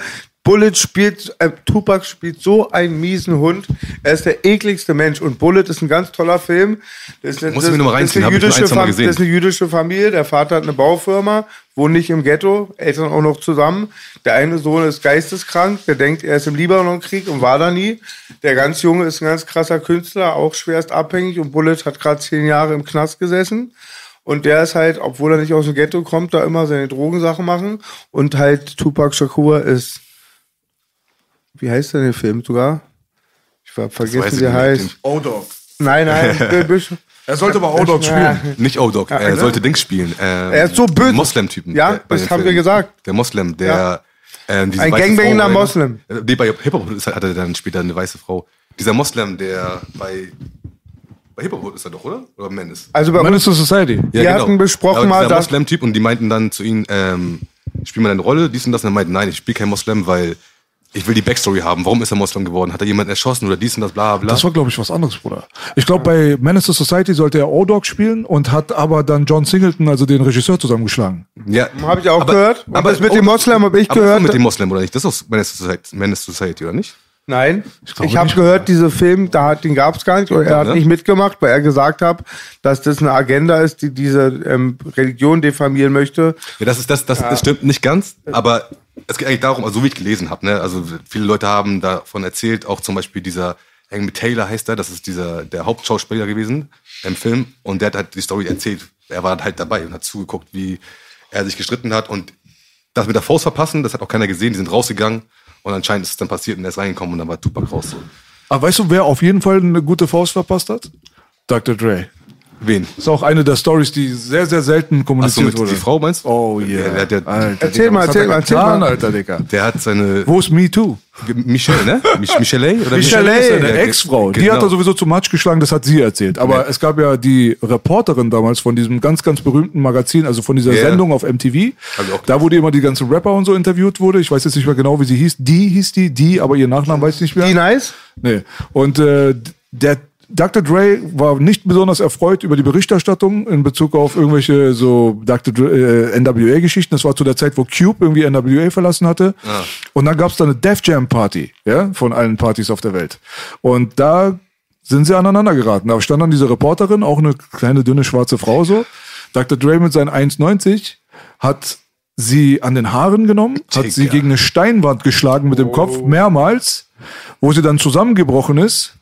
Speaker 2: Bullet spielt, äh, Tupac spielt so einen miesen Hund. Er ist der ekligste Mensch und Bullet ist ein ganz toller Film. Das ist eine,
Speaker 4: Muss ich mir noch mal
Speaker 2: das ist eine
Speaker 4: reinziehen, hab ich nur
Speaker 2: jüdische
Speaker 4: ein, zwei Mal
Speaker 2: Fam-
Speaker 4: gesehen.
Speaker 2: Das ist eine jüdische Familie. Der Vater hat eine Baufirma, wohnt nicht im Ghetto, Eltern auch noch zusammen. Der eine Sohn ist geisteskrank, der denkt, er ist im Libanonkrieg und war da nie. Der ganz Junge ist ein ganz krasser Künstler, auch schwerst abhängig und Bullet hat gerade zehn Jahre im Knast gesessen. Und der ist halt, obwohl er nicht aus dem Ghetto kommt, da immer seine Drogensachen machen. Und halt Tupac Shakur ist, wie heißt denn der Film sogar? Ich hab
Speaker 4: weiß
Speaker 2: vergessen, wie er heißt.
Speaker 3: O-Dog.
Speaker 2: Nein, nein,
Speaker 3: Er sollte aber O-Dog spielen.
Speaker 4: Nicht O-Dog, er sollte Dings spielen. Ähm,
Speaker 2: Er ist so böse.
Speaker 4: Moslem-Typen.
Speaker 2: Ja, das haben wir gesagt.
Speaker 4: Der Moslem, der.
Speaker 2: Ja.
Speaker 4: Ähm,
Speaker 2: Ein
Speaker 4: Frau,
Speaker 2: Moslem.
Speaker 4: Äh, Nee, bei Hip-Hop hat er dann später eine weiße Frau. Dieser Moslem, der bei. Bei Hip-Hop ist er doch, oder? Oder Menace?
Speaker 2: Also bei
Speaker 3: Menace to Society.
Speaker 2: Wir hatten besprochen
Speaker 4: Aber
Speaker 2: mal, dass-
Speaker 4: Moslem-Typ und die meinten dann zu ihm, ähm, spiel mal deine Rolle, dies und das. Und er meinte, nein, ich spiele kein Moslem, weil ich will die Backstory haben. Warum ist er Moslem geworden? Hat er jemanden erschossen oder dies und das, bla bla?
Speaker 3: Das war, glaube ich, was anderes, Bruder. Ich glaube, bei Menace to Society sollte er O-Dog spielen und hat aber dann John Singleton, also den Regisseur, zusammengeschlagen.
Speaker 4: ja,
Speaker 2: Habe ich auch gehört. Und das mit dem Moslem habe ich
Speaker 4: aber
Speaker 2: gehört.
Speaker 4: mit dem Moslem oder nicht? Das ist doch Menace Society, Menace Society oder nicht?
Speaker 2: Nein, ich,
Speaker 3: glaube
Speaker 2: habe gehört, dieser Film, da hat, den gab es gar nicht. Er hat
Speaker 4: ne?
Speaker 2: nicht mitgemacht, weil er gesagt hat, dass das eine Agenda ist, die diese ähm, Religion diffamieren möchte.
Speaker 4: Ja, das ist das, das, das stimmt nicht ganz, aber es geht eigentlich darum, also so wie ich gelesen habe, ne, also viele Leute haben davon erzählt, auch zum Beispiel dieser Hank Taylor heißt er, das ist dieser der Hauptschauspieler gewesen im Film und der hat halt die Story erzählt. Er war halt dabei und hat zugeguckt, wie er sich gestritten hat und das mit der Faust verpassen, das hat auch keiner gesehen, die sind rausgegangen und anscheinend ist es dann passiert und er ist reingekommen und dann war Tupac raus. So.
Speaker 3: Aber weißt du, wer auf jeden Fall eine gute Faust verpasst hat? Dr. Dre.
Speaker 4: Wen?
Speaker 3: Ist auch eine der Stories, die sehr, sehr selten kommuniziert
Speaker 4: mit
Speaker 3: wurde.
Speaker 4: die Frau meinst du?
Speaker 3: Oh yeah.
Speaker 4: Der, der, der,
Speaker 3: Alter,
Speaker 2: Erzähl
Speaker 3: Digga,
Speaker 2: mal, erzähl
Speaker 3: er
Speaker 2: mal, erzähl mal.
Speaker 3: Alter, Digga.
Speaker 4: der hat seine
Speaker 3: Wo ist Me Too?
Speaker 4: Michelle, ne? Mich, Michelle oder
Speaker 2: Michelle,
Speaker 3: Seine
Speaker 4: Ja, ge-
Speaker 3: Ex-Frau, die
Speaker 4: genau.
Speaker 3: hat er sowieso zu Matsch geschlagen, das hat sie erzählt. Aber
Speaker 4: Ja.
Speaker 3: es gab ja die Reporterin damals von diesem ganz, ganz berühmten Magazin, also von dieser
Speaker 4: Ja.
Speaker 3: Sendung auf MTV. Da, die immer die ganzen Rapper und so interviewt wurde. Ich weiß jetzt nicht mehr genau, wie sie hieß. Die hieß die, die, aber ihr Nachnamen weiß ich nicht mehr.
Speaker 2: Die nice?
Speaker 3: Nee. Und äh, der Dr. Dre war nicht besonders erfreut über die Berichterstattung in Bezug auf irgendwelche so Dr. Dre, äh, NWA-Geschichten. Das war zu der Zeit, wo Cube irgendwie NWA verlassen hatte. Und dann gab es da eine Def Jam Party, ja, von allen Partys auf der Welt. Und da sind sie aneinander geraten. Da stand dann diese Reporterin, auch eine kleine, dünne, schwarze Frau so. Dr. Dre mit seinen 1,90 hat sie an den Haaren genommen, hat sie gegen eine Steinwand geschlagen mit dem Kopf mehrmals, wo sie dann zusammengebrochen ist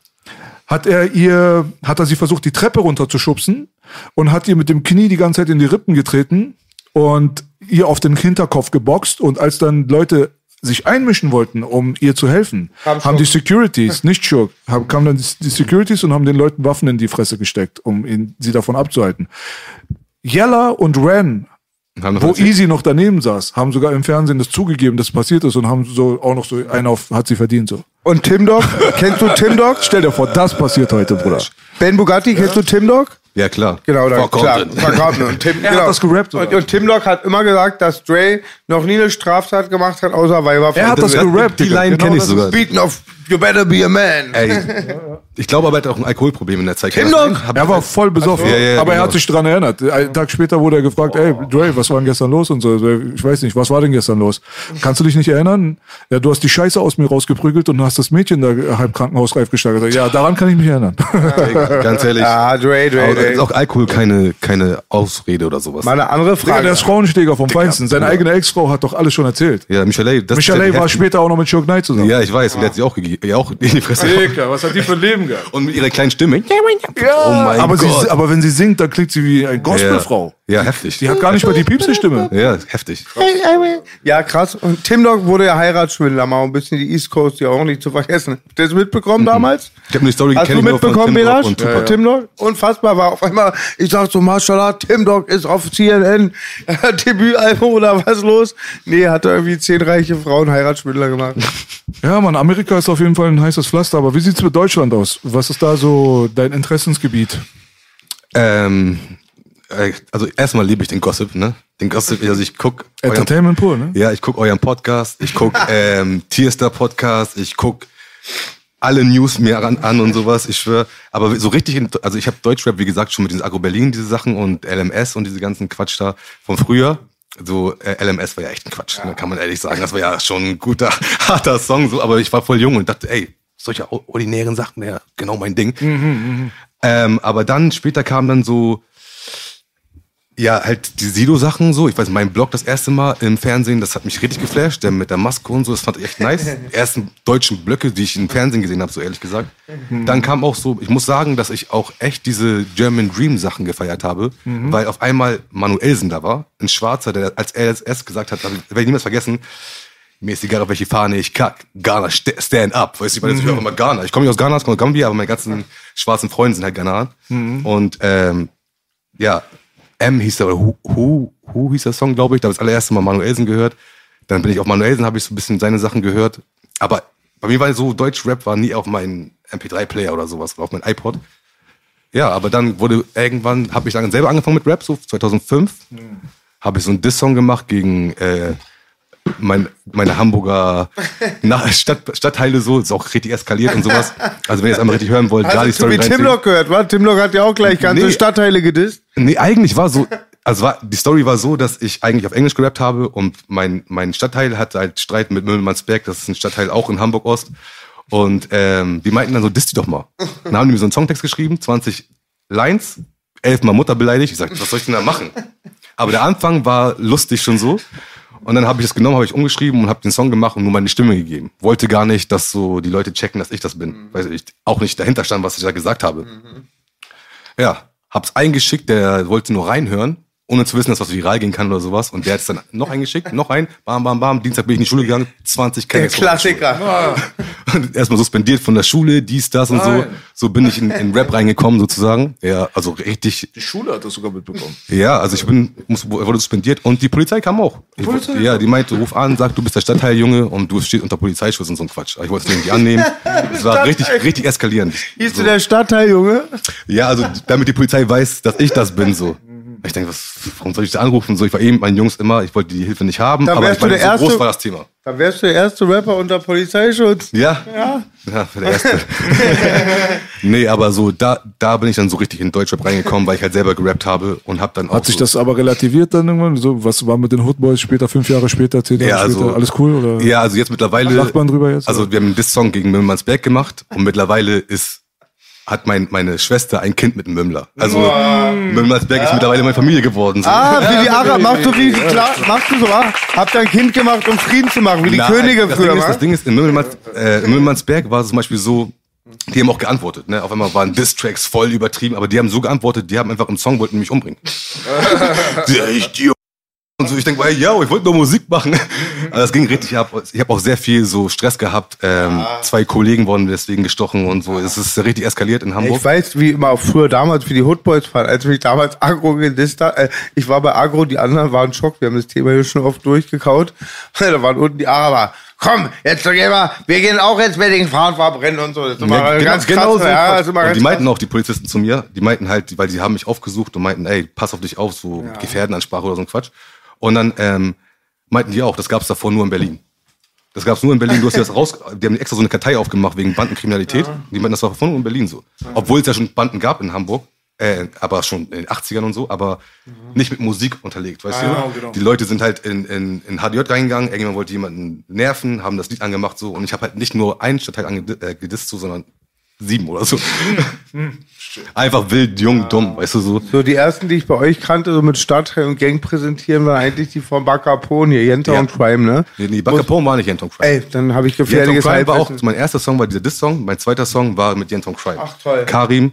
Speaker 3: hat er ihr, hat er sie versucht, die Treppe runterzuschubsen und hat ihr mit dem Knie die ganze Zeit in die Rippen getreten und ihr auf den Hinterkopf geboxt und als dann Leute sich einmischen wollten, um ihr zu helfen,
Speaker 2: Kam
Speaker 3: haben die. Securities, nicht Schurk, haben, kamen dann die Securities und haben den Leuten Waffen in die Fresse gesteckt, um ihn, sie davon abzuhalten. Yella und Ren,
Speaker 4: Haben
Speaker 3: wo
Speaker 4: erzählt.
Speaker 3: Easy noch daneben saß, haben sogar im Fernsehen das zugegeben, dass passiert ist und haben so auch noch so einen auf, hat sie verdient so.
Speaker 2: Und Tim Dog? kennst du Tim Dog?
Speaker 3: Stell dir vor, das passiert heute, Bruder.
Speaker 2: Ben Bugatti, kennst du Tim Dog?
Speaker 4: Ja, klar.
Speaker 2: Genau, da,
Speaker 4: Frau
Speaker 2: klar. Und Tim,
Speaker 3: Er hat
Speaker 2: genau.
Speaker 3: das gerappt, oder?
Speaker 2: Und, und Tim Dog hat immer gesagt, dass Dre noch nie eine Straftat gemacht hat, außer Weiber.
Speaker 3: Er hat das
Speaker 4: Das-
Speaker 3: gerappt.
Speaker 4: die. Line kenn ich
Speaker 3: das
Speaker 4: sogar.
Speaker 2: Beaten of You better be a man.
Speaker 4: Ey, ich glaube aber, er hat auch ein Alkoholproblem in der Zeit.
Speaker 2: Tim?
Speaker 4: Hab-
Speaker 3: Er war voll besoffen.
Speaker 4: Ja, ja, ja,
Speaker 3: aber er
Speaker 4: genau.
Speaker 3: hat sich dran erinnert. Einen Tag später wurde er gefragt, ey, Dre, was war denn gestern los? Und so, ich weiß nicht, was war denn gestern los? Kannst du dich nicht erinnern? Ja, du hast die Scheiße aus mir rausgeprügelt und hast das Mädchen da halb krankenhausreif gesteigert. Ja, daran kann ich mich erinnern.
Speaker 4: Ey, Ganz ehrlich.
Speaker 2: Ah, Dre, Dre,
Speaker 4: Aber
Speaker 2: Dre.
Speaker 4: ist auch Alkohol keine, keine Ausrede oder sowas.
Speaker 2: Mal eine andere
Speaker 3: Digga,
Speaker 2: Frage.
Speaker 3: der ist Frauensteger vom Feinsten. Seine eigene Ex-Frau hat doch alles schon erzählt.
Speaker 4: Ja, Michelle, das
Speaker 3: Michelle
Speaker 4: ist ja
Speaker 3: war später auch noch mit Shook Knight zusammen.
Speaker 4: Ja, ich weiß, und der hat sie auch, gegeben, ja, auch in die Fresse.
Speaker 3: Digga, was hat die für ein Leben gehabt?
Speaker 4: Und mit ihrer kleinen Stimme.
Speaker 3: Ja,
Speaker 4: Oh mein
Speaker 3: aber,
Speaker 4: Gott.
Speaker 3: Sie, aber wenn sie singt, dann klingt sie wie eine Gospelfrau.
Speaker 4: Ja, heftig.
Speaker 3: Die hat gar nicht mal die Piepse-Stimme.
Speaker 4: ja, heftig.
Speaker 2: Ja, krass. Und Tim Dog wurde ja Heiratsschwindler, mal ein bisschen die East Coast ja auch nicht zu vergessen. Habt ihr das mitbekommen damals?
Speaker 4: Ich habe eine Story
Speaker 2: Hast du mitbekommen,
Speaker 4: Tim Dog
Speaker 2: Belasch?
Speaker 4: und Tupac.
Speaker 2: Tim Dog? Unfassbar war auf einmal, ich sag so, Mashallah, Tim Dog ist auf CNN, Debütalbum oder was los? Nee, hat er irgendwie zehn reiche Frauen Heiratsschwindler gemacht.
Speaker 3: Ja, Mann, Amerika ist auf jeden Fall ein heißes Pflaster. Aber wie sieht's mit Deutschland aus? Was ist da so dein Interessensgebiet?
Speaker 4: Ähm, äh, also erstmal liebe ich den Gossip, ne? Den Gossip, also ich guck euren,
Speaker 3: Entertainment pur, ne?
Speaker 4: ja, ich guck euren Podcast, ich guck ähm, Tierstar Podcast, ich guck alle News mir an, an und sowas, ich schwör. Aber so richtig, in, also ich habe Deutschrap, wie gesagt, schon mit diesen Agro Berlin, diese Sachen und LMS und diese ganzen Quatsch da von früher. So, äh, LMS war ja echt ein Quatsch, ne, kann man ehrlich sagen. Das war ja schon ein guter, harter Song, so, aber ich war voll jung und dachte, ey, solche ordinären Sachen, ja, genau mein Ding. Ähm, aber dann, später kam dann so, ja, halt die Sido-Sachen so. Ich weiß, mein Blog das erste Mal im Fernsehen, das hat mich richtig geflasht. Der mit der Maske und so, das fand ich echt nice. Die ersten deutschen Blöcke, die ich im Fernsehen gesehen habe, so ehrlich gesagt. Dann kam auch so, ich muss sagen, dass ich auch echt diese German Dream Sachen gefeiert habe, weil auf einmal Manuelsen da war, ein Schwarzer, der als erst gesagt hat, werde ich niemals vergessen, mir ist egal, auf welche Fahne ich kack. Ghana, st stand up. Weißt du, ich meine, ich höre immer Ghana. Ich komme nicht aus Ghana, ich komme aus Gambia, aber meine ganzen schwarzen Freunde sind halt Ghana. Und ähm, ja, M hieß der, oder Who, Who, Who hieß der Song, glaube ich. Da habe ich das allererste Mal Manuelsen gehört. Dann bin ich auf Manuelsen, habe ich so ein bisschen seine Sachen gehört. Aber bei mir war so, Deutsch-Rap war nie auf meinen MP3-Player oder sowas, auf mein iPod. Ja, aber dann wurde irgendwann, habe ich dann selber angefangen mit Rap, so 2005. Habe ich so einen Diss-Song gemacht gegen äh, mein, meine Hamburger Stadt, Stadtteile so, ist auch richtig eskaliert und sowas. Also wenn ihr es einmal richtig hören wollt, da die
Speaker 2: Hast du
Speaker 4: Story
Speaker 2: wie
Speaker 4: reinziehen.
Speaker 2: Timlock gehört, wa? Timlock hat ja auch gleich ganze
Speaker 4: Nee.
Speaker 2: Stadtteile gedisst.
Speaker 4: Nee, eigentlich war so, also war, die Story war so, dass ich eigentlich auf Englisch gerappt habe und mein, mein Stadtteil hatte halt Streit mit Müllmannsberg, das ist ein Stadtteil auch in Hamburg-Ost. Und ähm, die meinten dann so, disst die doch mal. Dann haben die mir so einen Songtext geschrieben, 20 Lines, elfmal Mutter beleidigt. Ich sagte, was soll ich denn da machen? Aber der Anfang war lustig schon so. Und dann habe ich das genommen, habe ich umgeschrieben und habe den Song gemacht und nur meine Stimme gegeben. Wollte gar nicht, dass so die Leute checken, dass ich das bin. Weil ich auch nicht dahinter stand, was ich da gesagt habe. Ja, hab's eingeschickt, der wollte nur reinhören, ohne zu wissen, dass was viral gehen kann oder sowas. Und der hat's dann noch eingeschickt, noch ein, bam, bam, bam. Dienstag bin ich in die Schule gegangen, 20
Speaker 2: Der
Speaker 4: Kenntnis. von der Schule.
Speaker 2: Klassiker.
Speaker 4: Und Erstmal suspendiert von der Schule, dies, das und so.
Speaker 3: Nein.
Speaker 4: So bin ich in, in Rap reingekommen sozusagen. Ja, also richtig,
Speaker 3: Die Schule hat das sogar mitbekommen.
Speaker 4: ja, also ich bin, muss, wurde suspendiert und die Polizei kam auch. Ich,
Speaker 3: Polizei?
Speaker 4: Ja, die meinte, ruf an, sag, du bist der Stadtteiljunge und du stehst unter Polizeischutz und so ein Quatsch. Ich wollte es nicht annehmen. Es war richtig, richtig eskalierend.
Speaker 2: Hieß
Speaker 4: So.
Speaker 2: du der Stadtteil,
Speaker 4: Ja, also damit die Polizei weiß, dass ich das bin, so. Ich denke, was, warum soll ich da anrufen? So, ich war eben meinen Jungs immer, ich wollte die Hilfe nicht haben,
Speaker 2: Dann
Speaker 4: aber
Speaker 2: wärst
Speaker 4: ich meine,
Speaker 2: du der
Speaker 4: so groß
Speaker 2: Erste-
Speaker 4: war das Thema.
Speaker 2: Dann wärst du der erste Rapper unter Polizeischutz.
Speaker 4: Ja? Ja. Ja, für der Erste. nee, aber so, da, da bin ich dann so richtig in Deutschrap reingekommen, weil ich halt selber gerappt habe und hab dann auch
Speaker 3: Hat sich
Speaker 4: so,
Speaker 3: das aber relativiert dann irgendwann? So, was war mit den Hoodboys später, fünf Jahre später, zehn Jahre
Speaker 4: Ja, also-
Speaker 3: später? Alles cool? Oder?
Speaker 4: Ja, also jetzt mittlerweile.
Speaker 3: Lacht man drüber jetzt,
Speaker 4: Also
Speaker 3: oder?
Speaker 4: wir haben einen Diss-Song gegen Mümmelsberg gemacht und mittlerweile ist hat mein, meine Schwester ein Kind mit einem Mümmler. Also Mümmelsberg ist mittlerweile meine Familie geworden. So.
Speaker 2: Ah, wie die Araber. Machst du wie, klar, machst du so, ah, habt ihr ein Kind gemacht, um Frieden zu machen, wie die
Speaker 4: Nein,
Speaker 2: Könige
Speaker 4: das
Speaker 2: früher,
Speaker 4: Ding ist, das Ding ist, in Mümmelmanns, äh, in Mümmelmannsberg war es zum Beispiel so, die haben auch geantwortet. Ne? Auf einmal waren Diss-Tracks voll übertrieben, aber die haben so geantwortet, die haben einfach im Song wollten mich umbringen. echt, die und so, ich denke, ey, yo, ich wollte nur Musik machen. Aber das ging richtig ab. Ich habe auch sehr viel so Stress gehabt. Ähm, Zwei Kollegen wurden deswegen gestochen und so. Es ist richtig eskaliert in Hamburg.
Speaker 2: Ich weiß, wie immer auch früher damals, wie die Hoodboys waren, als mich damals Agro gedisst hat. Äh, ich war bei Agro, die anderen waren Schock. Wir haben das Thema hier schon oft durchgekaut. da waren unten die Araber. Komm, jetzt doch gehen wir, wir gehen auch jetzt mit den Frauen verbrennen und so. Das ist immer
Speaker 4: Ja,
Speaker 2: ganz krass.
Speaker 4: so.
Speaker 2: ja, das ist
Speaker 4: und
Speaker 2: ganz
Speaker 4: die meinten auch, die Polizisten zu mir, die meinten halt, weil sie haben mich aufgesucht und meinten, ey, pass auf dich auf, so Gefährdenansprache oder so ein Quatsch. Und dann ähm, meinten die auch, das gab's davor nur in Berlin. Das gab's nur in Berlin, du hast das raus, die haben extra so eine Kartei aufgemacht wegen Bandenkriminalität. Die meinten, das war nur in Berlin so. Obwohl es ja schon Banden gab in Hamburg, äh, aber schon in den 80ern und so, aber nicht mit Musik unterlegt, weißt du?
Speaker 3: genau, genau.
Speaker 4: Die Leute sind halt in, in, in HDJ reingegangen, irgendjemand wollte jemanden nerven, haben das Lied angemacht so und ich habe halt nicht nur einen Stadtteil angedisst, äh, gedisst, so, sondern sieben oder so. Einfach wild, jung, dumm, weißt du so.
Speaker 2: So, die ersten, die ich bei euch kannte, so mit Stadtteil und Gang präsentieren, waren eigentlich die von Bacapone hier, Jenta
Speaker 4: Ja.
Speaker 2: und Crime, ne?
Speaker 4: Nee, nee, Bacapone war nicht Yenton Crime.
Speaker 2: Ey, dann habe ich gefährliches
Speaker 4: Crime war auch, mein erster Song war dieser Diss-Song, mein zweiter Song war mit Yenton Crime.
Speaker 2: Ach, toll.
Speaker 4: Karim,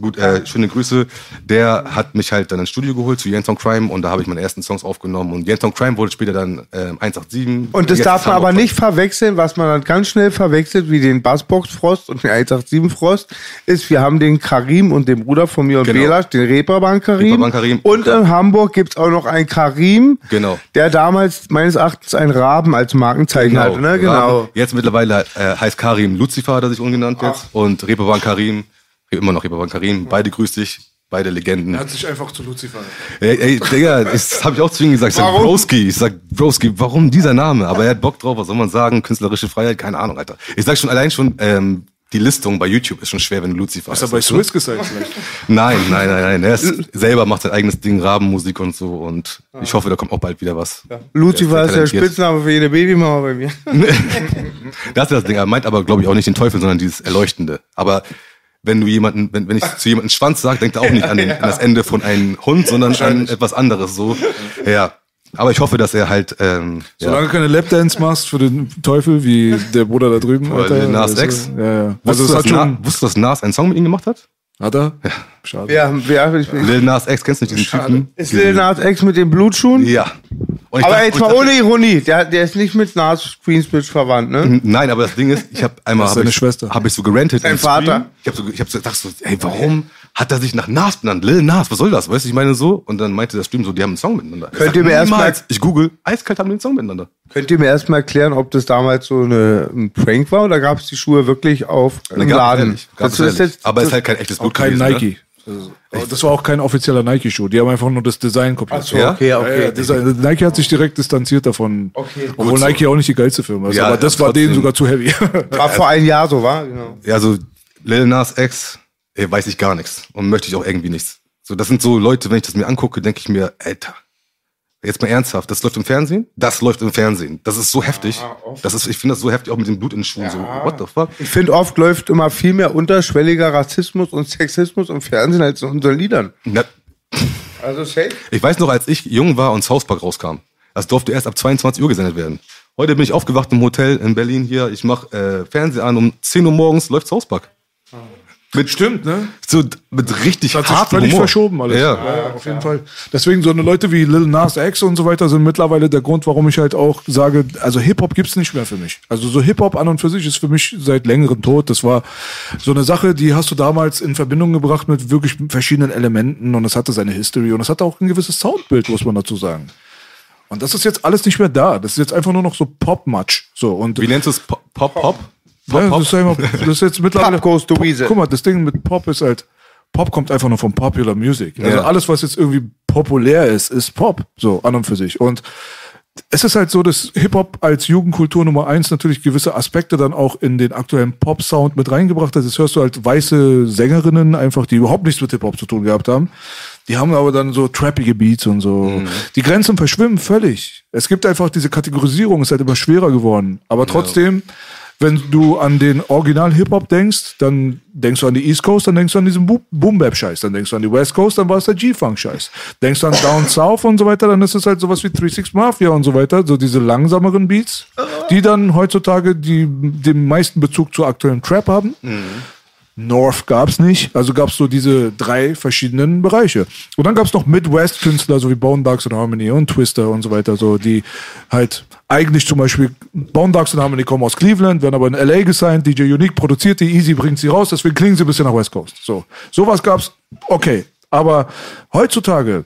Speaker 4: gut, äh, schöne Grüße, der hat mich halt dann ins Studio geholt zu Yenton Crime und da habe ich meine ersten Songs aufgenommen und Yenton Crime wurde später dann ähm, 187.
Speaker 2: Und das darf man aber nicht verwechseln, was man dann ganz schnell verwechselt, wie den Bassbox Frost und den 187 Frost, ist, wir haben den Karim und den Bruder von mir und
Speaker 4: Genau.
Speaker 2: Belasch, den Reeperbahn Karim.
Speaker 4: Reeperbahn Karim.
Speaker 2: Und in Hamburg gibt's auch noch einen Karim,
Speaker 4: Genau.
Speaker 2: der damals meines Erachtens einen Raben als Markenzeichen hatte, ne? Genau.
Speaker 4: Jetzt mittlerweile äh, heißt Karim Lucifer, hat er sich umgenannt jetzt. Und Reeperbahn Karim, immer noch Reeperbahn Karim. Beide grüß dich, beide Legenden.
Speaker 3: Er hat sich einfach zu Lucifer.
Speaker 4: Ey, ey Digga, das habe ich auch zu ihm gesagt. Ich sag? Broski. Ich sag, Broski, warum dieser Name? Aber er hat Bock drauf, was soll man sagen? Künstlerische Freiheit, keine Ahnung, Alter. Ich sag schon allein schon, ähm, die Listung bei YouTube ist schon schwer, wenn du Lucifer
Speaker 3: Ist er
Speaker 4: heißt,
Speaker 3: bei
Speaker 4: du?
Speaker 3: Swiss gesagt vielleicht?
Speaker 4: Nein, nein, nein, nein. Er ist selber macht sein eigenes Ding, Rabenmusik und so. Und ich hoffe, da kommt auch bald wieder was.
Speaker 2: Lucifer
Speaker 4: Der
Speaker 2: ist der. Spitzname für jede Babymama bei mir.
Speaker 4: Das ist das Ding. Er meint aber, glaube ich, auch nicht den Teufel, sondern dieses Erleuchtende. Aber wenn du jemanden, wenn, wenn ich zu jemandem Schwanz sage, denkt er auch nicht an, den, an das Ende von einem Hund, sondern an etwas anderes. So, ja. Aber ich hoffe, dass er halt, ähm,
Speaker 3: Solange
Speaker 4: ja.
Speaker 3: du keine Lapdance machst für den Teufel, wie der Bruder da drüben.
Speaker 4: Oder Lil Nas
Speaker 3: also,
Speaker 4: X.
Speaker 3: Ja, ja.
Speaker 4: Wusstest,
Speaker 3: Also
Speaker 4: du,
Speaker 3: es hat
Speaker 4: dass Na,
Speaker 3: schon...
Speaker 4: wusstest du, dass Nas einen Song mit ihm gemacht hat?
Speaker 3: Hat er? Ja. Schade.
Speaker 2: Wer, wer, ich bin,
Speaker 4: Lil Nas X, kennst du nicht diesen Typen?
Speaker 2: ist Lil Nas Ex mit den Blutschuhen?
Speaker 4: Ja. Und ich
Speaker 2: Aber
Speaker 4: dachte-
Speaker 2: jetzt mal ohne Ironie, der, der ist nicht mit Nas Queensbridge verwandt, ne?
Speaker 4: Nein, aber das Ding ist, ich habe einmal
Speaker 3: Das ist
Speaker 4: hab
Speaker 3: seine
Speaker 4: ich,
Speaker 3: Schwester.
Speaker 4: hab ich so gerantet.
Speaker 2: Sein
Speaker 4: Stream.
Speaker 2: Vater.
Speaker 4: Ich habe so, ich hab so gedacht so, ey, warum hat er sich nach Nas benannt? Lil Nas, was soll das? Weißt du, ich meine so. Und dann meinte der Stream so, die haben einen Song miteinander. Ich
Speaker 2: Könnt
Speaker 4: sag,
Speaker 2: ihr mir erst mal-
Speaker 4: niemals. Ich google, eiskalt haben die einen Song miteinander.
Speaker 2: Könnt ihr mir erstmal erklären, ob das damals so eine, ein Prank war oder gab es die Schuhe wirklich auf im
Speaker 4: es
Speaker 2: Laden?
Speaker 4: ehrlich, gab
Speaker 2: Das
Speaker 4: es
Speaker 2: ist jetzt-
Speaker 4: aber
Speaker 2: das-
Speaker 4: ist halt kein echtes Blut
Speaker 3: kein
Speaker 4: gewesen,
Speaker 3: Nike.
Speaker 4: Ne?
Speaker 3: Also, das war auch kein offizieller Nike-Schuh. Die haben einfach nur das Design kopiert.
Speaker 2: Ach so,
Speaker 4: Ja?
Speaker 2: okay,
Speaker 3: Ja,
Speaker 2: okay.
Speaker 3: ja, Nike hat sich direkt distanziert davon.
Speaker 2: Okay.
Speaker 3: Obwohl
Speaker 4: Gut so.
Speaker 3: Nike auch nicht die geilste Firma ist.
Speaker 4: Ja,
Speaker 3: aber das war denen sogar zu heavy.
Speaker 2: War vor einem Jahr so, war? Genau.
Speaker 4: Ja, so Lil Nas X, ey, weiß ich gar nichts. Und möchte ich auch irgendwie nichts. So, das sind so Leute, wenn ich das mir angucke, denke ich mir, Alter, jetzt mal ernsthaft, das läuft im Fernsehen? Das läuft im Fernsehen. Das ist so heftig. Das ist, ich finde das so heftig, auch mit dem Blut in den Schuhen. So, what the fuck?
Speaker 2: Ich finde, oft läuft immer viel mehr unterschwelliger Rassismus und Sexismus im Fernsehen als in unseren Liedern.
Speaker 4: Na,
Speaker 2: Also safe.
Speaker 4: Ich weiß noch, als ich jung war und South Park rauskam, das durfte erst ab 22 Uhr gesendet werden. Heute bin ich aufgewacht im Hotel in Berlin hier. Ich mache äh, Fernseher an, um 10 Uhr morgens läuft South Park. Mit,
Speaker 3: Stimmt, ne?
Speaker 4: So mit richtig
Speaker 3: Das hat sich
Speaker 4: hartem
Speaker 3: völlig
Speaker 4: Humor.
Speaker 3: verschoben alles.
Speaker 4: Ja.
Speaker 3: auf jeden Fall. Deswegen so eine Leute wie Lil Nas X und so weiter sind mittlerweile der Grund, warum ich halt auch sage, also Hip-Hop gibt's nicht mehr für mich. Also so Hip-Hop an und für sich ist für mich seit längerem tot. Das war so eine Sache, die hast du damals in Verbindung gebracht mit wirklich verschiedenen Elementen und es hatte seine History und es hatte auch ein gewisses Soundbild, muss man dazu sagen. Und das ist jetzt alles nicht mehr da. Das ist jetzt einfach nur noch so Pop-Match. So, und
Speaker 4: Wie nennst du es? Pop, Pop? Pop?
Speaker 3: ja,
Speaker 4: Pop,
Speaker 3: Das, ist einfach, das ist jetzt mittlerweile.
Speaker 2: Pop goes to Weasel.
Speaker 3: Guck mal, das Ding mit Pop ist halt. Pop kommt einfach nur von Popular Music. Also
Speaker 4: Ja.
Speaker 3: alles, was jetzt irgendwie populär ist, ist Pop. So, an und für sich. Und es ist halt so, dass Hip-Hop als Jugendkultur Nummer eins natürlich gewisse Aspekte dann auch in den aktuellen Pop-Sound mit reingebracht hat. Jetzt hörst du halt weiße Sängerinnen einfach, die überhaupt nichts mit Hip-Hop zu tun gehabt haben. Die haben aber dann so trappige Beats und so. Die Grenzen verschwimmen völlig. Es gibt einfach diese Kategorisierung, ist halt immer schwerer geworden. Aber trotzdem, wenn du an den Original-Hip-Hop denkst, dann denkst du an die East Coast, dann denkst du an diesen Bo- Boom-Bap-Scheiß. Dann denkst du an die West Coast, dann war es der G-Funk-Scheiß. Denkst du an Down South und so weiter, dann ist es halt sowas wie 36 Mafia und so weiter, so diese langsameren Beats, die dann heutzutage die, den meisten Bezug zu aktuellen Trap haben. North gab's nicht, also gab's so diese drei verschiedenen Bereiche. Und dann gab's noch Midwest-Künstler, so wie Bone Dogs and Harmony und Twister und so weiter, so die halt eigentlich zum Beispiel Bone Dogs and Harmony kommen aus Cleveland, werden aber in LA gesigned, DJ Unique produziert die, Easy bringt sie raus, deswegen klingen sie ein bisschen nach West Coast. So, sowas gab's, okay. Aber heutzutage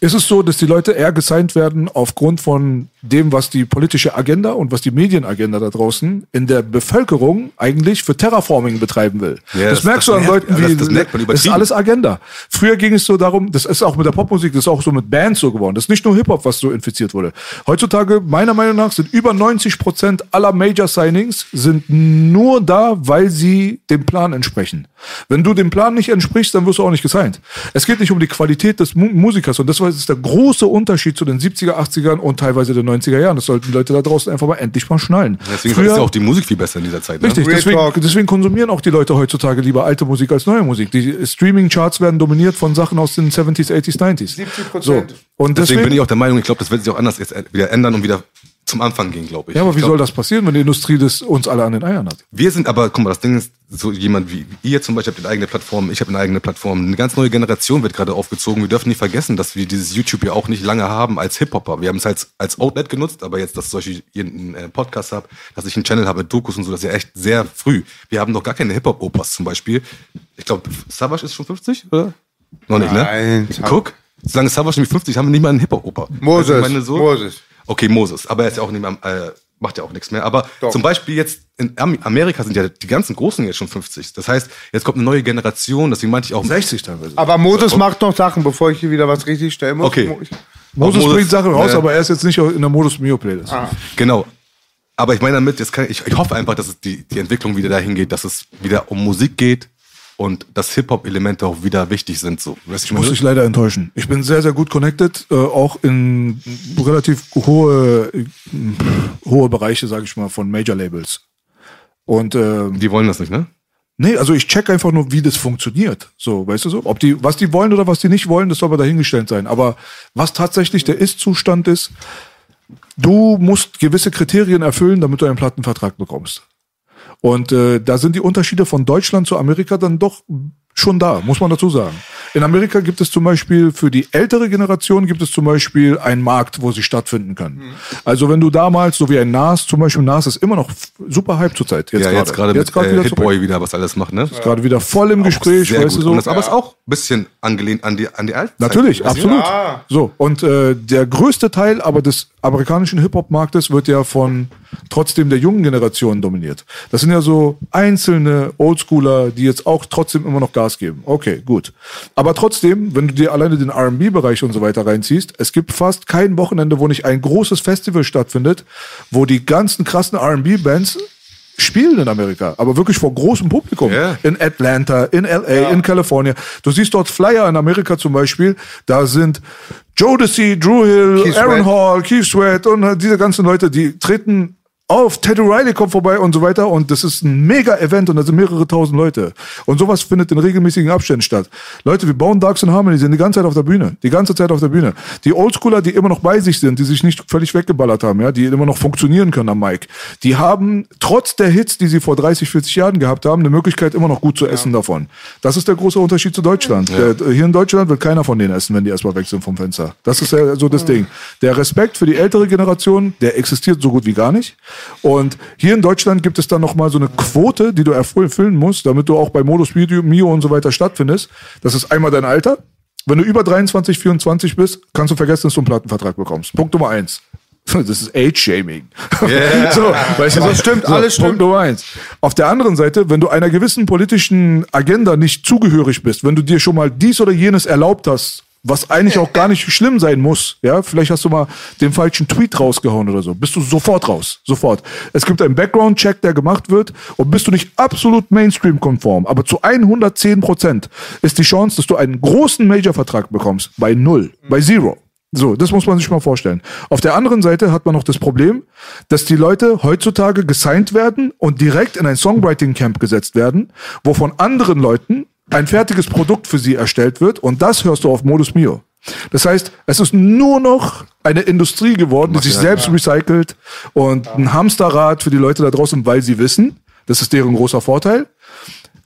Speaker 3: ist es so, dass die Leute eher gesigned werden aufgrund von dem, was die politische Agenda und was die Medienagenda da draußen in der Bevölkerung eigentlich für Terraforming betreiben will.
Speaker 4: Ja,
Speaker 3: das, merkst
Speaker 4: das
Speaker 3: du an
Speaker 4: nervt-
Speaker 3: Leuten wie,
Speaker 4: das- das merkt man
Speaker 3: das ist alles Agenda. Früher ging es so darum, das ist auch mit der Popmusik, das ist auch so mit Bands so geworden. Das ist nicht nur Hip-Hop, was so infiziert wurde. Heutzutage, meiner Meinung nach, sind über 90 Prozent aller Major Signings sind nur da, weil sie dem Plan entsprechen. Wenn du dem Plan nicht entsprichst, dann wirst du auch nicht gesigned. Es geht nicht um die Qualität des Mu Musikers und das war- das ist der große Unterschied zu den 70er, 80ern und teilweise den 90er Jahren. Das sollten die Leute da draußen einfach mal endlich mal schnallen.
Speaker 4: Deswegen
Speaker 3: Früher-
Speaker 4: ist ja auch die Musik viel besser in dieser Zeit. Ne?
Speaker 3: Richtig, deswegen, deswegen konsumieren auch die Leute heutzutage lieber alte Musik als neue Musik. Die Streaming-Charts werden dominiert von Sachen aus den 70s, 80s, 90s.
Speaker 2: 70%.
Speaker 3: So. Und
Speaker 4: Deswegen,
Speaker 3: deswegen,
Speaker 4: bin ich auch der Meinung, ich glaube, das wird sich auch anders jetzt wieder ändern und wieder zum Anfang gehen, glaube ich.
Speaker 3: ja, aber
Speaker 4: ich
Speaker 3: wie
Speaker 4: glaub,
Speaker 3: soll das passieren, wenn die Industrie das uns alle an den Eiern hat?
Speaker 4: Wir sind aber, guck mal, das Ding ist, so jemand wie ihr zum Beispiel habt eine eigene Plattform, ich habe eine eigene Plattform. Eine ganz neue Generation wird gerade aufgezogen. Wir dürfen nicht vergessen, dass wir dieses YouTube ja auch nicht lange haben als Hip-Hopper. Wir haben es als, als Outlet genutzt, aber jetzt, dass ich einen äh, Podcast habe, dass ich einen Channel habe mit Dokus und so, das ist ja echt sehr früh. Wir haben noch gar keine Hip-Hop-Opas zum Beispiel. Ich glaube, Savage ist schon 50, oder? Noch nicht,
Speaker 2: Nein,
Speaker 4: ne? Guck, solange Savage nämlich 50, haben wir nicht mal einen Hip-Hop-Opa.
Speaker 2: Moses,
Speaker 4: Also ich meine so-
Speaker 2: Moses.
Speaker 4: Okay, Moses, aber er ist ja auch nicht mehr, äh, macht ja auch nichts mehr. Aber
Speaker 2: Doch.
Speaker 4: zum Beispiel jetzt in Am- Amerika sind ja die ganzen Großen jetzt schon 50. Das heißt, jetzt kommt eine neue Generation, deswegen meinte ich auch.
Speaker 3: 60 teilweise.
Speaker 2: Aber Moses macht noch Sachen, bevor ich hier wieder was richtig stellen muss.
Speaker 4: Okay.
Speaker 3: Moses
Speaker 4: Moses-
Speaker 3: bringt Sachen raus,
Speaker 4: ne.
Speaker 3: aber er ist jetzt nicht in der Modus Mio Playlist.
Speaker 2: Ah.
Speaker 4: Genau. Aber ich meine damit, jetzt kann, ich, ich hoffe einfach, dass es die, die Entwicklung wieder dahin geht, dass es wieder um Musik geht und dass Hip-Hop-Elemente auch wieder wichtig sind. So. Weißt
Speaker 3: Ich muss dich leider enttäuschen. Ich bin sehr, sehr gut connected, äh, auch in relativ hohe, äh, hohe Bereiche, sage ich mal, von Major-Labels. Und äh,
Speaker 4: die wollen das nicht, ne?
Speaker 3: Nee, also ich check einfach nur, wie das funktioniert. So, weißt du so? Ob die, was die wollen oder was die nicht wollen, das soll aber dahingestellt sein. Aber was tatsächlich der Ist-Zustand ist, du musst gewisse Kriterien erfüllen, damit du einen Plattenvertrag bekommst. Und äh, da sind die Unterschiede von Deutschland zu Amerika dann doch schon da, muss man dazu sagen. In Amerika gibt es zum Beispiel für die ältere Generation gibt es zum Beispiel einen Markt, wo sie stattfinden können. Also wenn du damals, so wie ein Nas, zum Beispiel Nas ist immer noch super Hype zurzeit.
Speaker 4: ja, jetzt gerade mit
Speaker 3: grad
Speaker 4: äh,
Speaker 3: wieder
Speaker 4: Hitboy wieder, was alles macht, ne?
Speaker 3: Ist gerade wieder voll im Gespräch, weißt du so.
Speaker 4: Und das, aber ist auch ein bisschen angelehnt an die, an die alte Zeit.
Speaker 3: Natürlich, absolut.
Speaker 2: Ja.
Speaker 3: So, und äh, der größte Teil aber des amerikanischen Hip-Hop-Marktes wird ja von trotzdem der jungen Generation dominiert. Das sind ja so einzelne Oldschooler, die jetzt auch trotzdem immer noch Gas geben. Okay, gut. Aber trotzdem, wenn du dir alleine den R&B-Bereich und so weiter reinziehst, es gibt fast kein Wochenende, wo nicht ein großes Festival stattfindet, wo die ganzen krassen R&B-Bands spielen in Amerika, aber wirklich vor großem Publikum.
Speaker 4: Ja.
Speaker 3: In Atlanta, in LA, in California. Du siehst dort Flyer in Amerika zum Beispiel, da sind Jodeci, Drew Hill,
Speaker 2: Keith
Speaker 3: Aaron
Speaker 2: Sweat.
Speaker 3: Hall, Keith Sweat und diese ganzen Leute, die treten auf, Teddy Riley kommt vorbei und so weiter und das ist ein Mega-Event und da sind mehrere tausend Leute. Und sowas findet in regelmäßigen Abständen statt. Leute, wir bauen Darks in Harmony, sind die ganze Zeit auf der Bühne. Die ganze Zeit auf der Bühne. Die Oldschooler, die immer noch bei sich sind, die sich nicht völlig weggeballert haben, ja, die immer noch funktionieren können am Mic, die haben trotz der Hits, die sie vor 30, 40 Jahren gehabt haben, eine Möglichkeit immer noch gut zu essen davon. Das ist der große Unterschied zu Deutschland. Der, hier in Deutschland wird keiner von denen essen, wenn die erstmal weg sind vom Fenster. Das ist ja so das Ding. Der Respekt für die ältere Generation, der existiert so gut wie gar nicht. Und hier in Deutschland gibt es dann nochmal so eine Quote, die du erfüllen musst, damit du auch bei Modus Video, Mio und so weiter stattfindest. Das ist einmal dein Alter. Wenn du über 23, 24 bist, kannst du vergessen, dass du einen Plattenvertrag bekommst. Punkt Nummer eins. Das ist Age-Shaming. so, weißt du,
Speaker 2: Das stimmt, alles
Speaker 3: Punkt
Speaker 2: stimmt.
Speaker 3: Nummer eins. Auf der anderen Seite, wenn du einer gewissen politischen Agenda nicht zugehörig bist, wenn du dir schon mal dies oder jenes erlaubt hast, was eigentlich auch gar nicht schlimm sein muss, ja, vielleicht hast du mal den falschen Tweet rausgehauen oder so, bist du sofort raus, sofort. Es gibt einen Background-Check, der gemacht wird und bist du nicht absolut Mainstream-konform, aber zu 110 Prozent ist die Chance, dass du einen großen Major-Vertrag bekommst, bei null, bei zero. So, das muss man sich mal vorstellen. Auf der anderen Seite hat man noch das Problem, dass die Leute heutzutage gesigned werden und direkt in ein Songwriting-Camp gesetzt werden, wo von anderen Leuten ein fertiges Produkt für sie erstellt wird und das hörst du auf Modus Mio. Das heißt, es ist nur noch eine Industrie geworden, die sich selbst recycelt und ein Hamsterrad für die Leute da draußen, weil sie wissen, das ist deren großer Vorteil.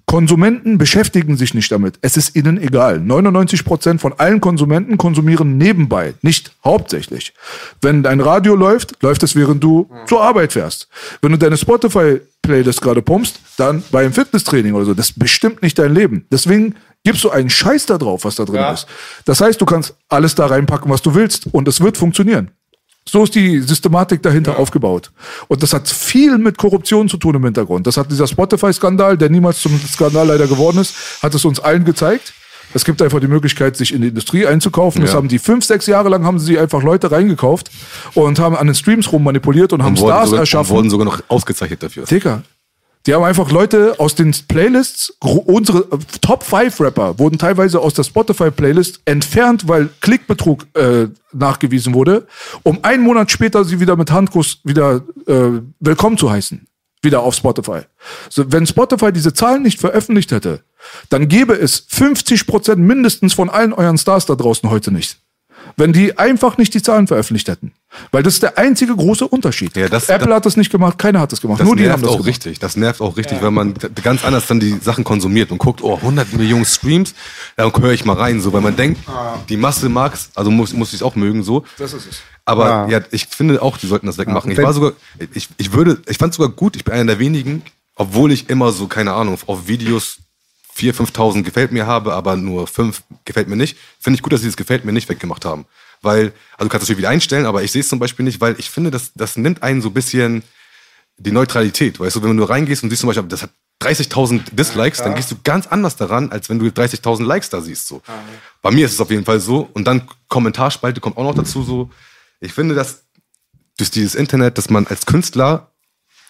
Speaker 3: Konsumenten beschäftigen sich nicht damit. Es ist ihnen egal. 99 Prozent von allen Konsumenten konsumieren nebenbei, nicht hauptsächlich. Wenn dein Radio läuft, läuft es, während du zur Arbeit fährst. Wenn du deine Spotify-Playlist gerade pumpst, dann beim Fitnesstraining oder so. Das bestimmt nicht dein Leben. Deswegen gibst du einen Scheiß da drauf, was da drin ist. Das heißt, du kannst alles da reinpacken, was du willst und es wird funktionieren. So ist die Systematik dahinter aufgebaut. Und das hat viel mit Korruption zu tun im Hintergrund. Das hat dieser Spotify-Skandal, der niemals zum Skandal leider geworden ist, hat es uns allen gezeigt. Es gibt einfach die Möglichkeit, sich in die Industrie einzukaufen. Das
Speaker 4: Ja.
Speaker 3: haben die fünf, sechs Jahre lang haben sie einfach Leute reingekauft und haben an den Streams rummanipuliert und haben
Speaker 4: Und wurden,
Speaker 3: Stars
Speaker 4: sogar, und
Speaker 3: erschaffen.
Speaker 4: wurden sogar noch ausgezeichnet dafür.
Speaker 3: Digga. Die haben einfach Leute aus den Playlists, unsere äh, Top 5 Rapper wurden teilweise aus der Spotify-Playlist entfernt, weil Klickbetrug äh, nachgewiesen wurde, um einen Monat später sie wieder mit Handkuss wieder äh, willkommen zu heißen. Wieder auf Spotify. So, wenn Spotify diese Zahlen nicht veröffentlicht hätte, dann gäbe es 50% mindestens von allen euren Stars da draußen heute nicht. Wenn die einfach nicht die Zahlen veröffentlicht hätten. Weil das ist der einzige große Unterschied.
Speaker 4: Ja, das-
Speaker 3: Apple
Speaker 4: das-
Speaker 3: hat das nicht gemacht, keiner hat das gemacht.
Speaker 4: Das
Speaker 3: Nur die haben
Speaker 4: nervt
Speaker 3: das
Speaker 4: auch
Speaker 3: gemacht.
Speaker 4: richtig. Das nervt auch richtig, wenn man ganz anders dann die Sachen konsumiert und guckt, oh, 100 Millionen Streams, dann höre ich mal rein, so, weil man denkt, die Masse mag's, also muss, muss ich es auch mögen, so.
Speaker 3: Das ist es.
Speaker 4: Aber
Speaker 2: Ja.
Speaker 4: ja. ich finde auch, die sollten das wegmachen. ich
Speaker 2: wenn-
Speaker 4: war sogar, ich, ich würde, ich fand sogar gut, ich bin einer der wenigen, obwohl ich immer so, keine Ahnung, auf Videos 4.000, 5.000 gefällt mir habe, aber nur 5 gefällt mir nicht, finde ich gut, dass sie das gefällt mir nicht weggemacht haben. Weil, also du kannst natürlich wieder einstellen, aber ich sehe es zum Beispiel nicht, weil ich finde, das, das nimmt einen so ein bisschen die Neutralität. Weißt du, wenn du reingehst und siehst zum Beispiel, das hat 30.000 Dislikes, dann gehst du ganz anders daran, als wenn du 30.000 Likes da siehst. So. Bei mir ist es auf jeden Fall so. Und dann Kommentarspalte kommt auch noch dazu so. Ich finde, dass durch dieses Internet, dass man als Künstler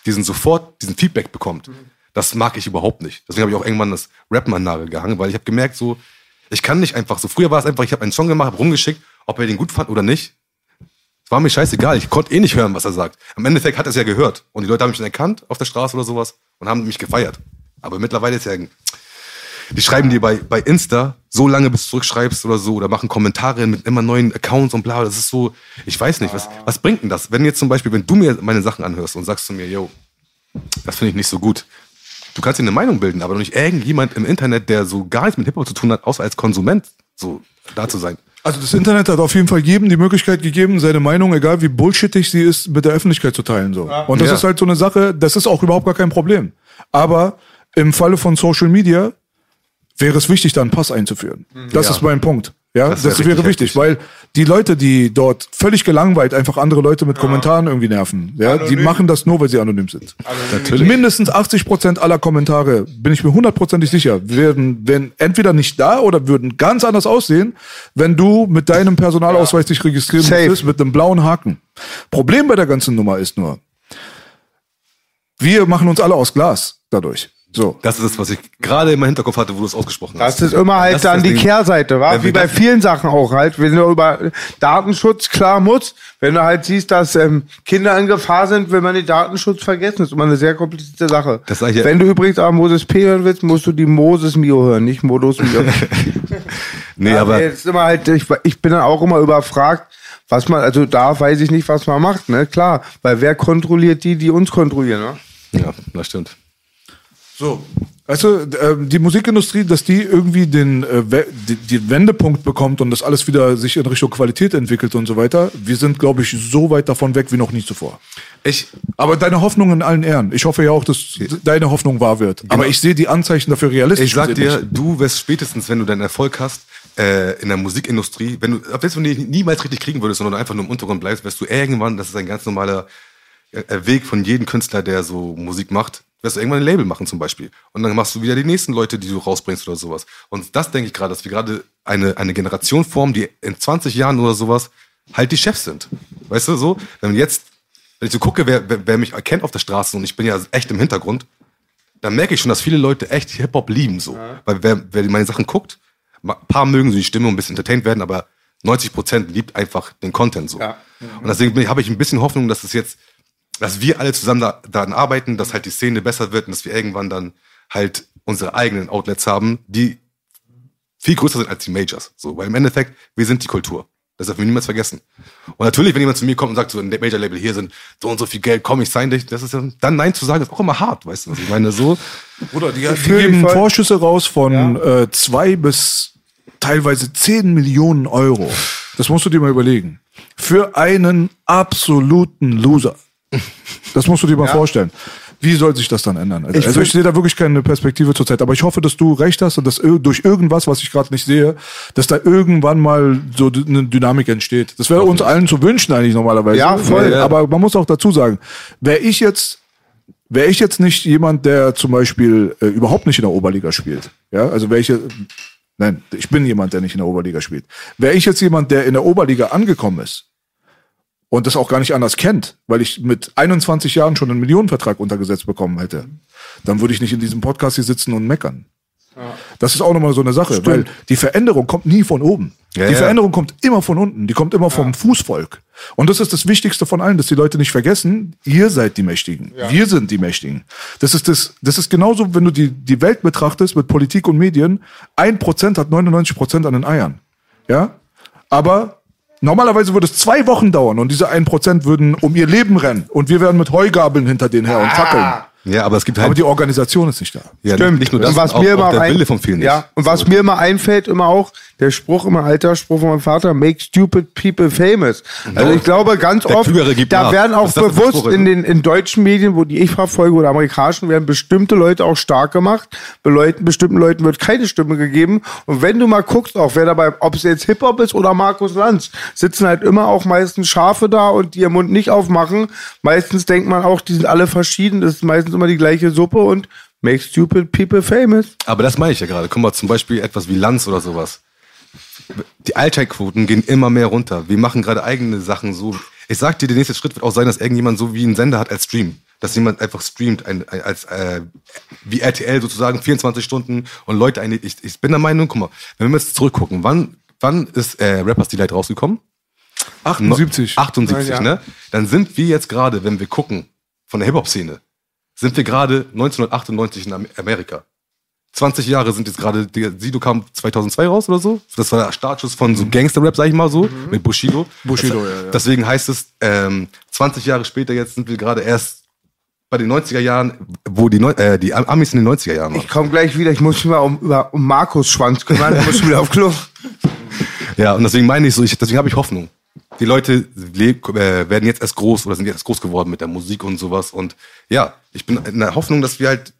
Speaker 4: diesen sofort, diesen Feedback bekommt. Das mag ich überhaupt nicht. Deswegen habe ich auch irgendwann das Rappen an Nagel gehangen, weil ich habe gemerkt, so, ich kann nicht einfach so. Früher war es einfach, ich habe einen Song gemacht, hab rumgeschickt, ob er den gut fand oder nicht. Es war mir scheißegal. Ich konnte eh nicht hören, was er sagt. Am Endeffekt hat er es ja gehört. Und die Leute haben mich dann erkannt auf der Straße oder sowas und haben mich gefeiert. Aber mittlerweile ist ja, die schreiben dir bei, bei Insta so lange, bis du zurückschreibst oder so, oder machen Kommentare mit immer neuen Accounts und bla. Das ist so, ich weiß nicht, was, was bringt denn das? Wenn jetzt zum Beispiel, wenn du mir meine Sachen anhörst und sagst zu mir, yo, das finde ich nicht so gut. Du kannst dir eine Meinung bilden, aber nicht irgendjemand im Internet, der so gar nichts mit Hip-Hop zu tun hat, außer als Konsument so da zu sein.
Speaker 3: Also das Internet hat auf jeden Fall jedem die Möglichkeit gegeben, seine Meinung, egal wie bullshittig sie ist, mit der Öffentlichkeit zu teilen. So. Und das
Speaker 4: Ja.
Speaker 3: ist halt so eine Sache, das ist auch überhaupt gar kein Problem. Aber im Falle von Social Media wäre es wichtig, da einen Pass einzuführen. Das
Speaker 4: Ja.
Speaker 3: ist mein Punkt. Ja,
Speaker 4: Das
Speaker 3: das,
Speaker 4: wär
Speaker 3: wäre wichtig,
Speaker 4: heftig.
Speaker 3: weil die Leute, die dort völlig gelangweilt einfach andere Leute mit Kommentaren irgendwie nerven, ja, die machen das nur, weil sie anonym sind.
Speaker 4: Natürlich.
Speaker 3: Mindestens 80 Prozent aller Kommentare, bin ich mir hundertprozentig sicher, werden, werden entweder nicht da oder würden ganz anders aussehen, wenn du mit deinem Personalausweis dich registrieren müsstest mit einem blauen Haken. Problem bei der ganzen Nummer ist nur, wir machen uns alle aus Glas dadurch. So.
Speaker 4: Das ist es, was ich gerade im Hinterkopf hatte, wo du es ausgesprochen hast.
Speaker 2: Das ist immer halt
Speaker 4: Das ist
Speaker 2: dann
Speaker 4: das
Speaker 2: die
Speaker 4: Ding.
Speaker 2: Kehrseite, wa? Wie bei
Speaker 4: das-
Speaker 2: vielen Sachen auch halt. Wenn du über Datenschutz klar muss, wenn du halt siehst, dass ähm, Kinder in Gefahr sind, will man den Datenschutz vergessen. Das ist immer eine sehr komplizierte Sache.
Speaker 4: Das sag ich ja-
Speaker 2: wenn du übrigens auch Moses P. hören willst, musst du die Moses Mio hören, nicht Modus Mio.
Speaker 4: Nee,
Speaker 2: Ja,
Speaker 4: aber
Speaker 2: jetzt immer halt, ich, ich bin dann auch immer überfragt, was man, also da weiß ich nicht, was man macht, ne? Klar, weil wer kontrolliert die, die uns kontrollieren, ne?
Speaker 4: ja, das stimmt.
Speaker 3: So. Weißt du, ähm, die Musikindustrie, dass die irgendwie den, äh, den Wendepunkt bekommt und das alles wieder sich in Richtung Qualität entwickelt und so weiter, wir sind, glaube ich, so weit davon weg wie noch nie zuvor.
Speaker 4: Ich,
Speaker 3: Aber deine Hoffnung in allen Ehren. Ich hoffe ja auch, dass deine Hoffnung wahr wird. Aber ich sehe die Anzeichen dafür realistisch.
Speaker 4: ich sag dir,
Speaker 3: nicht.
Speaker 4: du wirst spätestens, wenn du deinen Erfolg hast, äh, in der Musikindustrie, wenn du, selbst wenn du die niemals richtig kriegen würdest, sondern einfach nur im Untergrund bleibst, wirst du irgendwann, das ist ein ganz normaler äh, Weg von jedem Künstler, der so Musik macht, wirst du irgendwann ein Label machen zum Beispiel. Und dann machst du wieder die nächsten Leute, die du rausbringst oder sowas. Und das denke ich gerade, dass wir gerade eine, eine Generation formen, die in 20 Jahren oder sowas halt die Chefs sind. Weißt du, so? Wenn jetzt, wenn ich so gucke, wer, wer, wer mich erkennt auf der Straße und ich bin ja echt im Hintergrund, dann merke ich schon, dass viele Leute echt Hip-Hop lieben, so. Weil wer, wer meine Sachen guckt, ein paar mögen so die Stimme und ein bisschen entertained werden, aber 90% liebt einfach den Content so.
Speaker 2: Ja.
Speaker 4: Und deswegen habe ich ein bisschen Hoffnung, dass es jetzt, dass wir alle zusammen da, daran arbeiten, dass halt die Szene besser wird und dass wir irgendwann dann halt unsere eigenen Outlets haben, die viel größer sind als die Majors. So, weil im Endeffekt, wir sind die Kultur. Das darf man niemals vergessen. Und natürlich, wenn jemand zu mir kommt und sagt, so ein Major-Label, hier sind so und so viel Geld, komm, ich sign dich, das ist ja, dann Nein zu sagen, ist auch immer hart, weißt du, was ich meine, so.
Speaker 3: Bruder, die, die geben
Speaker 2: voll.
Speaker 3: Vorschüsse raus von äh, zwei bis teilweise zehn Millionen Euro. Das musst du dir mal überlegen. Für einen absoluten Loser. Das musst du dir mal vorstellen. Wie soll sich das dann ändern? Also
Speaker 2: Ich
Speaker 3: also ich sehe da wirklich keine Perspektive zurzeit. Aber ich hoffe, dass du recht hast und dass durch irgendwas, was ich gerade nicht sehe, dass da irgendwann mal so eine Dynamik entsteht. Das wäre uns allen zu wünschen eigentlich normalerweise.
Speaker 2: Ja, voll.
Speaker 3: Weil- Aber man muss auch dazu sagen, wäre ich jetzt wäre ich jetzt nicht jemand, der zum Beispiel äh, überhaupt nicht in der Oberliga spielt, ja, also welche, nein, ich bin jemand, der nicht in der Oberliga spielt. Wäre ich jetzt jemand, der in der Oberliga angekommen ist und das auch gar nicht anders kennt, weil ich mit 21 Jahren schon einen Millionenvertrag untergesetzt bekommen hätte, dann würde ich nicht in diesem Podcast hier sitzen und meckern. Das ist auch nochmal so eine Sache, weil die Veränderung kommt nie von oben.
Speaker 4: Ja,
Speaker 3: die
Speaker 4: ja.
Speaker 3: Veränderung kommt immer von unten. Die kommt immer vom Fußvolk. Und das ist das Wichtigste von allen, dass die Leute nicht vergessen, ihr seid die Mächtigen. Wir sind die Mächtigen. Das ist das, das ist genauso, wenn du die, die Welt betrachtest mit Politik und Medien. Ein Prozent hat 99 Prozent an den Eiern. Ja? Aber normalerweise würde es zwei Wochen dauern und diese ein Prozent würden um ihr Leben rennen und wir wären mit Heugabeln hinter denen her und fackeln.
Speaker 4: Ja, aber es gibt halt,
Speaker 3: Aber die Organisation ist nicht da.
Speaker 4: ja,
Speaker 2: Stimmt.
Speaker 4: nicht nur das,
Speaker 2: und was
Speaker 4: auch,
Speaker 2: mir
Speaker 4: auch
Speaker 2: immer
Speaker 4: der
Speaker 2: ein-
Speaker 4: Wille von vielen nicht.
Speaker 2: Ja, und was
Speaker 4: So.
Speaker 2: mir immer einfällt, immer auch, der Spruch, immer alter Spruch von meinem Vater, make stupid people famous. Also ich glaube ganz
Speaker 4: Der
Speaker 2: oft, da
Speaker 4: nach.
Speaker 2: werden auch bewusst in den in deutschen Medien, wo die ich verfolge oder amerikanischen, werden bestimmte Leute auch stark gemacht. Bei Leuten, bestimmten Leuten wird keine Stimme gegeben. Und wenn du mal guckst, auch wer dabei, ob es jetzt Hip-Hop ist oder Markus Lanz, sitzen halt immer auch meistens Schafe da und die ihren Mund nicht aufmachen. Meistens denkt man auch, die sind alle verschieden, das ist meistens immer die gleiche Suppe und make stupid people famous.
Speaker 4: Aber das meine ich ja gerade. Guck mal, zum Beispiel etwas wie Lanz oder sowas. Die Einschaltquoten gehen immer mehr runter. Wir machen gerade eigene Sachen so. Ich sag dir, der nächste Schritt wird auch sein, dass irgendjemand so wie einen Sender hat als Stream. dass jemand einfach streamt, ein, ein, als äh, wie RTL sozusagen 24 Stunden und Leute eine. Ich, ich bin der Meinung, guck mal, wenn wir jetzt zurückgucken, wann, wann ist äh, Rappers Delight rausgekommen?
Speaker 3: 78.
Speaker 4: 78,
Speaker 2: Ja, ja.
Speaker 4: ne? Dann sind wir jetzt gerade, wenn wir gucken, von der Hip-Hop-Szene, sind wir gerade 1998 in Am- Amerika. 20 Jahre sind jetzt gerade, der Sido kam 2002 raus oder so. Das war der Startschuss von so Gangster-Rap, sag ich mal so, mit Bushido.
Speaker 3: Mhm. Bushido,
Speaker 4: das,
Speaker 3: ja, ja.
Speaker 4: Deswegen heißt es, ähm, 20 Jahre später, jetzt sind wir gerade erst bei den 90er Jahren, wo die, Neu äh, die Am- Amis in den 90er Jahren waren.
Speaker 2: Ich komme gleich wieder, ich muss mich mal um, über, um Markus Schwanz kümmern, ich muss wieder auf Klo.
Speaker 4: Ja, und deswegen meine ich so, ich, deswegen habe ich Hoffnung. Die Leute le- äh, werden jetzt erst groß oder sind jetzt erst groß geworden mit der Musik und sowas. Und ja, ich bin in der Hoffnung, dass wir halt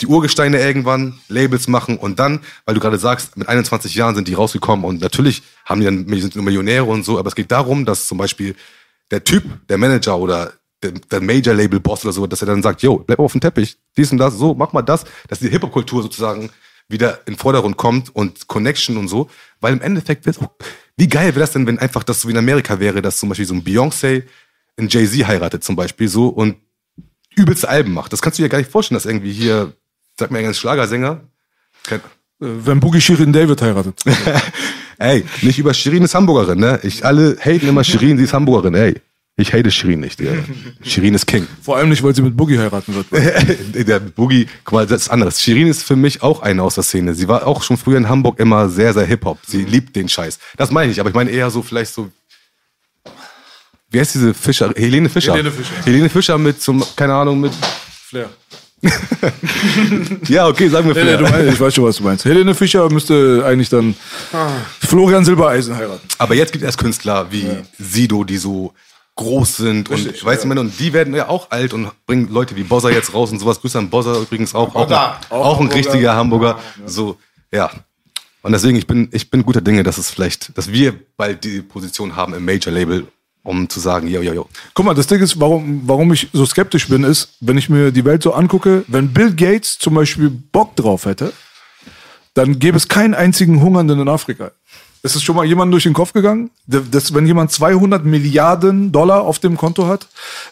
Speaker 4: die Urgesteine irgendwann Labels machen und dann, weil du gerade sagst, mit 21 Jahren sind die rausgekommen und natürlich haben die dann sind Millionäre und so, aber es geht darum, dass zum Beispiel der Typ, der Manager oder der, der Major-Label-Boss oder so, dass er dann sagt, yo, bleib auf dem Teppich, dies und das, so, mach mal das, dass die Hip-Hop-Kultur sozusagen wieder in den Vordergrund kommt und Connection und so, weil im Endeffekt, wie geil wäre das denn, wenn einfach das so wie in Amerika wäre, dass zum Beispiel so ein Beyoncé ein Jay-Z heiratet zum Beispiel so und übelste Alben macht. Das kannst du dir gar nicht vorstellen, dass irgendwie hier, sag mal, ein Schlagersänger, kein,
Speaker 3: Äh, Wenn Boogie Shirin David heiratet.
Speaker 4: ey, nicht über Shirin ist Hamburgerin, ne? Ich, alle haten immer Shirin, sie ist Hamburgerin, ey. Ich hate Shirin nicht, Digga. Shirin ist King.
Speaker 3: Vor allem nicht, weil sie mit Boogie heiraten wird.
Speaker 4: der Boogie, guck mal, das ist anderes. Shirin ist für mich auch eine aus der Szene. Sie war auch schon früher in Hamburg immer sehr, sehr Hip-Hop. Sie liebt den Scheiß. Das meine ich nicht, aber ich meine eher so vielleicht so. Wie heißt diese Fischer? Helene Fischer.
Speaker 3: Helene Fischer.
Speaker 4: Helene Fischer mit zum, keine Ahnung, mit.
Speaker 3: Flair.
Speaker 4: Ja, okay, sagen wir
Speaker 3: Nee, nee,
Speaker 4: Flair.
Speaker 3: meinst, ich weiß schon, was du meinst. Helene Fischer müsste eigentlich dann Florian Silbereisen heiraten.
Speaker 4: Aber jetzt gibt es Künstler wie Sido, die so groß sind und
Speaker 3: Richtig,
Speaker 4: weißt du, und die werden ja auch alt und bringen Leute wie Bozza jetzt raus und sowas. Grüße an Bozza übrigens auch. Auch,
Speaker 2: Bozza.
Speaker 4: ein, auch ein richtiger Hamburger. So, ja. Und deswegen, ich bin, ich bin guter Dinge, dass es vielleicht, dass wir bald die Position haben im Major-Label, um zu sagen, yo, yo, yo.
Speaker 3: Guck mal, das Ding ist, warum, warum ich so skeptisch bin, ist, wenn ich mir die Welt so angucke, wenn Bill Gates zum Beispiel Bock drauf hätte, dann gäbe es keinen einzigen Hungernden in Afrika. Ist es schon mal jemandem durch den Kopf gegangen? dass wenn jemand 200 Milliarden Dollar auf dem Konto hat,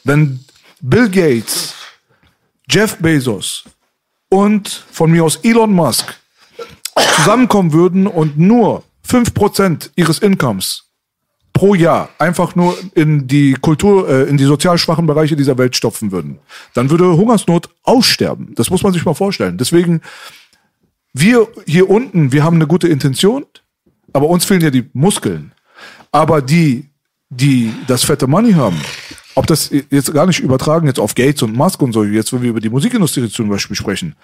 Speaker 3: wenn Bill Gates, Jeff Bezos und von mir aus Elon Musk zusammenkommen würden und nur 5% ihres Incomes pro Jahr einfach nur in die Kultur, äh, in die sozial schwachen Bereiche dieser Welt stopfen würden, dann würde Hungersnot aussterben. Das muss man sich mal vorstellen. Deswegen, wir hier unten, wir haben eine gute Intention, aber uns fehlen ja die Muskeln. Aber die, die das fette Money haben, ob das jetzt gar nicht übertragen jetzt auf Gates und Musk und so, jetzt wenn wir über die Musikindustrie zum Beispiel sprechen,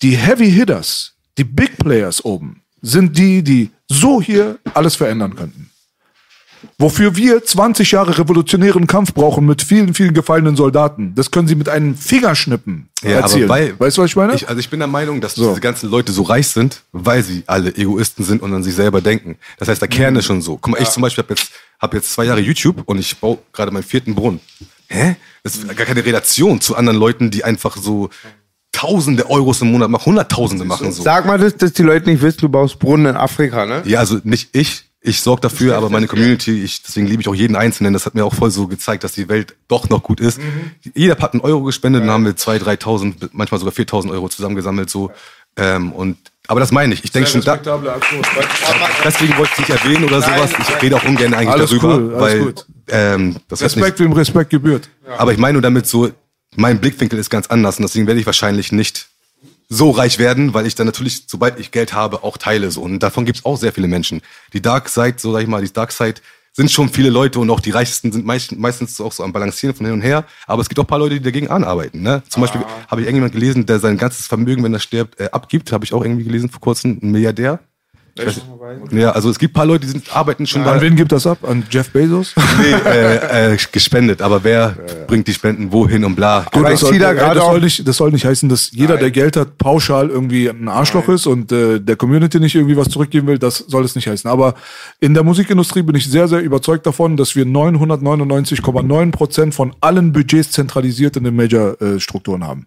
Speaker 3: die Heavy Hitters, die Big Players oben, sind die, die so hier alles verändern könnten. Wofür wir 20 Jahre revolutionären Kampf brauchen mit vielen, vielen gefallenen Soldaten. Das können sie mit einem Fingerschnippen erzielen.
Speaker 4: weil,
Speaker 3: weißt du, was ich meine?
Speaker 4: Ich, also ich bin der Meinung, dass
Speaker 3: So.
Speaker 4: diese ganzen Leute so reich sind, weil sie alle Egoisten sind und an sich selber denken. Das heißt, der Kern ist schon so. Guck mal, ich zum Beispiel habe jetzt, hab jetzt zwei Jahre YouTube und ich baue gerade meinen vierten Brunnen. Hä? Das ist gar keine Relation zu anderen Leuten, die einfach so Tausende Euros im Monat machen, Hunderttausende machen so.
Speaker 2: Sag mal, dass, dass die Leute nicht wissen, du baust Brunnen in Afrika, ne?
Speaker 4: Ja, also nicht ich. Ich sorge dafür, aber meine Community, ich, deswegen liebe ich auch jeden Einzelnen. Das hat mir auch voll so gezeigt, dass die Welt doch noch gut ist. Jeder hat einen Euro gespendet, dann haben wir 2.000, 3.000, manchmal sogar 4.000 Euro zusammengesammelt. so. Ähm, und aber das meine ich. Ich denke schon, da, deswegen wollte ich nicht erwähnen oder sowas. Ich rede auch ungern eigentlich
Speaker 3: Alles
Speaker 4: darüber,
Speaker 3: cool,
Speaker 4: weil
Speaker 3: gut.
Speaker 4: ähm, das
Speaker 3: Respekt, wem Respekt gebührt.
Speaker 4: aber ich meine nur damit so, mein Blickwinkel ist ganz anders und deswegen werde ich wahrscheinlich nicht so reich werden, weil ich dann natürlich, sobald ich Geld habe, auch teile so. Und davon gibt es auch sehr viele Menschen. Die Dark Side, so sag ich mal, die Dark Side sind schon viele Leute und auch die Reichsten sind meist, meistens auch so am Balancieren von hin und her. Aber es gibt auch ein paar Leute, die dagegen anarbeiten. Ne? Zum Beispiel habe ich irgendjemand gelesen, der sein ganzes Vermögen, wenn er stirbt, äh, abgibt. Habe ich auch irgendwie gelesen vor kurzem, ein Milliardär. Ja, also es gibt ein paar Leute, die sind, arbeiten schon
Speaker 3: An
Speaker 4: bei,
Speaker 3: wen gibt das ab? An Jeff Bezos?
Speaker 4: nee, äh, äh, gespendet. Aber wer bringt die Spenden wohin und bla.
Speaker 3: Gut, das,
Speaker 2: ich
Speaker 3: soll,
Speaker 2: da
Speaker 3: äh,
Speaker 2: gerade
Speaker 3: das, soll nicht, das soll nicht heißen, dass jeder, der Geld hat, pauschal irgendwie ein Arschloch ist und äh, der Community nicht irgendwie was zurückgeben will. Das soll es nicht heißen. Aber in der Musikindustrie bin ich sehr, sehr überzeugt davon, dass wir 999,9 Prozent von allen Budgets zentralisiert in den Major-Strukturen haben.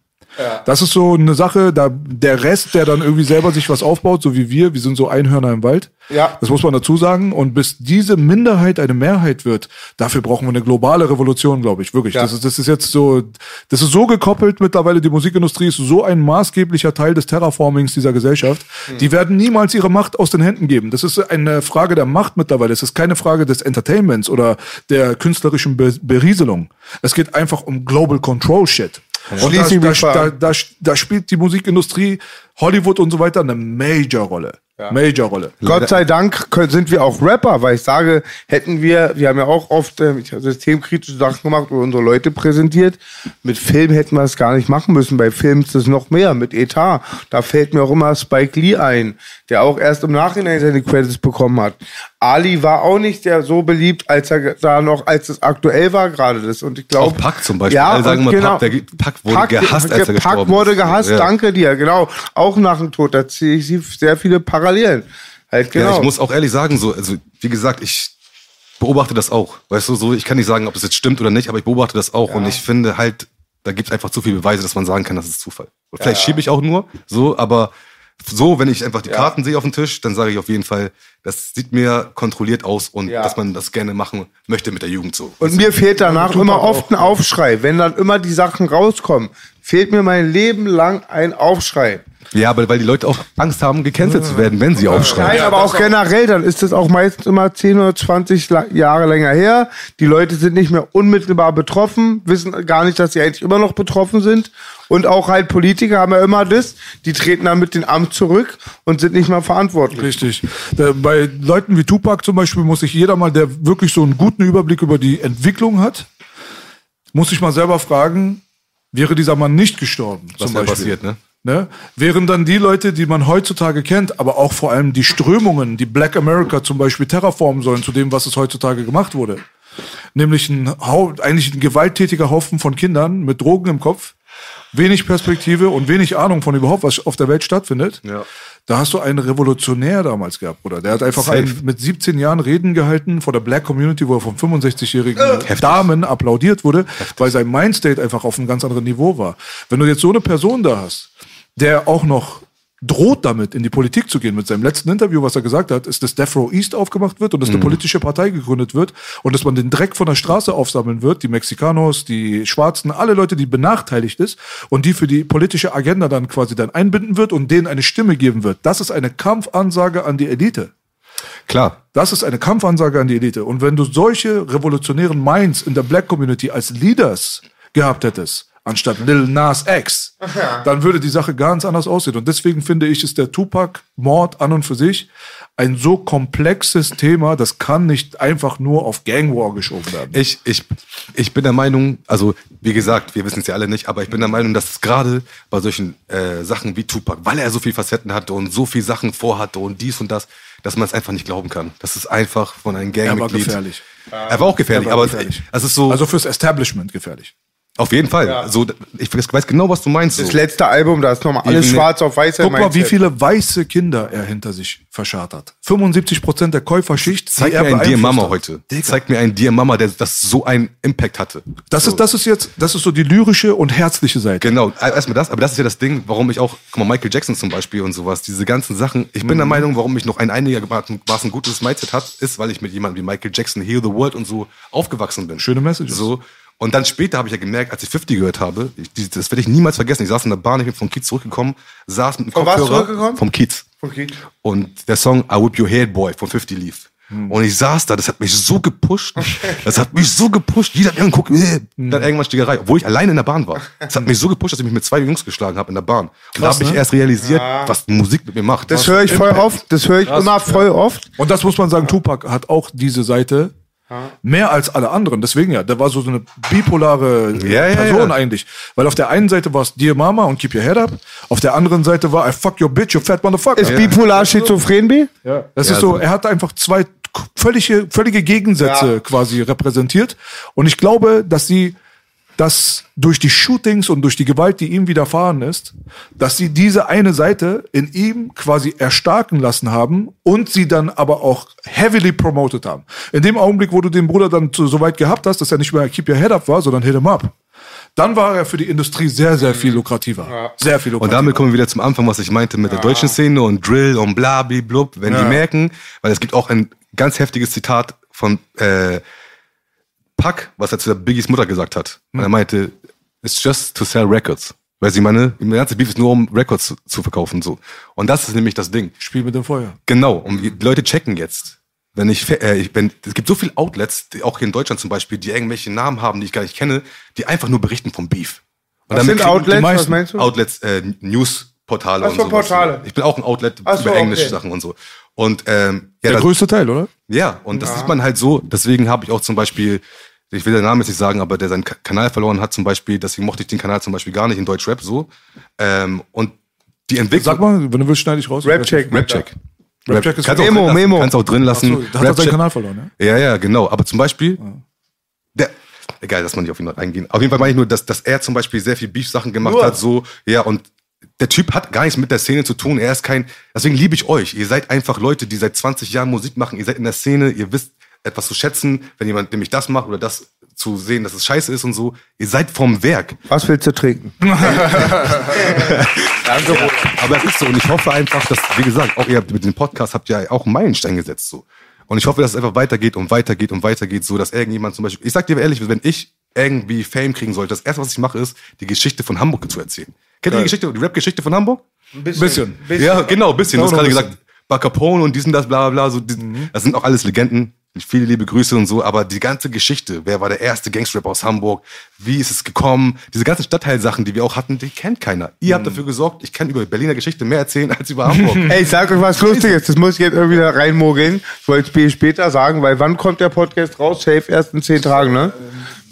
Speaker 3: Das ist so eine Sache, da der Rest, der dann irgendwie selber sich was aufbaut, so wie wir, wir sind so Einhörner im Wald.
Speaker 2: Ja.
Speaker 3: Das muss man dazu sagen. Und bis diese Minderheit eine Mehrheit wird, dafür brauchen wir eine globale Revolution, glaube ich. Wirklich.
Speaker 2: Ja.
Speaker 3: Das, ist, das ist jetzt so, das ist so gekoppelt mittlerweile, die Musikindustrie ist so ein maßgeblicher Teil des Terraformings dieser Gesellschaft.
Speaker 2: Hm.
Speaker 3: Die werden niemals ihre Macht aus den Händen geben. Das ist eine Frage der Macht mittlerweile. Es ist keine Frage des Entertainments oder der künstlerischen Be Berieselung. Es geht einfach um Global Control Shit. Und da, da, da, da spielt die Musikindustrie, Hollywood und so weiter eine Major-Rolle. Major-Rolle.
Speaker 2: Gott sei Dank können, sind wir auch Rapper, weil ich sage, hätten wir, wir haben ja auch oft äh, systemkritische Sachen gemacht oder unsere Leute präsentiert. Mit Film hätten wir es gar nicht machen müssen. Bei Filmen ist es noch mehr, mit Etat. Da fällt mir auch immer Spike Lee ein, der auch erst im Nachhinein seine Credits bekommen hat. Ali war auch nicht der so beliebt, als er da noch, als es aktuell war gerade das. Und ich glaube.
Speaker 4: Auch Pac zum Beispiel.
Speaker 2: Ja,
Speaker 4: Alle sagen immer,
Speaker 2: genau.
Speaker 4: Pac, der, Pac wurde gehasst, als er
Speaker 2: Pac
Speaker 4: gestorben
Speaker 2: wurde
Speaker 4: ist.
Speaker 2: gehasst,
Speaker 4: Ja.
Speaker 2: danke dir, genau. Auch nach dem Tod, da ziehe ich sehr viele Parallelen. Halt, genau.
Speaker 4: Ja, ich muss auch ehrlich sagen, so, also, wie gesagt, ich beobachte das auch. Weißt du, so, ich kann nicht sagen, ob das jetzt stimmt oder nicht, aber ich beobachte das auch und ich finde halt, da gibt es einfach zu viele Beweise, dass man sagen kann, das ist Zufall. Und vielleicht schiebe ich auch nur, so, aber so, wenn ich einfach die Karten sehe auf dem Tisch, dann sage ich auf jeden Fall, das sieht mir kontrolliert aus und
Speaker 2: Ja.
Speaker 4: dass man das gerne machen möchte mit der Jugend so.
Speaker 2: Und mir fehlt danach immer oft ein Aufschrei. Wenn dann immer die Sachen rauskommen, fehlt mir mein Leben lang ein Aufschrei.
Speaker 4: Ja, aber weil die Leute auch Angst haben, gecancelt zu werden, wenn sie aufschreien.
Speaker 2: Nein, aber auch generell, dann ist das auch meistens immer 10 oder 20 La- Jahre länger her. Die Leute sind nicht mehr unmittelbar betroffen, wissen gar nicht, dass sie eigentlich immer noch betroffen sind. Und auch halt Politiker haben ja immer das, die treten dann mit dem Amt zurück und sind nicht mehr verantwortlich.
Speaker 3: Richtig. Da, bei Leuten wie Tupac zum Beispiel muss sich jeder mal, der wirklich so einen guten Überblick über die Entwicklung hat, muss sich mal selber fragen, wäre dieser Mann nicht gestorben?
Speaker 4: Was
Speaker 3: zum Beispiel.
Speaker 4: passiert, ne?
Speaker 3: Ne? Wären dann die Leute, die man heutzutage kennt, aber auch vor allem die Strömungen, die Black America zum Beispiel terraformen sollen zu dem, was es heutzutage gemacht wurde. Nämlich ein, Hau eigentlich ein gewalttätiger Haufen von Kindern mit Drogen im Kopf, wenig Perspektive und wenig Ahnung von überhaupt, was auf der Welt stattfindet.
Speaker 4: Ja.
Speaker 3: Da hast du einen Revolutionär damals gehabt, Bruder. Der hat einfach einen, mit 17 Jahren Reden gehalten vor der Black Community, wo er von 65-jährigen Damen applaudiert wurde, weil sein Mindstate einfach auf einem ganz anderen Niveau war. Wenn du jetzt so eine Person da hast, der auch noch droht damit, in die Politik zu gehen. Mit seinem letzten Interview, was er gesagt hat, ist, dass Death Row East aufgemacht wird und dass eine politische Partei gegründet wird und dass man den Dreck von der Straße aufsammeln wird, die Mexikanos, die Schwarzen, alle Leute, die benachteiligt ist und die für die politische Agenda dann quasi dann einbinden wird und denen eine Stimme geben wird. Das ist eine Kampfansage an die Elite.
Speaker 4: Klar.
Speaker 3: Das ist eine Kampfansage an die Elite. Und wenn du solche revolutionären Minds in der Black Community als Leaders gehabt hättest, anstatt Lil Nas X, dann würde die Sache ganz anders aussehen. Und deswegen finde ich, ist der Tupac-Mord an und für sich ein so komplexes Thema, das kann nicht einfach nur auf Gangwar geschoben werden.
Speaker 4: Ich, ich, ich bin der Meinung, also wie gesagt, wir wissen es ja alle nicht, aber ich bin der Meinung, dass es gerade bei solchen äh, Sachen wie Tupac, weil er so viel Facetten hatte und so viel Sachen vorhatte und dies und das, dass man es einfach nicht glauben kann. Das ist einfach von einem
Speaker 3: Er war
Speaker 4: Gangmitglied.
Speaker 3: gefährlich.
Speaker 4: Er war auch gefährlich,
Speaker 3: Er war
Speaker 4: aber
Speaker 3: gefährlich.
Speaker 4: es ist so,
Speaker 3: Also fürs Establishment gefährlich.
Speaker 4: Auf jeden Fall. So, ich weiß genau, was du meinst.
Speaker 2: Das
Speaker 4: So.
Speaker 2: letzte Album, da ist nochmal alles
Speaker 4: Eben-
Speaker 2: schwarz auf weiß.
Speaker 3: Guck mal, wie viele weiße Kinder er hinter sich verscharrt hat. 75 Prozent der Käuferschicht.
Speaker 4: Zeig mir einen Dear Mama
Speaker 3: hat.
Speaker 4: heute.
Speaker 3: Digga.
Speaker 4: Zeig mir einen Dear Mama, der das so einen Impact hatte.
Speaker 3: Das ist, das ist jetzt, das ist so die lyrische und herzliche Seite.
Speaker 4: Genau, erstmal das, aber das ist ja das Ding, warum ich auch, guck mal, Michael Jackson zum Beispiel und sowas, diese ganzen Sachen. Ich bin
Speaker 3: Mhm.
Speaker 4: der Meinung, warum ich noch ein einigermaßen gutes Mindset hat, ist, weil ich mit jemandem wie Michael Jackson, Heal the World und so aufgewachsen bin.
Speaker 3: Schöne Message.
Speaker 4: So. Und dann später habe ich ja gemerkt, als ich 50 gehört habe, ich, das werde ich niemals vergessen. Ich saß in der Bahn, ich bin vom Kiez zurückgekommen, saß mit dem
Speaker 2: Von was
Speaker 4: Kopfhörer
Speaker 2: zurückgekommen?
Speaker 4: vom Kiez.
Speaker 2: Okay.
Speaker 4: Und der Song I Whip Your Head Boy von 50 lief.
Speaker 3: Hm.
Speaker 4: Und ich saß da, das hat mich so gepusht. Das hat mich so gepusht. Jeder hat angeguckt, äh,
Speaker 3: Hm.
Speaker 4: dann irgendwann Stiegerei, obwohl ich alleine in der Bahn war. Das hat mich so gepusht, dass ich mich mit zwei Jungs geschlagen habe in der Bahn. Und da
Speaker 3: Krass,
Speaker 4: habe ich
Speaker 3: ne?
Speaker 4: erst realisiert, was Musik mit mir macht.
Speaker 2: Das höre ich voll oft, das höre ich immer voll oft.
Speaker 3: Und das muss man sagen, Tupac hat auch diese Seite mehr als alle anderen. Deswegen ja, der war so, so eine bipolare
Speaker 4: Ja,
Speaker 3: Person
Speaker 4: ja.
Speaker 3: eigentlich. Weil auf der einen Seite war es Dear Mama und Keep Your Head Up. Auf der anderen Seite war I fuck your bitch, you fat motherfucker.
Speaker 2: Ist bipolar schizophren, B?
Speaker 3: Ja. Das
Speaker 4: Ja,
Speaker 3: ist so,
Speaker 4: also-
Speaker 3: er hat einfach zwei völlige, völlige Gegensätze
Speaker 2: Ja.
Speaker 3: quasi repräsentiert. Und ich glaube, dass sie dass durch die Shootings und durch die Gewalt, die ihm widerfahren ist, dass sie diese eine Seite in ihm quasi erstarken lassen haben und sie dann aber auch heavily promoted haben. In dem Augenblick, wo du den Bruder dann so weit gehabt hast, dass er nicht mehr Keep Your Head Up war, sondern Hit Him Up, Dann war er für die Industrie sehr, sehr viel lukrativer. Sehr viel
Speaker 4: Und
Speaker 3: lukrativer.
Speaker 4: damit kommen wir wieder zum Anfang, was ich meinte mit der deutschen Szene und Drill und bla, bli, blub. Wenn die merken, weil es gibt auch ein ganz heftiges Zitat von äh, Puck, was er zu der Biggies Mutter gesagt hat. Und er meinte, it's just to sell records. Weil sie meine, der ganze Beef ist nur um Records zu, zu verkaufen, so. Und das ist nämlich das Ding.
Speaker 3: Spiel mit dem Feuer.
Speaker 4: Genau, und die Leute checken jetzt. Wenn ich, äh, ich bin, es gibt so viele Outlets, die, auch hier in Deutschland zum Beispiel, die irgendwelche Namen haben, die ich gar nicht kenne, die einfach nur berichten vom Beef. Und
Speaker 2: Was sind Outlets? Was meinst du?
Speaker 4: Outlets, äh, Newsportale
Speaker 2: Ach
Speaker 4: und
Speaker 2: so,
Speaker 4: so.
Speaker 2: Portale.
Speaker 4: Ich bin auch ein Outlet
Speaker 2: Ach so,
Speaker 4: über englische
Speaker 2: okay.
Speaker 4: Sachen und so. Und ähm, ja,
Speaker 3: Der
Speaker 4: das,
Speaker 3: größte Teil, oder?
Speaker 4: ja, und das sieht man halt so. Deswegen habe ich auch zum Beispiel, ich will den Namen jetzt nicht sagen, aber der seinen Ka- Kanal verloren hat zum Beispiel, deswegen mochte ich den Kanal zum Beispiel gar nicht in Deutschrap so. Ähm, und die Entwicklung.
Speaker 3: Sag mal, wenn du willst, schneide ich raus.
Speaker 2: Rap-Check.
Speaker 4: Rapcheck.
Speaker 3: Rapcheck ist
Speaker 4: kannst
Speaker 2: Memo, Memo.
Speaker 4: Kannst auch drin lassen.
Speaker 3: So, da hat er seinen Kanal verloren, ja?
Speaker 4: ja, ja, genau. Aber zum Beispiel, der, egal, dass man nicht auf ihn eingehen. Auf jeden Fall meine ich nur, dass, dass er zum Beispiel sehr viel Beef-Sachen gemacht
Speaker 2: Nur.
Speaker 4: hat, so, ja, und der Typ hat gar nichts mit der Szene zu tun. Er ist kein, deswegen liebe ich euch. Ihr seid einfach Leute, die seit 20 Jahren Musik machen. Ihr seid in der Szene, ihr wisst etwas zu schätzen, wenn jemand nämlich das macht oder das zu sehen, dass es scheiße ist und so. Ihr seid vom Werk.
Speaker 2: Was willst du trinken?
Speaker 4: Aber es ist so und ich hoffe einfach, dass, wie gesagt, auch ihr habt mit dem Podcast habt ja auch einen Meilenstein gesetzt so. Und ich hoffe, dass es einfach weitergeht und weitergeht und weitergeht, so dass irgendjemand zum Beispiel, ich sag dir ehrlich, wenn ich irgendwie Fame kriegen sollte, das erste, was ich mache, ist, die Geschichte von Hamburg zu erzählen. Kennt ihr die Geschichte, die Rap-Geschichte von Hamburg?
Speaker 2: Ein
Speaker 3: Bisschen.
Speaker 4: Ja, genau, ein bisschen. Du hast gerade gesagt, Bacapone und diesen, das, bla, bla, bla, so, die, das sind auch alles Legenden. Viele liebe Grüße und so, aber die ganze Geschichte, wer war der erste Gangster-Rapper aus Hamburg, wie ist es gekommen, diese ganzen Stadtteilsachen, die wir auch hatten, die kennt keiner. Ihr habt dafür gesorgt, ich kann über Berliner Geschichte mehr erzählen als über Hamburg.
Speaker 2: Ey, ich sag euch was Lustiges, das muss ich jetzt irgendwie da reinmogeln. Ich wollte es später sagen, weil wann kommt der Podcast raus? Safe erst in zehn Tagen, ne?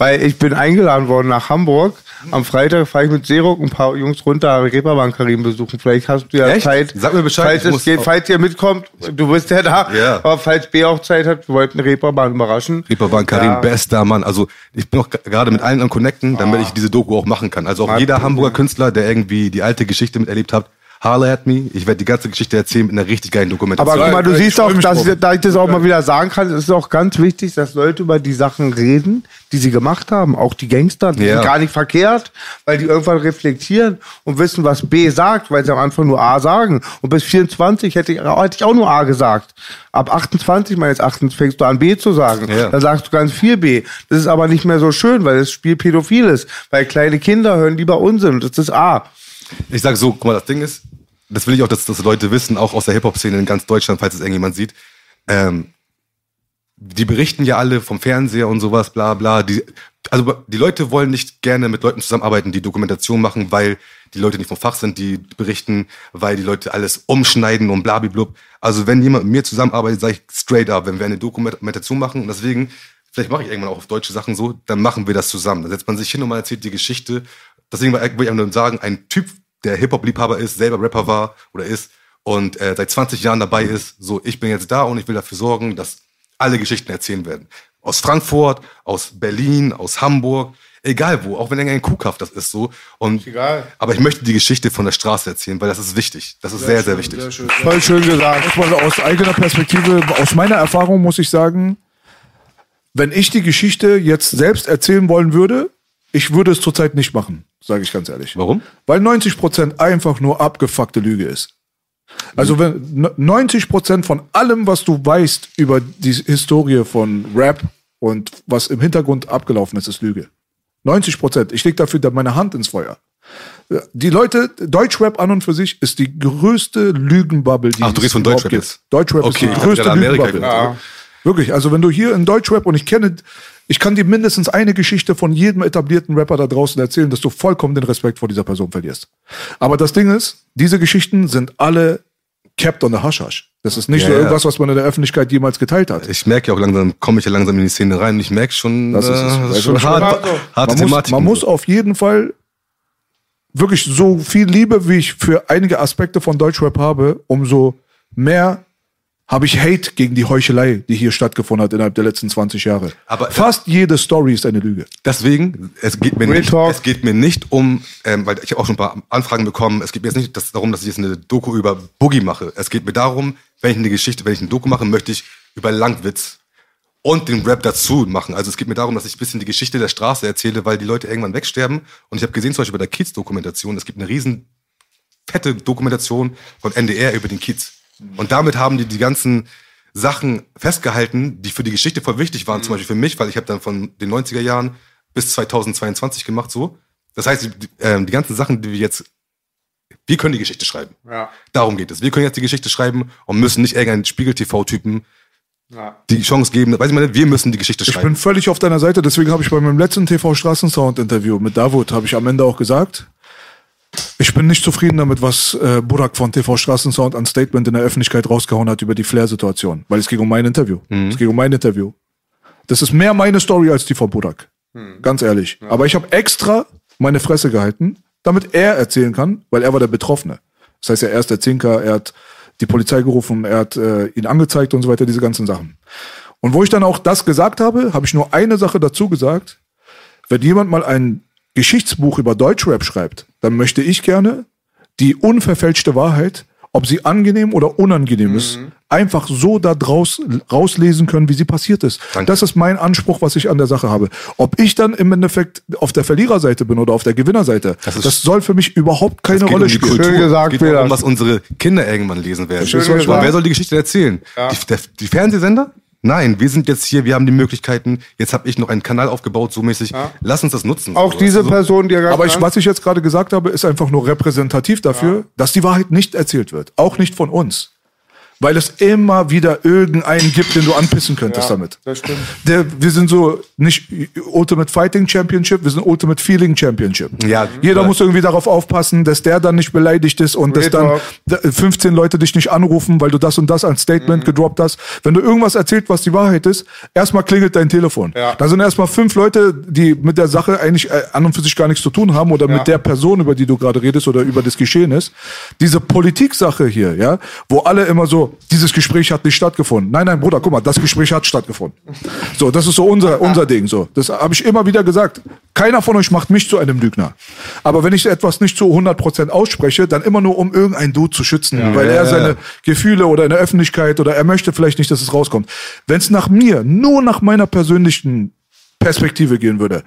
Speaker 2: Weil ich bin eingeladen worden nach Hamburg. Am Freitag fahre ich mit Serok ein paar Jungs runter Reeperbahn Karim besuchen. Vielleicht hast du ja
Speaker 4: Echt?
Speaker 2: Zeit.
Speaker 4: Sag mir Bescheid,
Speaker 2: Falls, es geht, falls ihr mitkommt, du bist ja da.
Speaker 4: Ja.
Speaker 2: Aber falls B auch Zeit hat, wir wollten Reeperbahn überraschen.
Speaker 4: Reeperbahn Karim,
Speaker 2: Ja.
Speaker 4: bester Mann. Also ich bin auch gerade mit allen am Connecten, damit ich diese Doku auch machen kann. Also auch
Speaker 2: Hat-
Speaker 4: jeder Hamburger Künstler, der irgendwie die alte Geschichte miterlebt hat, holler at me. Ich werde die ganze Geschichte erzählen mit einer richtig geilen Dokumentation.
Speaker 2: Aber guck mal, du siehst auch, dass ich, da ich das auch mal wieder sagen kann, es ist auch ganz wichtig, dass Leute über die Sachen reden, die sie gemacht haben. Auch die Gangster, die
Speaker 4: Ja.
Speaker 2: sind gar nicht verkehrt, weil die irgendwann reflektieren und wissen, was B sagt, weil sie am Anfang nur A sagen. Und bis 24 hätte ich, hätte ich auch nur A gesagt. Ab 28 meines Erachtens fängst du an B zu sagen.
Speaker 4: Ja.
Speaker 2: Dann sagst du ganz viel B. Das ist aber nicht mehr so schön, weil das Spiel pädophil ist. Weil kleine Kinder hören lieber Unsinn. Das ist A.
Speaker 4: Ich sag so, guck mal, das Ding ist, das will ich auch, dass das Leute wissen, auch aus der Hip-Hop-Szene in ganz Deutschland, falls es irgendjemand sieht. Ähm, die berichten ja alle vom Fernseher und sowas, bla bla. Die, also die Leute wollen nicht gerne mit Leuten zusammenarbeiten, die Dokumentation machen, weil die Leute nicht vom Fach sind, die berichten, weil die Leute alles umschneiden und blablablub. Also wenn jemand mit mir zusammenarbeitet, sage ich straight up, wenn wir eine Dokumentation machen, und deswegen, vielleicht mache ich irgendwann auch auf deutsche Sachen so, dann machen wir das zusammen. Dann setzt man sich hin und man erzählt die Geschichte. Deswegen will ich nur sagen, ein Typ, der Hip-Hop-Liebhaber ist, selber Rapper war oder ist und äh, seit 20 Jahren dabei ist, so ich bin jetzt da und ich will dafür sorgen, dass alle Geschichten erzählen werden. Aus Frankfurt, aus Berlin, aus Hamburg, egal wo, auch wenn irgendein Kuhkaff das ist so. Und,
Speaker 2: Egal.
Speaker 4: Aber ich möchte die Geschichte von der Straße erzählen, weil das ist wichtig. Das ist sehr, sehr, wichtig.
Speaker 2: Voll schön gesagt.
Speaker 3: Mal aus eigener Perspektive, aus meiner Erfahrung muss ich sagen, wenn ich die Geschichte jetzt selbst erzählen wollen würde, ich würde es zurzeit nicht machen, sage ich ganz ehrlich.
Speaker 4: Warum?
Speaker 3: Weil 90% einfach nur abgefuckte Lüge ist. Also wenn n- 90% von allem, was du weißt über die Historie von Rap und was im Hintergrund abgelaufen ist, ist Lüge. 90%. Ich lege dafür da meine Hand ins Feuer. Die Leute, Deutschrap an und für sich ist die größte Lügenbubble, die
Speaker 4: Ach, du
Speaker 3: es
Speaker 4: redest von
Speaker 3: überhaupt
Speaker 4: Deutschrap
Speaker 3: gibt.
Speaker 4: jetzt?
Speaker 3: Deutschrap
Speaker 4: Okay,
Speaker 3: ist die größte Lügenbubble.
Speaker 4: gedacht.
Speaker 3: Wirklich, also wenn du hier in Deutschrap und ich kenne, ich kann dir mindestens eine Geschichte von jedem etablierten Rapper da draußen erzählen, dass du vollkommen den Respekt vor dieser Person verlierst. Aber das Ding ist, diese Geschichten sind alle kept on the hush. Das ist nicht
Speaker 4: Ja,
Speaker 3: so irgendwas, was man in der Öffentlichkeit jemals geteilt hat.
Speaker 4: Ich merke ja auch langsam, komme ich ja langsam in die Szene rein und ich merke schon,
Speaker 3: Das ist
Speaker 4: äh, das ist schon
Speaker 2: schon hart.
Speaker 4: harte
Speaker 3: man muss,
Speaker 4: Thematik.
Speaker 3: man muss auf jeden Fall wirklich so viel Liebe, wie ich für einige Aspekte von Deutschrap habe, umso mehr habe ich Hate gegen die Heuchelei, die hier stattgefunden hat innerhalb der letzten 20 Jahre.
Speaker 4: Aber-
Speaker 3: Fast jede Story ist eine Lüge.
Speaker 4: Deswegen, es geht mir
Speaker 2: Real
Speaker 4: nicht,
Speaker 2: Talk.
Speaker 4: es geht mir nicht um, ähm, weil ich habe auch schon ein paar Anfragen bekommen, es geht mir jetzt nicht das, darum, dass ich jetzt eine Doku über Boogie mache. Es geht mir darum, wenn ich eine Geschichte, wenn ich eine Doku mache, möchte ich über Langwitz und den Rap dazu machen. Also es geht mir darum, dass ich ein bisschen die Geschichte der Straße erzähle, weil die Leute irgendwann wegsterben. Und ich habe gesehen, zum Beispiel bei der Kids-Dokumentation, es gibt eine riesen fette Dokumentation von NDR über den Kids. Und damit haben die die ganzen Sachen festgehalten, die für die Geschichte voll wichtig waren, zum Beispiel für mich, weil ich habe dann von den 90er Jahren bis 2022 gemacht so. Das heißt, die, ähm, die ganzen Sachen, die wir jetzt, wir können die Geschichte schreiben.
Speaker 2: Ja.
Speaker 4: Darum geht es. Wir können jetzt die Geschichte schreiben und müssen nicht irgendeinen Spiegel-TV-Typen
Speaker 2: Ja.
Speaker 4: die Chance geben. Weiß ich mal, wir müssen die Geschichte
Speaker 3: Ich
Speaker 4: schreiben.
Speaker 3: bin völlig auf deiner Seite, deswegen habe ich bei meinem letzten TV Straßensound Interview mit Davut habe ich am Ende auch gesagt, ich bin nicht zufrieden damit, was äh, Burak von TV Straßensound an Statement in der Öffentlichkeit rausgehauen hat über die Flair-Situation, weil es ging um mein Interview. Es ging um mein Interview. Das ist mehr meine Story als die von Burak. Ganz ehrlich. Aber ich habe extra meine Fresse gehalten, damit er erzählen kann, weil er war der Betroffene. Das heißt, er ist der Zinker, er hat die Polizei gerufen, er hat äh, ihn angezeigt und so weiter, diese ganzen Sachen. Und wo ich dann auch das gesagt habe, habe ich nur eine Sache dazu gesagt. Wenn jemand mal ein Geschichtsbuch über Deutschrap schreibt, dann möchte ich gerne die unverfälschte Wahrheit, ob sie angenehm oder unangenehm ist, einfach so da draus rauslesen können, wie sie passiert ist.
Speaker 4: Danke.
Speaker 3: Das ist mein Anspruch, was ich an der Sache habe. Ob ich dann im Endeffekt auf der Verliererseite bin oder auf der Gewinnerseite, das,
Speaker 4: Das
Speaker 3: soll für mich überhaupt keine Rolle
Speaker 4: um
Speaker 3: spielen.
Speaker 2: Schön gesagt,
Speaker 4: es geht darum,
Speaker 2: Vedas.
Speaker 4: was unsere Kinder irgendwann lesen werden.
Speaker 2: Schön gesagt.
Speaker 4: wer soll die Geschichte erzählen? Die, der, die Fernsehsender? Nein, wir sind jetzt hier, wir haben die Möglichkeiten. Jetzt habe ich noch einen Kanal aufgebaut, so mäßig. Lass uns das nutzen.
Speaker 2: Auch
Speaker 4: so,
Speaker 2: diese
Speaker 4: weißt du, so.
Speaker 2: Person, die er gerade
Speaker 3: Aber ich, was ich jetzt gerade gesagt habe, ist einfach nur repräsentativ dafür, dass die Wahrheit nicht erzählt wird. Auch nicht von uns. Weil es immer wieder irgendeinen gibt, den du anpissen könntest
Speaker 2: Ja,
Speaker 3: damit.
Speaker 2: das stimmt.
Speaker 3: Der, wir sind so nicht Ultimate Fighting Championship, wir sind Ultimate Feeling Championship.
Speaker 4: Ja,
Speaker 3: Jeder
Speaker 4: klar.
Speaker 3: muss irgendwie darauf aufpassen, dass der dann nicht beleidigt ist und dass dann
Speaker 2: Real
Speaker 3: 15 Leute dich nicht anrufen, weil du das und das als Statement
Speaker 2: Mhm.
Speaker 3: gedroppt hast. Wenn du irgendwas erzählt, was die Wahrheit ist, erstmal klingelt dein Telefon.
Speaker 2: Ja.
Speaker 3: Da sind erstmal fünf Leute, die mit der Sache eigentlich äh, an und für sich gar nichts zu tun haben oder
Speaker 2: Ja.
Speaker 3: mit der Person, über die du gerade redest oder über das Geschehen ist. Diese Politiksache hier, ja, wo alle immer so, dieses Gespräch hat nicht stattgefunden. Nein, nein, Bruder, guck mal, das Gespräch hat stattgefunden. So, das ist so unser, unser Ding, so. Das habe ich immer wieder gesagt. Keiner von euch macht mich zu einem Lügner. Aber wenn ich etwas nicht zu 100% ausspreche, dann immer nur, um irgendein Dude zu schützen, weil er
Speaker 4: Ja, ja,
Speaker 3: seine
Speaker 4: ja.
Speaker 3: Gefühle oder in der Öffentlichkeit oder er möchte vielleicht nicht, dass es rauskommt. Wenn es nach mir, nur nach meiner persönlichen Perspektive gehen würde.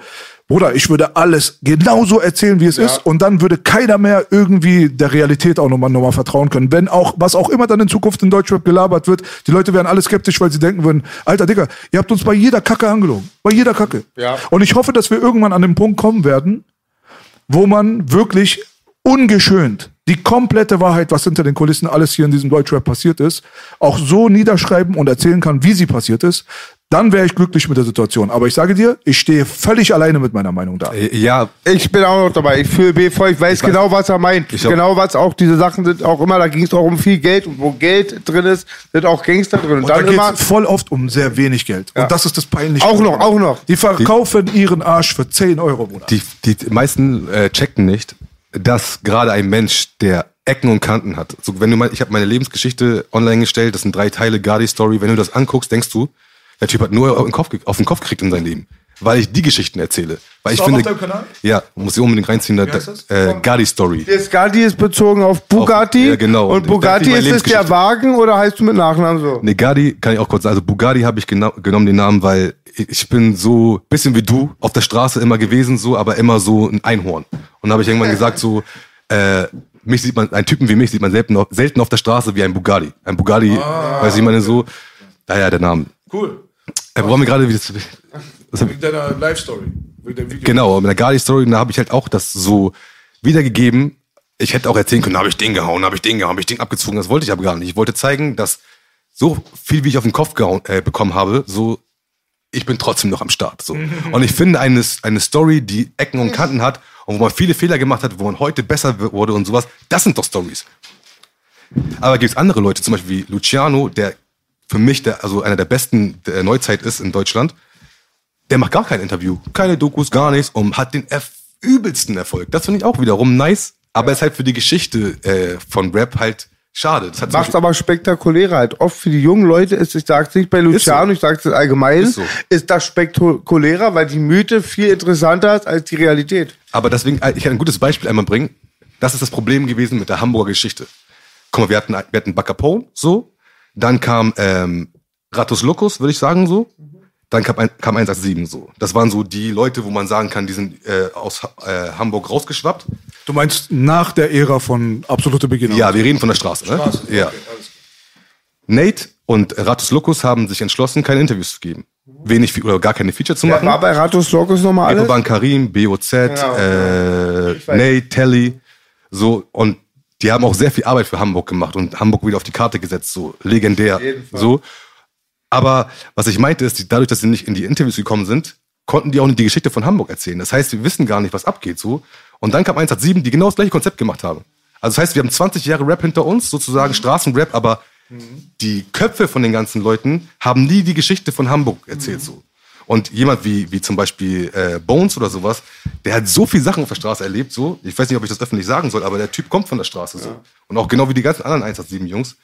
Speaker 3: Bruder, ich würde alles genauso erzählen, wie es ist, und dann würde keiner mehr irgendwie der Realität auch nochmal nochmal vertrauen können. Wenn auch, was auch immer dann in Zukunft in Deutschrap gelabert wird, die Leute wären alle skeptisch, weil sie denken würden, Alter Digga, ihr habt uns bei jeder Kacke angelogen. Bei jeder Kacke.
Speaker 2: Ja.
Speaker 3: Und ich hoffe, dass wir irgendwann an den Punkt kommen werden, wo man wirklich ungeschönt die komplette Wahrheit, was hinter den Kulissen alles hier in diesem Deutschrap passiert ist, auch so niederschreiben und erzählen kann, wie sie passiert ist, dann wäre ich glücklich mit der Situation. Aber ich sage dir, ich stehe völlig alleine mit meiner Meinung da.
Speaker 4: Ja,
Speaker 2: Ich bin auch noch dabei. Ich fühle B voll. Ich weiß
Speaker 4: Ich weiß-
Speaker 2: genau, was er meint.
Speaker 4: Ich
Speaker 2: genau, was auch diese Sachen sind. Auch immer, da ging es auch um viel Geld. Und wo Geld drin ist, sind auch Gangster drin. Und,
Speaker 3: Und da
Speaker 2: dann
Speaker 3: geht
Speaker 2: immer.
Speaker 3: es voll oft um sehr wenig Geld.
Speaker 2: Ja.
Speaker 3: Und das ist das Peinliche.
Speaker 2: Auch noch, auch noch.
Speaker 3: Die verkaufen ihren Arsch für 10 Euro, Bruder.
Speaker 4: die, die meisten äh, checken nicht, dass gerade ein Mensch, der Ecken und Kanten hat. So, wenn du mal, ich habe meine Lebensgeschichte online gestellt, das sind drei Teile Gardi-Story. Wenn du das anguckst, denkst du, der Typ hat nur auf den Kopf, auf den Kopf gekriegt in seinem Leben. Weil ich die Geschichten erzähle. Weil ich finde,
Speaker 3: auf Kanal?
Speaker 4: Ja, muss ich unbedingt reinziehen. Da, äh, Gardi-Story.
Speaker 2: Das Gatti ist bezogen auf Bugatti.
Speaker 4: ja, genau.
Speaker 2: Und
Speaker 4: Und
Speaker 2: Bugatti
Speaker 4: ist
Speaker 2: es der Wagen oder heißt du mit Nachnamen so?
Speaker 4: Ne, Gardi kann ich auch kurz sagen. Also Bugatti habe ich genau, genommen den Namen, weil ich bin so bisschen wie du auf der Straße immer gewesen, so, aber immer so ein Einhorn. Und da habe ich irgendwann gesagt, so, äh, mich sieht man, einen Typen wie mich sieht man selten auf, selten auf der Straße wie ein Bugatti. Ein Bugatti, weiß ich meine so, daher der Name.
Speaker 3: Cool.
Speaker 4: Äh, wo haben wir gerade wieder, was hab,
Speaker 3: Wegen deiner Live-Story.
Speaker 4: Genau, mit der Gardi-Story, da habe ich halt auch das so wiedergegeben. Ich hätte auch erzählen können, habe ich den gehauen, habe ich den gehauen, habe ich den abgezogen. Das wollte ich aber gar nicht. Ich wollte zeigen, dass so viel, wie ich auf den Kopf gehauen, äh, bekommen habe, so ich bin trotzdem noch am Start. So. Und ich finde eine, eine Story, die Ecken und Kanten hat und wo man viele Fehler gemacht hat, wo man heute besser wurde und sowas, das sind doch Stories. Aber gibt es andere Leute, zum Beispiel wie Luciano, der für mich der, also einer der besten der Neuzeit ist in Deutschland, der macht gar kein Interview, keine Dokus, gar nichts und hat den erf übelsten Erfolg. Das finde ich auch wiederum nice, aber ist halt für die Geschichte äh, von Rap halt schade. Das
Speaker 2: Macht aber spektakulärer halt. Oft für die jungen Leute ist, ich sag's nicht bei Luciano, ich sag's allgemein,
Speaker 4: Ist
Speaker 2: ist,
Speaker 4: so.
Speaker 2: das spektakulärer, weil die Mythe viel interessanter ist als die Realität.
Speaker 4: Aber deswegen, äh, ich kann ein gutes Beispiel einmal bringen. Das ist das Problem gewesen mit der Hamburger Geschichte. Guck mal, wir hatten, wir hatten Bacapone, so. Dann kam ähm, Ratus Locus, würde ich sagen, so. dann kam, ein, kam 187 so. Das waren so die Leute, wo man sagen kann, die sind äh, aus äh, Hamburg rausgeschwappt.
Speaker 3: Du meinst nach der Ära von absolute Beginner?
Speaker 4: Ja, wir reden von der Straße, ne?
Speaker 3: Straße,
Speaker 4: Ja. Nate und Ratus Locus haben sich entschlossen, keine Interviews zu geben. Wenig oder gar keine Feature zu machen.
Speaker 2: war bei Ratus Locus nochmal alles?
Speaker 4: Ecoban Karim, BOZ, äh,
Speaker 2: Ich weiß.
Speaker 4: Nate, Telly, so und die haben auch sehr viel Arbeit für Hamburg gemacht und Hamburg wieder auf die Karte gesetzt, so legendär, so. Aber was ich meinte ist, dadurch, dass sie nicht in die Interviews gekommen sind, konnten die auch nicht die Geschichte von Hamburg erzählen. Das heißt, wir wissen gar nicht, was abgeht, so. Und dann kam 187, die genau das gleiche Konzept gemacht haben. Also das heißt, wir haben 20 Jahre Rap hinter uns, sozusagen Straßenrap, aber die Köpfe von den ganzen Leuten haben nie die Geschichte von Hamburg erzählt, so. Und jemand wie, wie zum Beispiel äh, Bones oder sowas, der hat so viel Sachen auf der Straße erlebt, so. Ich weiß nicht, ob ich das öffentlich sagen soll, aber der Typ kommt von der Straße, so. Und auch genau wie die ganzen anderen 187 Jungs.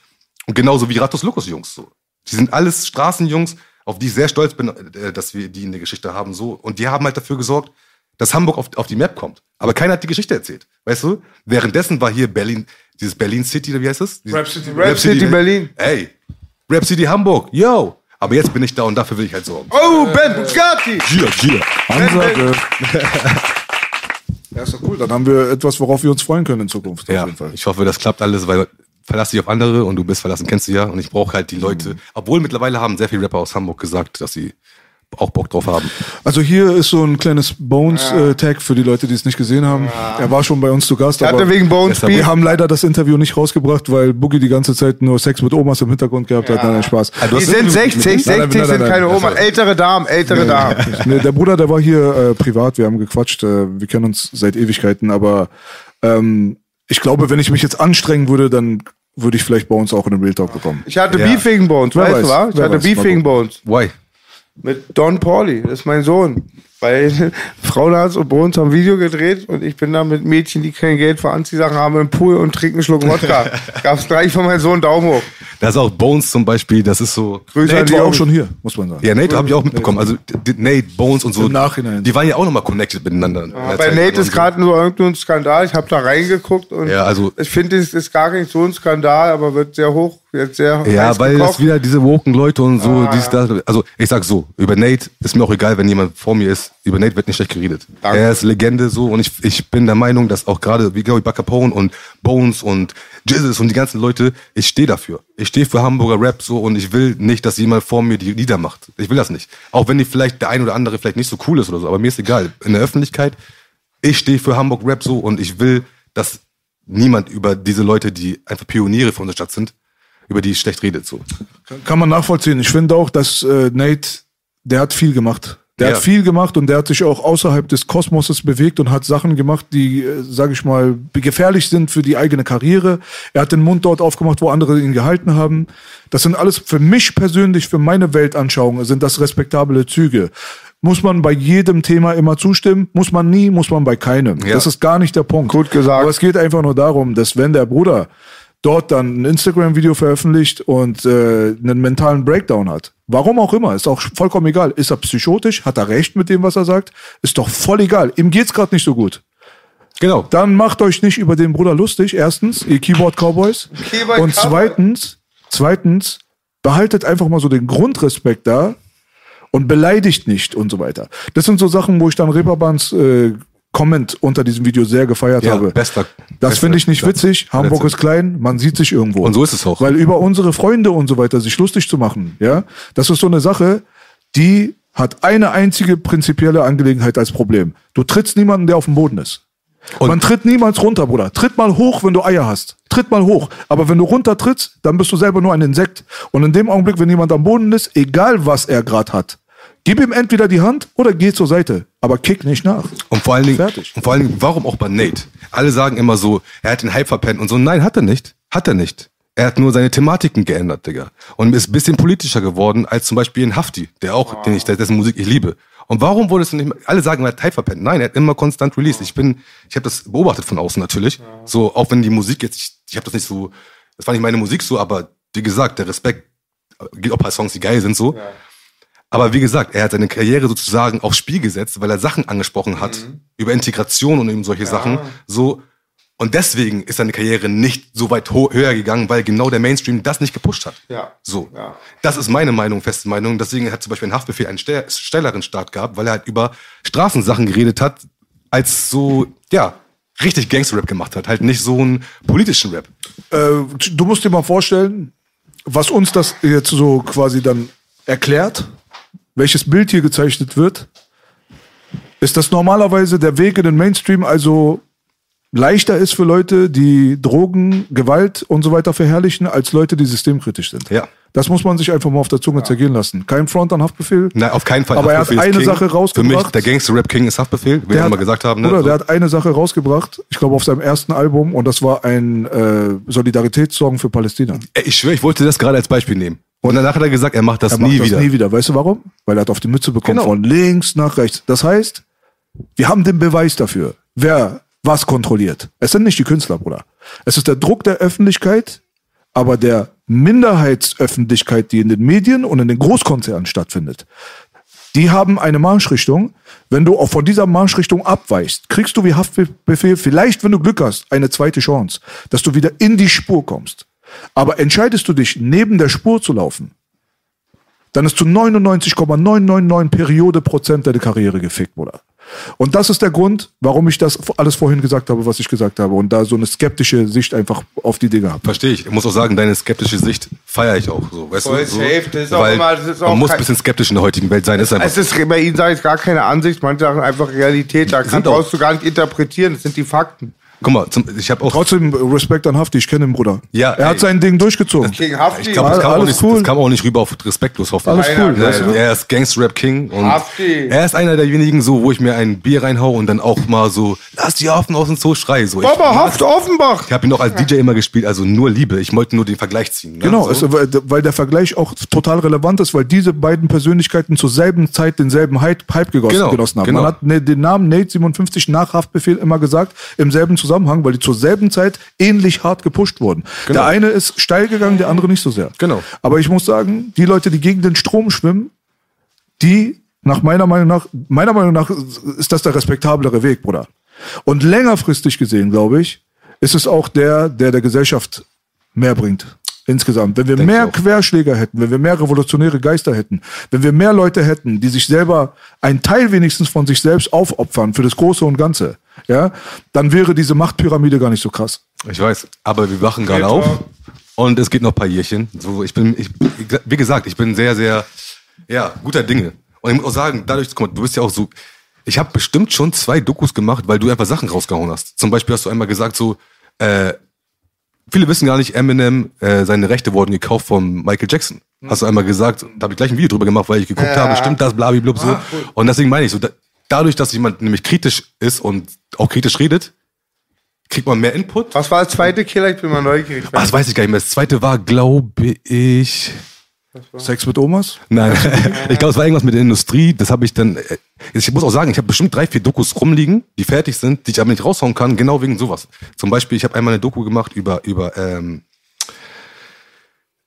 Speaker 4: Und genauso wie Ratus Locus Jungs, so. Die sind alles Straßenjungs, auf die ich sehr stolz bin, äh, dass wir die in der Geschichte haben, so. Und die haben halt dafür gesorgt, dass Hamburg auf, auf die Map kommt. Aber keiner hat die Geschichte erzählt, weißt du? Währenddessen war hier Berlin, dieses Berlin City, wie heißt das? Dieses-
Speaker 3: Rap City
Speaker 2: Rap City Berlin.
Speaker 4: Ey, Rap City Hamburg, yo. Aber jetzt bin ich da und dafür will ich halt sorgen.
Speaker 2: Oh, Ben Bugatti!
Speaker 4: Gia, Gia.
Speaker 3: Ansage. ja, ist doch cool. Dann haben wir etwas, worauf wir uns freuen können in Zukunft.
Speaker 4: Ja,
Speaker 3: Auf jeden Fall.
Speaker 4: ich hoffe, das klappt alles, weil verlass dich auf andere und du bist verlassen, kennst du ja. Und ich brauche halt die Leute. Obwohl mittlerweile haben sehr viele Rapper aus Hamburg gesagt, dass sie auch Bock drauf haben.
Speaker 3: Also hier ist so ein kleines Bones-Tag für die Leute, die es nicht gesehen haben. Er war schon bei uns zu Gast.
Speaker 2: Ich hatte
Speaker 3: aber
Speaker 2: wegen Bones
Speaker 4: Deshalb-
Speaker 3: wir
Speaker 2: Beef.
Speaker 3: haben leider das Interview nicht rausgebracht, weil Boogie die ganze Zeit nur Sex mit Omas im Hintergrund gehabt hat. Nein, nein, Spaß.
Speaker 4: Du
Speaker 2: Die sind
Speaker 4: Interview-
Speaker 2: 60,
Speaker 3: Nein,
Speaker 2: 60
Speaker 3: nein, nein,
Speaker 2: sind keine
Speaker 3: nein.
Speaker 2: Oma. Ältere Damen, ältere Damen.
Speaker 3: Nee, der Bruder, der war hier äh, privat, wir haben gequatscht, äh, wir kennen uns seit Ewigkeiten, aber ähm, ich glaube, wenn ich mich jetzt anstrengen würde, dann würde ich vielleicht bei uns auch in den Real Talk bekommen.
Speaker 2: Ich hatte
Speaker 4: Ja.
Speaker 2: Beef wegen Bones, weißt
Speaker 3: weiß,
Speaker 2: du was? Ich hatte Beef wegen
Speaker 3: gucken.
Speaker 2: Bones.
Speaker 4: Why?
Speaker 2: Mit Don Pauli, das ist mein Sohn. Weil Frauenarzt und Bones haben ein Video gedreht und ich bin da mit Mädchen, die kein Geld für Anziehsachen haben, im Pool und trinken einen Schluck Wodka. Gab's gleich von meinem Sohn Daumen hoch.
Speaker 4: Da ist auch Bones zum Beispiel, das ist so.
Speaker 2: Grüße an
Speaker 3: Nate
Speaker 2: die
Speaker 3: war auch schon hier, muss man sagen.
Speaker 4: Ja, Nate habe ich auch mitbekommen. Also Nate, Bones und so.
Speaker 3: Im Nachhinein.
Speaker 4: Die waren ja auch nochmal connected miteinander. in der
Speaker 2: Bei Nate ist
Speaker 4: so.
Speaker 2: gerade nur irgendein Skandal. Ich habe da reingeguckt und
Speaker 4: Ja, also-
Speaker 2: ich finde, es ist gar nicht so ein Skandal, aber wird sehr hoch, wird sehr
Speaker 4: Ja, weil
Speaker 2: gekocht.
Speaker 4: das wieder diese woken Leute und so,
Speaker 2: Ah,
Speaker 4: dies, das. Also ich sag so, über Nate ist mir auch egal, wenn jemand vor mir ist. Über Nate wird nicht schlecht geredet.
Speaker 2: Danke.
Speaker 4: Er ist Legende so und ich, ich bin der Meinung, dass auch gerade wie Gary Capone und Bones und Jizzes und die ganzen Leute, ich stehe dafür. Ich stehe für Hamburger Rap so und ich will nicht, dass jemand vor mir die Lieder macht. Ich will das nicht. Auch wenn die vielleicht der ein oder andere vielleicht nicht so cool ist oder so, aber mir ist egal. In der Öffentlichkeit, ich stehe für Hamburg Rap so und ich will, dass niemand über diese Leute, die einfach Pioniere von der Stadt sind, über die schlecht redet so.
Speaker 3: Kann man nachvollziehen. Ich finde auch, dass äh, Nate, der hat viel gemacht. Der
Speaker 4: Ja.
Speaker 3: hat viel gemacht und der hat sich auch außerhalb des Kosmoses bewegt und hat Sachen gemacht, die, äh, sage ich mal, gefährlich sind für die eigene Karriere. Er hat den Mund dort aufgemacht, wo andere ihn gehalten haben. Das sind alles für mich persönlich, für meine Weltanschauung, sind das respektable Züge. Muss man bei jedem Thema immer zustimmen? Muss man nie, muss man bei keinem.
Speaker 4: Ja.
Speaker 3: Das ist gar nicht der Punkt.
Speaker 2: Gut gesagt.
Speaker 3: Aber es geht einfach nur darum, dass wenn der Bruder dort dann ein Instagram-Video veröffentlicht und äh, einen mentalen Breakdown hat. Warum auch immer, ist auch vollkommen egal. Ist er psychotisch? Hat er recht mit dem, was er sagt? Ist doch voll egal. Ihm geht's gerade nicht so gut.
Speaker 4: Genau.
Speaker 3: Dann macht euch nicht über den Bruder lustig. Erstens, ihr Keyboard Cowboys.
Speaker 2: Keyboard
Speaker 3: und zweitens, zweitens, behaltet einfach mal so den Grundrespekt da und beleidigt nicht und so weiter. Das sind so Sachen, wo ich dann Reeperbahns äh, Comment unter diesem Video sehr gefeiert
Speaker 4: Ja,
Speaker 3: habe.
Speaker 4: bester-
Speaker 3: das
Speaker 4: bester
Speaker 3: finde ich nicht witzig. Hamburg
Speaker 4: Letzte.
Speaker 3: ist klein, man sieht sich irgendwo.
Speaker 4: Und so ist es auch.
Speaker 3: Weil über unsere Freunde und so weiter sich lustig zu machen, ja, das ist so eine Sache, die hat eine einzige prinzipielle Angelegenheit als Problem. Du trittst niemanden, der auf dem Boden ist.
Speaker 4: Und-
Speaker 3: Man tritt niemals runter, Bruder. Tritt mal hoch, wenn du Eier hast. Tritt mal hoch. Aber wenn du runter trittst, dann bist du selber nur ein Insekt. Und in dem Augenblick, wenn jemand am Boden ist, egal was er gerade hat, gib ihm entweder die Hand oder geh zur Seite. Aber kick nicht nach.
Speaker 4: Und vor allen Dingen,
Speaker 3: Fertig.
Speaker 4: und vor allen Dingen, warum auch bei Nate? Alle sagen immer so, er hat den Hype verpennt und so. Nein, hat er nicht. Hat er nicht. Er hat nur seine Thematiken geändert, Digga. Und ist ein bisschen politischer geworden als zum Beispiel ein Hafti, der auch, den ich, dessen Musik ich liebe. Und warum wurde es denn nicht mehr, alle sagen, er hat Hype verpennt. Nein, er hat immer konstant released. Ich bin, ich habe das beobachtet von außen natürlich. So, auch wenn die Musik jetzt, ich, ich habe das nicht so, das war nicht meine Musik so, aber wie gesagt, der Respekt gibt auch paar Songs, die geil sind so. Aber wie gesagt, er hat seine Karriere sozusagen aufs Spiel gesetzt, weil er Sachen angesprochen hat über Integration und eben solche Sachen. So Und deswegen ist seine Karriere nicht so weit höher gegangen, weil genau der Mainstream das nicht gepusht hat.
Speaker 2: Ja.
Speaker 4: So.
Speaker 2: Ja.
Speaker 4: Das ist meine Meinung, feste Meinung. Deswegen hat zum Beispiel ein Haftbefehl einen ste- steileren Start gehabt, weil er halt über Straßensachen geredet hat, als so, ja, richtig Gangster-Rap gemacht hat. Halt nicht so einen politischen Rap.
Speaker 3: Äh, du musst dir mal vorstellen, was uns das jetzt so quasi dann erklärt, welches Bild hier gezeichnet wird, ist, dass normalerweise der Weg in den Mainstream also leichter ist für Leute, die Drogen, Gewalt und so weiter verherrlichen, als Leute, die systemkritisch sind.
Speaker 4: Ja.
Speaker 3: Das muss man sich einfach mal auf der Zunge zergehen lassen. Kein Front an Haftbefehl.
Speaker 4: Nein, auf keinen Fall.
Speaker 3: Aber er hat
Speaker 4: Haftbefehl
Speaker 3: eine
Speaker 4: King.
Speaker 3: Sache rausgebracht.
Speaker 4: Für mich, der Gangster-Rap-King ist Haftbefehl, wie wir mal gesagt haben. Ne?
Speaker 3: Oder
Speaker 4: So.
Speaker 3: der hat eine Sache rausgebracht, ich glaube auf seinem ersten Album, und das war ein äh, Solidaritätssong für Palästina.
Speaker 4: Ich schwöre, ich wollte das gerade als Beispiel nehmen. Und danach hat er gesagt, er macht das
Speaker 3: Er macht
Speaker 4: nie
Speaker 3: das
Speaker 4: wieder.
Speaker 3: nie wieder. Weißt du warum? Weil er hat auf die Mütze bekommen
Speaker 4: Genau.
Speaker 3: von links nach rechts. Das heißt, wir haben den Beweis dafür, wer was kontrolliert. Es sind nicht die Künstler, Bruder. Es ist der Druck der Öffentlichkeit, aber der Minderheitsöffentlichkeit, die in den Medien und in den Großkonzernen stattfindet. Die haben eine Marschrichtung. Wenn du auch von dieser Marschrichtung abweichst, kriegst du wie Haftbefehl vielleicht, wenn du Glück hast, eine zweite Chance, dass du wieder in die Spur kommst. Aber entscheidest du dich, neben der Spur zu laufen, dann ist zu 99,999 Periode Prozent deine Karriere gefickt, Bruder. Und das ist der Grund, warum ich das alles vorhin gesagt habe, was ich gesagt habe und da so eine skeptische Sicht einfach auf die Dinge habe.
Speaker 4: Verstehe ich. Ich muss auch sagen, deine skeptische Sicht feiere ich auch. So, weißt
Speaker 2: Voll
Speaker 4: du? So,
Speaker 2: safe. Auch
Speaker 4: weil
Speaker 2: immer- das ist auch
Speaker 4: man muss ein bisschen skeptisch in der heutigen Welt sein. Ist einfach
Speaker 2: Es ist bei Ihnen sage ich gar keine Ansicht, manche Sachen einfach Realität. Da kann,
Speaker 4: Sind auch.
Speaker 2: brauchst du gar nicht interpretieren, das sind die Fakten.
Speaker 4: Guck mal, zum, ich habe auch.
Speaker 3: Trotzdem Respekt an Hafti, ich kenne den Bruder.
Speaker 4: Ja,
Speaker 3: er hat
Speaker 4: ey.
Speaker 3: sein Ding durchgezogen.
Speaker 2: Gegen Hafti.
Speaker 4: Ich glaube, das, kam auch
Speaker 3: Alles
Speaker 4: nicht-
Speaker 3: cool.
Speaker 4: das kam auch nicht rüber auf respektlos hoffentlich.
Speaker 3: Alles cool,
Speaker 2: nein,
Speaker 3: du?
Speaker 4: Er ist Gangster-Rap-King und
Speaker 2: Hafti.
Speaker 4: er ist einer derjenigen, so, wo ich mir ein Bier reinhau und dann auch mal so, lass die Affen aus dem Zoo schreien. So, ich,
Speaker 2: Baba Haft Offenbach.
Speaker 4: ich habe ihn auch als DJ immer gespielt, also nur Liebe. Ich wollte nur den Vergleich ziehen. Ne?
Speaker 3: Genau,
Speaker 4: so.
Speaker 3: es, weil weil der Vergleich auch total relevant ist, weil diese beiden Persönlichkeiten zur selben Zeit denselben Hype, Hype gegossen,
Speaker 4: Genau,
Speaker 3: genossen haben.
Speaker 4: genau.
Speaker 3: Man hat ne, den Namen Nate 57 nach Haftbefehl immer gesagt, im selben Zusammenhang, weil die zur selben Zeit ähnlich hart gepusht wurden. Der eine ist steil gegangen, der andere nicht so sehr.
Speaker 4: Genau.
Speaker 3: Aber ich muss sagen, die Leute, die gegen den Strom schwimmen, die nach meiner Meinung nach, meiner Meinung nach ist das der respektablere Weg, Bruder. Und längerfristig gesehen, glaube ich, ist es auch der, der der Gesellschaft mehr bringt. Insgesamt. Wenn wir
Speaker 4: Denk
Speaker 3: mehr. Querschläger hätten, wenn wir mehr revolutionäre Geister hätten, wenn wir mehr Leute hätten, die sich selber einen Teil wenigstens von sich selbst aufopfern für das Große und Ganze, ja, dann wäre diese Machtpyramide gar nicht so krass.
Speaker 4: Ich weiß, aber wir wachen gerade auf und es geht noch ein paar Jährchen. So, ich bin, ich, wie gesagt, ich bin sehr, sehr, ja, guter Dinge. Und ich muss auch sagen, dadurch, guck mal, du bist ja auch so, ich habe bestimmt schon zwei Dokus gemacht, weil du einfach Sachen rausgehauen hast. Zum Beispiel hast du einmal gesagt so, äh, viele wissen gar nicht, Eminem, äh, seine Rechte wurden gekauft von Michael Jackson. Hast du einmal gesagt, da habe ich gleich ein Video drüber gemacht, weil ich geguckt
Speaker 2: Ja.
Speaker 4: habe, stimmt das, blablabla, so. Und deswegen meine ich so, da, dadurch, dass jemand nämlich kritisch ist und auch kritisch redet, kriegt man mehr Input.
Speaker 2: Was war das zweite Killer? Ich bin mal neugierig.
Speaker 4: Ah, das weiß ich gar nicht mehr. Das zweite war, glaube ich.
Speaker 3: Sex mit Omas?
Speaker 4: Nein, ich glaube, es war irgendwas mit der Industrie. Das habe ich dann. äh, Ich muss auch sagen, ich habe bestimmt drei, vier Dokus rumliegen, die fertig sind, die ich aber nicht raushauen kann, genau wegen sowas. Zum Beispiel, ich habe einmal eine Doku gemacht über, über ähm,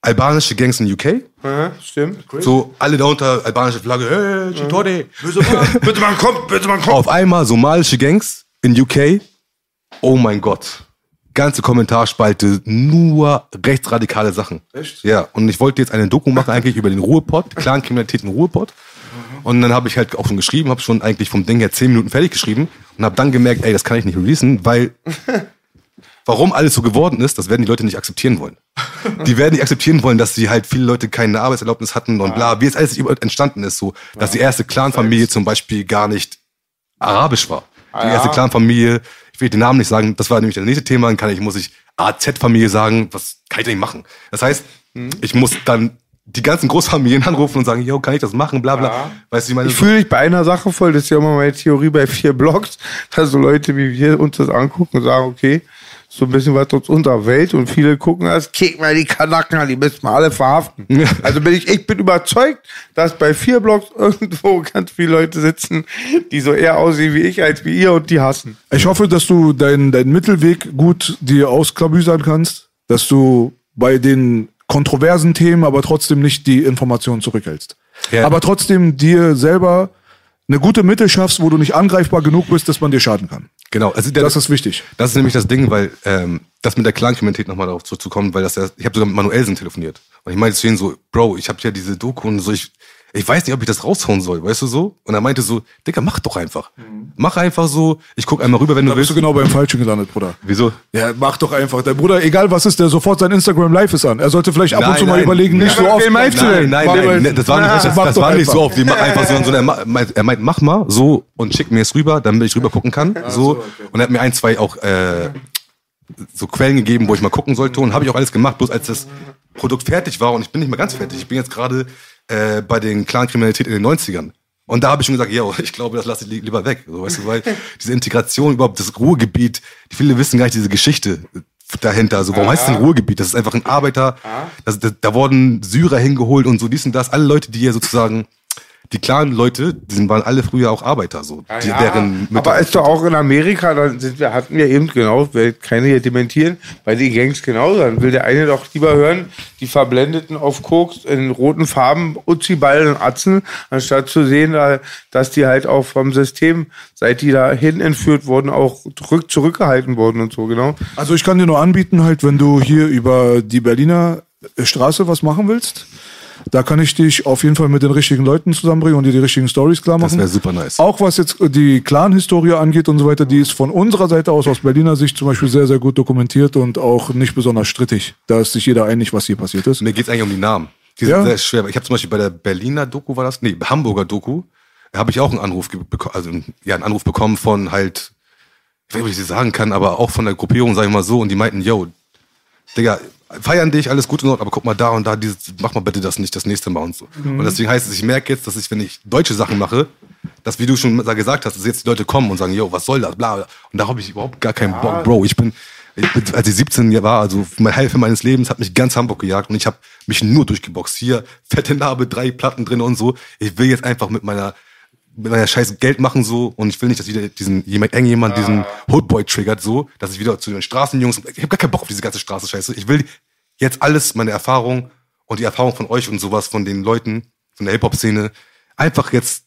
Speaker 4: albanische Gangs in UK.
Speaker 2: Ja, stimmt.
Speaker 4: So alle darunter albanische Flagge, hey, Chitode.
Speaker 2: bitte man kommt, bitte man kommt.
Speaker 4: Auf einmal somalische Gangs in UK. Oh mein Gott. Ganze Kommentarspalte, nur rechtsradikale Sachen.
Speaker 3: Echt?
Speaker 4: Ja, und ich wollte jetzt eine Doku machen eigentlich über den Ruhrpott, Clankriminalität in Ruhrpott. Und dann habe ich halt auch schon geschrieben, habe schon eigentlich vom Ding her zehn Minuten fertig geschrieben und habe dann gemerkt, ey, das kann ich nicht releasen, weil warum alles so geworden ist, das werden die Leute nicht akzeptieren wollen. Die werden nicht akzeptieren wollen, dass sie halt viele Leute keine Arbeitserlaubnis hatten und bla, wie es alles überhaupt entstanden ist, so, dass die erste Clanfamilie zum Beispiel gar nicht arabisch war. Die
Speaker 2: ja.
Speaker 4: erste Clanfamilie, ich will den Namen nicht sagen, das war nämlich das nächste Thema, dann kann ich, muss ich AZ-Familie sagen, was kann ich denn nicht machen? Das heißt, ich muss dann die ganzen Großfamilien anrufen und sagen, yo, kann ich das machen, bla bla.
Speaker 2: Ja.
Speaker 4: Weißt du, ich meine,
Speaker 2: Ich fühle dich bei einer Sache voll, das ist ja immer meine Theorie bei vier Blogs, dass so Leute wie wir uns das angucken und sagen, okay, so ein bisschen was uns unter Welt und viele gucken das, kick mal die Kanaken an, die müssen wir alle verhaften. Also bin ich, ich bin überzeugt, dass bei vier Blogs irgendwo ganz viele Leute sitzen, die so eher aussehen wie ich als wie ihr und die hassen.
Speaker 3: Ich hoffe, dass du deinen deinen Mittelweg gut dir ausklabüsern kannst, dass du bei den kontroversen Themen aber trotzdem nicht die Informationen zurückhältst.
Speaker 4: Ja.
Speaker 3: Aber trotzdem dir selber eine gute Mitte schaffst, wo du nicht angreifbar genug bist, dass man dir schaden kann.
Speaker 4: Genau, also der,
Speaker 3: Das ist wichtig.
Speaker 4: Das ist nämlich das Ding, weil ähm, das mit der Clankriminalität nochmal darauf zurückzukommen, weil das ja, ich habe sogar mit Manuelsen telefoniert. Und ich meinte zu ihm so, Bro, ich habe ja diese Doku und so, ich, ich weiß nicht, ob ich das raushauen soll, weißt du so? Und er meinte so, Digga, mach doch einfach. Mach einfach so, ich guck einmal rüber, wenn
Speaker 3: Da
Speaker 4: du
Speaker 3: bist
Speaker 4: willst.
Speaker 3: du genau beim Falschen gelandet, Bruder.
Speaker 4: Wieso?
Speaker 3: Ja, mach doch einfach. Der Bruder, egal was ist, der sofort sein Instagram Live ist an. Er sollte vielleicht ab und
Speaker 4: Nein,
Speaker 3: zu mal
Speaker 4: nein.
Speaker 3: überlegen, nicht so oft.
Speaker 4: Nein, nein, nein, nein, das war nicht, das, das war nicht so oft. Mach einfach so, so er, meint- er meint, mach mal so und schick mir es rüber, damit ich rüber gucken kann. So. Und er hat mir ein, zwei auch äh, so Quellen gegeben, wo ich mal gucken sollte. Und habe ich auch alles gemacht, bloß als das Produkt fertig war und ich bin nicht mehr ganz fertig. Ich bin jetzt gerade äh, bei den Clan-Kriminalität in den 90ern. Und da habe ich schon gesagt, yo, ich glaube, das lasse ich li- lieber weg. So, weißt du, weil diese Integration überhaupt, das Ruhrgebiet, die viele wissen gar nicht diese Geschichte dahinter. So, warum heißt es denn Ruhrgebiet? Das ist einfach ein Arbeiter. Das, das, da wurden Syrer hingeholt und so dies und das. Alle Leute, die hier sozusagen, die klaren Leute, die sind, waren alle früher auch Arbeiter. So, die, deren Mütter-
Speaker 2: aber ist doch auch in Amerika, dann sind wir, hatten wir eben genau, will keine hier dementieren, bei den Gangs genauso. Dann will der eine doch lieber hören, die Verblendeten auf Koks in roten Farben, Uzi-Ball und Atzen, anstatt zu sehen, da- dass die halt auch vom System, seit die dahin entführt wurden, auch zurück, zurückgehalten wurden und so, genau.
Speaker 3: Also ich kann dir nur anbieten, halt, wenn du hier über die Berliner Straße was machen willst, da kann ich dich auf jeden Fall mit den richtigen Leuten zusammenbringen und dir die richtigen Stories klar machen.
Speaker 4: Das wäre super nice.
Speaker 3: Auch was jetzt die Clan-Historie angeht und so weiter, die ist von unserer Seite aus, aus Berliner Sicht zum Beispiel sehr, sehr gut dokumentiert und auch nicht besonders strittig. Da ist sich jeder einig, was hier passiert ist.
Speaker 4: Mir geht's eigentlich um die Namen. Die sind
Speaker 3: Ja.
Speaker 4: sehr schwer. Ich habe zum Beispiel bei der Berliner Doku war das, nee, Hamburger Doku, habe ich auch einen Anruf bekommen, also ja, einen Anruf bekommen von halt, ich weiß nicht, ob ich das sagen kann, aber auch von der Gruppierung, sag ich mal so, und die meinten, yo, Digga, feiern dich, alles gut und Ordnung, aber guck mal da und da, dieses, mach mal bitte das nicht das nächste Mal und so. Und deswegen heißt es, ich merke jetzt, dass ich, wenn ich deutsche Sachen mache, dass, wie du schon gesagt hast, dass jetzt die Leute kommen und sagen, yo, was soll das, bla, bla. Und da habe ich überhaupt gar keinen Bock, Bro. Ich bin, ich bin, als ich 17 war, also meine Hälfte meines Lebens, hat mich ganz Hamburg gejagt und ich habe mich nur durchgeboxt. Hier, fette Narbe, drei Platten drin und so. Ich will jetzt einfach mit meiner mit meiner scheiß Geld machen so und ich will nicht, dass wieder diesen jemand irgendjemand diesen Hoodboy triggert so, dass ich wieder zu den Straßenjungs, ich habe gar keinen Bock auf diese ganze Straßenscheiße. Ich will jetzt alles meine Erfahrung und die Erfahrung von euch und sowas von den Leuten von der Hip Hop Szene einfach jetzt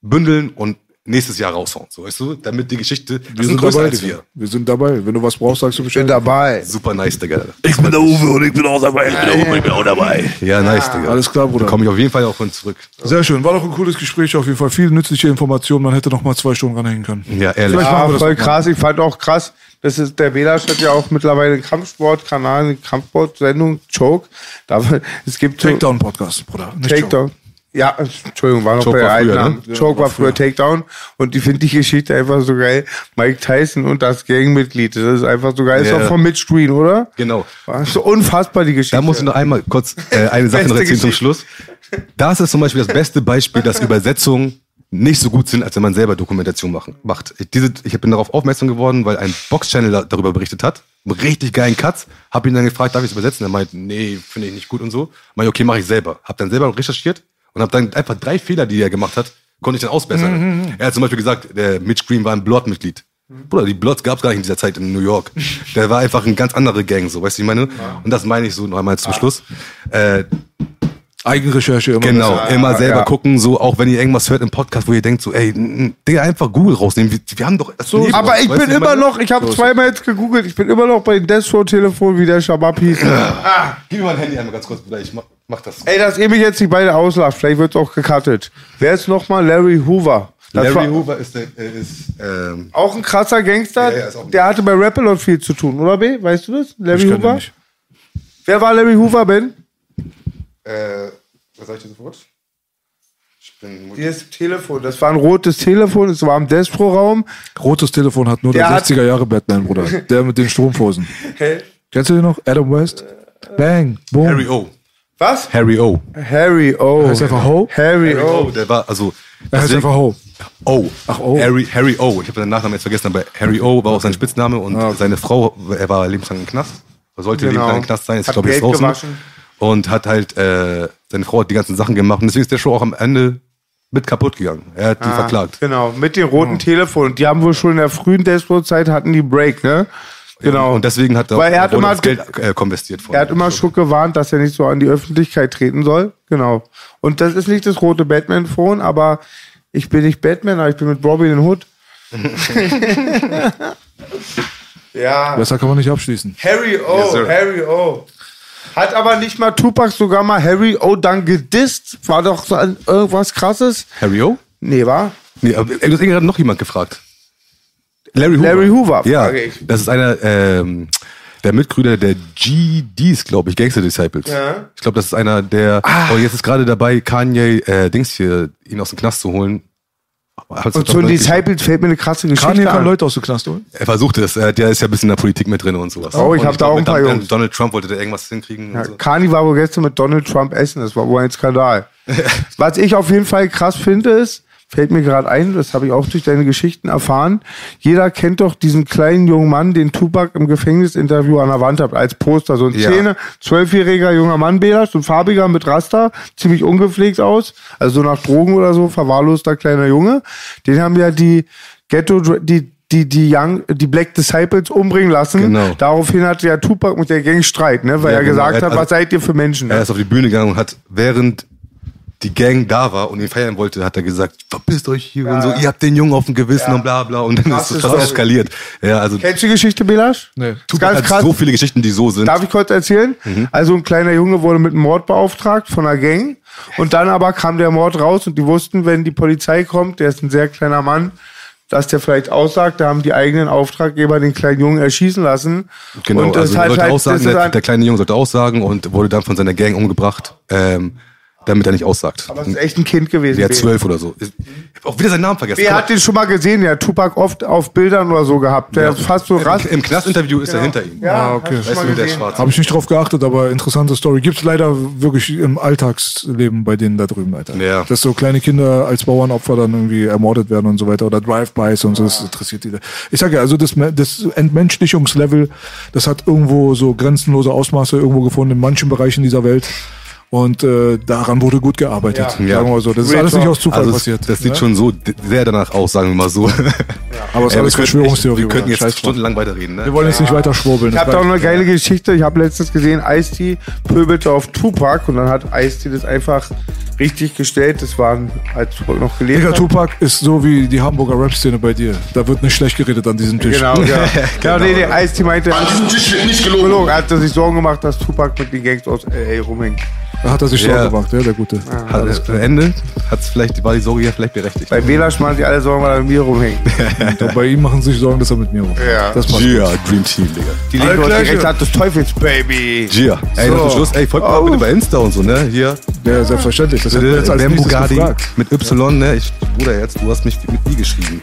Speaker 4: bündeln und nächstes Jahr raushauen, so weißt du, damit die Geschichte wir sind
Speaker 3: dabei.
Speaker 4: als wir.
Speaker 3: Wir sind dabei. Wenn du was brauchst, sagst du
Speaker 2: Bin
Speaker 3: Bescheid.
Speaker 2: dabei.
Speaker 4: Super nice, Digga.
Speaker 3: Ich bin der Uwe und ich bin auch dabei. Ich bin der Uwe, ich bin auch dabei.
Speaker 4: Ja, nice, Digga.
Speaker 3: Alles klar, Bruder.
Speaker 4: Da komme ich auf jeden Fall auch von zurück.
Speaker 3: Sehr schön. War doch ein cooles Gespräch auf jeden Fall. Viel nützliche Informationen. Man hätte noch mal zwei Stunden ranhängen können.
Speaker 4: Ja, ehrlich.
Speaker 2: Ja,
Speaker 3: das
Speaker 2: voll krass. Ich fand auch krass, das ist, der Belasch hat ja auch mittlerweile einen Kampfsportkanal, eine Kampfsportsendung, Choke. Da, es gibt so,
Speaker 3: Takedown-Podcast, Bruder. Nicht
Speaker 2: Takedown. Ja, Entschuldigung, war noch
Speaker 4: Choke
Speaker 2: bei der alten
Speaker 4: früher, ne?
Speaker 2: Choke
Speaker 3: war
Speaker 2: früher Takedown. Und ich finde die Geschichte einfach so geil. Mike Tyson und das Gangmitglied. Das ist einfach so geil. Ist
Speaker 4: Ja.
Speaker 2: doch von Mitch Green, oder?
Speaker 4: Genau.
Speaker 2: War so unfassbar die Geschichte.
Speaker 4: Da muss ich noch einmal kurz äh, eine Sache noch erzählen zum. Schluss. Das ist zum Beispiel das beste Beispiel, dass Übersetzungen nicht so gut sind, als wenn man selber Dokumentation machen, macht. Ich, diese, ich bin darauf aufmerksam geworden, weil ein Box-Channel da- darüber berichtet hat. Einen richtig geilen Cuts. Hab ihn dann gefragt, darf ich es übersetzen? Er meint, nee, finde ich nicht gut und so. Meinte, okay, mache ich selber. Hab dann selber recherchiert und hab dann einfach drei Fehler, die er gemacht hat, konnte ich dann ausbessern. Er hat zum Beispiel gesagt, der Mitch Green war ein Blood-Mitglied. Bruder, die Bloods gab es gar nicht in dieser Zeit in New York. Der war einfach eine ganz andere Gang, so, weißt du, ich meine? Und das meine ich so noch einmal zum Schluss. Äh,
Speaker 3: Eigenrecherche immer.
Speaker 4: Genau,
Speaker 3: besser.
Speaker 4: immer selber
Speaker 2: ja.
Speaker 4: gucken, so auch wenn ihr irgendwas hört im Podcast, wo ihr denkt, so, ey, Digga, einfach Google rausnehmen. Wir, wir haben doch Leben
Speaker 2: aber
Speaker 4: noch,
Speaker 2: ich bin immer noch, ich habe zweimal jetzt gegoogelt, ich bin immer noch bei Death Row Telefon, wie der Shabab hieß.
Speaker 4: Gib mir mein Handy einmal ganz kurz, Bruder, ich mach, mach das.
Speaker 2: Ey, dass ihr mich jetzt nicht beide auslacht, vielleicht wird's auch gecuttet. Wer ist nochmal Larry Hoover? Das
Speaker 4: Larry Hoover ist, der, äh, ist ähm,
Speaker 2: Auch ein krasser Gangster.
Speaker 4: Ja, ja, ein-
Speaker 2: der hatte bei Rappelot viel zu tun, oder B? Weißt du das? Larry Hoover? Wer war Larry Hoover, Ben?
Speaker 4: Äh, was sag ich dir sofort? Ich bin
Speaker 2: Hier ist Telefon. Das war ein rotes Telefon. Es war im Despro-Raum.
Speaker 3: Rotes Telefon hat nur der,
Speaker 2: Der hat-
Speaker 3: 60er Jahre Batman, Bruder. Der mit den Strumpfhosen. Kennst du den noch? Adam West? Bang, boom.
Speaker 4: Harry O.
Speaker 2: Was?
Speaker 4: Harry O.
Speaker 2: Harry O.
Speaker 3: Heißt einfach Ho?
Speaker 2: Harry O.
Speaker 4: O, der war, also,
Speaker 3: Er heißt
Speaker 4: deswegen-
Speaker 3: einfach Ho.
Speaker 4: O.
Speaker 3: Ach, O.
Speaker 4: Harry, Harry O. Ich habe den Nachnamen jetzt vergessen, aber Harry O war auch sein Spitzname und seine Frau, er war lebenslang im Knast. Er sollte
Speaker 2: Genau.
Speaker 4: lebenslang im Knast sein, ist,
Speaker 2: Hat
Speaker 4: glaube ich, draußen.
Speaker 2: gewaschen.
Speaker 4: Und hat halt, äh, seine Frau hat die ganzen Sachen gemacht und deswegen ist der Show auch am Ende mit kaputt gegangen. Er hat die
Speaker 2: Ah,
Speaker 4: verklagt.
Speaker 2: Genau, mit den roten Telefonen. Die haben wohl schon in der frühen Despro-Zeit hatten die Break, ne? Genau.
Speaker 4: Und deswegen hat er,
Speaker 2: Weil er hat immer
Speaker 4: das Geld äh, konvestiert. Von
Speaker 2: Er hat immer schon gewarnt, dass er nicht so an die Öffentlichkeit treten soll. Genau. Und das ist nicht das rote Batman-Phone, aber ich bin nicht Batman, aber ich bin mit Robin in Hood. ja.
Speaker 3: Besser kann man nicht abschließen.
Speaker 2: Harry O,
Speaker 4: Yes.
Speaker 2: Harry O. Hat aber nicht mal Tupac sogar mal Harry O dann gedisst? War doch so ein, irgendwas krasses?
Speaker 4: Harry O?
Speaker 2: Nee, war?
Speaker 4: Nee, aber eben gerade noch jemand gefragt. Larry Hoover.
Speaker 2: Larry Hoover,
Speaker 4: Ja,
Speaker 2: frage ich.
Speaker 4: das ist einer ähm, der Mitgründer der GDs, glaube ich, Gangster Disciples.
Speaker 2: Ja.
Speaker 4: Ich glaube, das ist einer der.
Speaker 2: Ah.
Speaker 4: Oh, jetzt ist gerade dabei, Kanye äh, Dings hier ihn aus dem Knast zu holen. Hat's
Speaker 2: Und
Speaker 4: doch
Speaker 2: so ein Disciple fällt mir eine krasse Geschichte
Speaker 3: Kanye kann
Speaker 2: an.
Speaker 3: Leute aus dem Knast holen.
Speaker 4: Er versucht es, äh, der ist ja ein bisschen in der Politik mit drin und sowas.
Speaker 2: Oh, ich
Speaker 4: Und
Speaker 2: hab da auch ein paar Jungs.
Speaker 4: Donald Trump wollte da irgendwas hinkriegen
Speaker 2: Ja,
Speaker 4: und so.
Speaker 2: Kani war wohl gestern mit Donald Trump essen, das war wohl ein Skandal. Was ich auf jeden Fall krass finde, ist, fällt mir gerade ein, das habe ich auch durch deine Geschichten erfahren, jeder kennt doch diesen kleinen jungen Mann, den Tupac im Gefängnisinterview an der Wand hat, als Poster, so ein
Speaker 4: Ja.
Speaker 2: Zähne, zwölfjähriger junger Mann, Bela, so ein farbiger mit Raster, ziemlich ungepflegt aus, also so nach Drogen oder so, verwahrloster kleiner Junge. Den haben ja die Ghetto, die die, die Young, die Black Disciples umbringen lassen.
Speaker 4: Genau.
Speaker 2: Daraufhin hatte ja Tupac mit der Gang Streit, ne? weil
Speaker 4: Ja,
Speaker 2: er
Speaker 4: genau.
Speaker 2: gesagt
Speaker 4: Er hat
Speaker 2: hat, was seid ihr für Menschen?
Speaker 4: Er ist auf die Bühne gegangen und hat, während die Gang da war und ihn feiern wollte, hat er gesagt, verpisst euch hier und so, ihr habt den Jungen auf dem Gewissen
Speaker 2: Ja.
Speaker 4: und bla bla und dann
Speaker 2: Krass,
Speaker 4: ist es
Speaker 2: das
Speaker 4: fast eskaliert. Ja, also
Speaker 2: Kennst du die Geschichte, Belasch?
Speaker 3: Nee.
Speaker 4: Tupac
Speaker 2: ganz krass.
Speaker 4: so viele Geschichten, die so sind.
Speaker 2: Darf ich kurz erzählen?
Speaker 4: Mhm.
Speaker 2: Also ein kleiner Junge wurde mit einem Mord beauftragt von einer Gang und dann aber kam der Mord raus und die wussten, wenn die Polizei kommt, der ist ein sehr kleiner Mann, dass der vielleicht aussagt, da haben die eigenen Auftraggeber den kleinen Jungen erschießen lassen.
Speaker 4: Genau,
Speaker 2: und das
Speaker 4: also sollte
Speaker 2: halt,
Speaker 4: aussagen,
Speaker 2: das
Speaker 4: der,
Speaker 2: halt,
Speaker 4: der kleine Junge sollte aussagen und wurde dann von seiner Gang umgebracht, ähm, damit er nicht aussagt.
Speaker 2: aber es ist echt ein Kind gewesen.
Speaker 4: Der zwölf oder so. Ich hab auch wieder seinen Namen vergessen.
Speaker 2: Wer hat den schon mal gesehen? Der hat Tupac oft auf Bildern oder so gehabt. Der ist fast so rass.
Speaker 4: Im Knastinterview ist er hinter ihm.
Speaker 2: Ja,
Speaker 3: Ah, okay.
Speaker 4: Weißt du, der. Schwarze.
Speaker 3: Habe ich nicht drauf geachtet, aber interessante Story. Gibt's leider wirklich im Alltagsleben bei denen da drüben, Alter.
Speaker 4: Ja.
Speaker 3: Dass so kleine Kinder als Bauernopfer dann irgendwie ermordet werden und so weiter oder Drive-Bys und so, das interessiert die. Ich sage ja, also das, das Entmenschlichungslevel, das hat irgendwo so grenzenlose Ausmaße irgendwo gefunden in manchen Bereichen dieser Welt. Und äh, daran wurde gut gearbeitet.
Speaker 2: Ja.
Speaker 3: Sagen wir mal so. Das ist alles nicht aus Zufall
Speaker 4: Also es,
Speaker 3: passiert.
Speaker 4: das sieht
Speaker 3: ne?
Speaker 4: schon so sehr danach aus, sagen wir mal so.
Speaker 3: Aber es ist alles Verschwörungstheorie.
Speaker 4: Wir könnten jetzt stundenlang weiterreden. Ne?
Speaker 3: Wir wollen jetzt nicht weiter schwurbeln.
Speaker 2: Ich habe da auch eine geile Geschichte. Ich habe letztens gesehen, Ice-T pöbelte auf Tupac und dann hat Ice-T das einfach richtig gestellt. Das waren, als Tupac noch gelebt
Speaker 3: Digga. Tupac ist so wie die Hamburger Rap-Szene bei dir. Da wird nicht schlecht geredet an diesem Tisch.
Speaker 2: Genau, ja. genau. nee, nee, Ice-T meinte,
Speaker 5: An diesem Tisch wird nicht gelogen.
Speaker 2: gelogen. Er hat sich Sorgen gemacht, dass Tupac mit den Gangs aus L.A. rumhängt.
Speaker 3: Da hat er sich
Speaker 4: Ja.
Speaker 3: Sorgen gemacht, ja, der Gute.
Speaker 4: Hat, am Ende hat's vielleicht, war die Sorge ja vielleicht berechtigt.
Speaker 2: Bei Belasch machen sie alle Sorgen, weil er mit mir rumhängt.
Speaker 3: Und bei ihm machen sie sich Sorgen, dass er mit mir rumfährt.
Speaker 2: Ja.
Speaker 3: Das
Speaker 4: Gia, Dream Team, Digga.
Speaker 2: Die linke und die rechte Hand des Teufels, Baby.
Speaker 4: Gia. Ey,
Speaker 2: So.
Speaker 4: zum Schluss, ey, folgt mir
Speaker 2: Oh.
Speaker 4: auch bitte bei Insta und so, ne? Hier,
Speaker 3: Ja, selbstverständlich. Das wir jetzt als
Speaker 4: Bam
Speaker 3: nächstes
Speaker 4: Bugatti
Speaker 3: gefragt.
Speaker 4: mit Y, ne? Ich, Bruder, jetzt, du hast mich mit I geschrieben.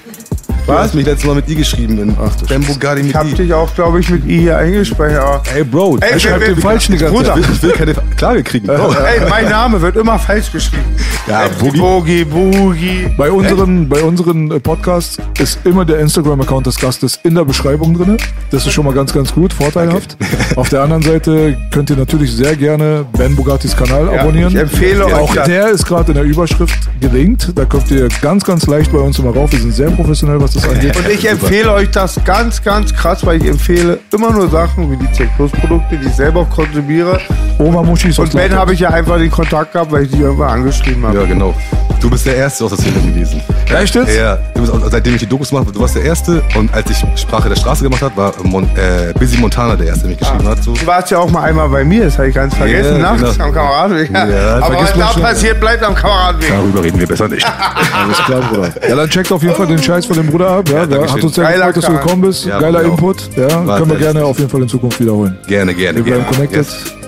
Speaker 4: Du
Speaker 2: Was?
Speaker 4: hast mich letztes Mal mit I geschrieben. In
Speaker 3: Ach du
Speaker 4: Bam Bugatti
Speaker 2: Ich
Speaker 4: mit
Speaker 2: hab
Speaker 4: I.
Speaker 2: dich auch, glaube ich, mit I hier eingespeichert. aber-
Speaker 4: Ey, Bro,
Speaker 2: Ey,
Speaker 4: ich,
Speaker 2: wer-
Speaker 3: den falschen die ganze
Speaker 2: Bruder.
Speaker 3: Zeit.
Speaker 4: ich will keine Klage kriegen, Bro.
Speaker 2: Ey, mein Name wird immer falsch geschrieben.
Speaker 4: Ja,
Speaker 2: Ey,
Speaker 4: Boogie.
Speaker 2: Boogie, Boogie.
Speaker 3: Bei unseren, bei unseren äh, Podcasts ist immer der Instagram-Account des Gastes in der Beschreibung drin. Das ist schon mal ganz, ganz gut, vorteilhaft. Auf der anderen Seite könnt ihr natürlich sehr gerne Ben Bugattis Kanal
Speaker 2: Ja,
Speaker 3: abonnieren.
Speaker 2: ich empfehle euch
Speaker 3: Auch der ist gerade in der Überschrift gelinkt. Da kommt ihr ganz, ganz leicht bei uns immer rauf. Wir sind sehr professionell, was das angeht.
Speaker 2: Und ich empfehle euch das ganz, ganz krass, weil ich empfehle immer nur Sachen wie die C Plus Produkte, die ich selber konsumiere.
Speaker 3: Oma Muschis
Speaker 2: Und Ben habe ich ja einfach den Kontakt gehabt, weil ich die irgendwann angeschrieben habe.
Speaker 4: Ja, genau. Du bist der Erste aus der Szene gewesen.
Speaker 3: Echt jetzt?
Speaker 4: Ja, du bist, seitdem ich die Dokus mache, du warst der Erste. Und als ich Sprache der Straße gemacht habe, war Mon, äh, Busy Montana der Erste, der mich geschrieben hat. So.
Speaker 2: Du warst ja auch mal einmal bei mir, das habe ich ganz vergessen,
Speaker 4: Ja,
Speaker 2: nachts
Speaker 4: genau.
Speaker 2: am Kameradenweg.
Speaker 4: Ja,
Speaker 2: Aber was da passiert, bleibt am Kameradenweg.
Speaker 4: Darüber reden wir besser nicht.
Speaker 3: Alles klar, Bruder. Ja, dann checkt auf jeden Fall den Scheiß von dem Bruder ab. Ja,
Speaker 4: Ja,
Speaker 3: hat uns sehr
Speaker 2: Geiler
Speaker 3: gefreut, dass du gekommen bist.
Speaker 4: Ja,
Speaker 3: Geiler
Speaker 4: genau.
Speaker 3: Input. Ja,
Speaker 4: War
Speaker 3: können wir gerne auf jeden Fall in Zukunft wiederholen.
Speaker 4: gerne, gerne,
Speaker 3: Wir bleiben
Speaker 4: gerne.
Speaker 3: connected.
Speaker 4: Yes.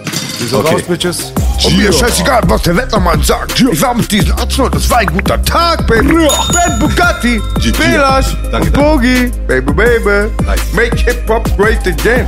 Speaker 3: Sind
Speaker 4: Okay.
Speaker 3: raus, Bitches.
Speaker 2: Und mir ist scheißegal, was der Wettermann sagt. Ich war mit diesen Arzt und es war ein guter Tag, Baby. Ben Bugatti, Belash. Boogie, Baby, Baby. Make Hip-Hop great again.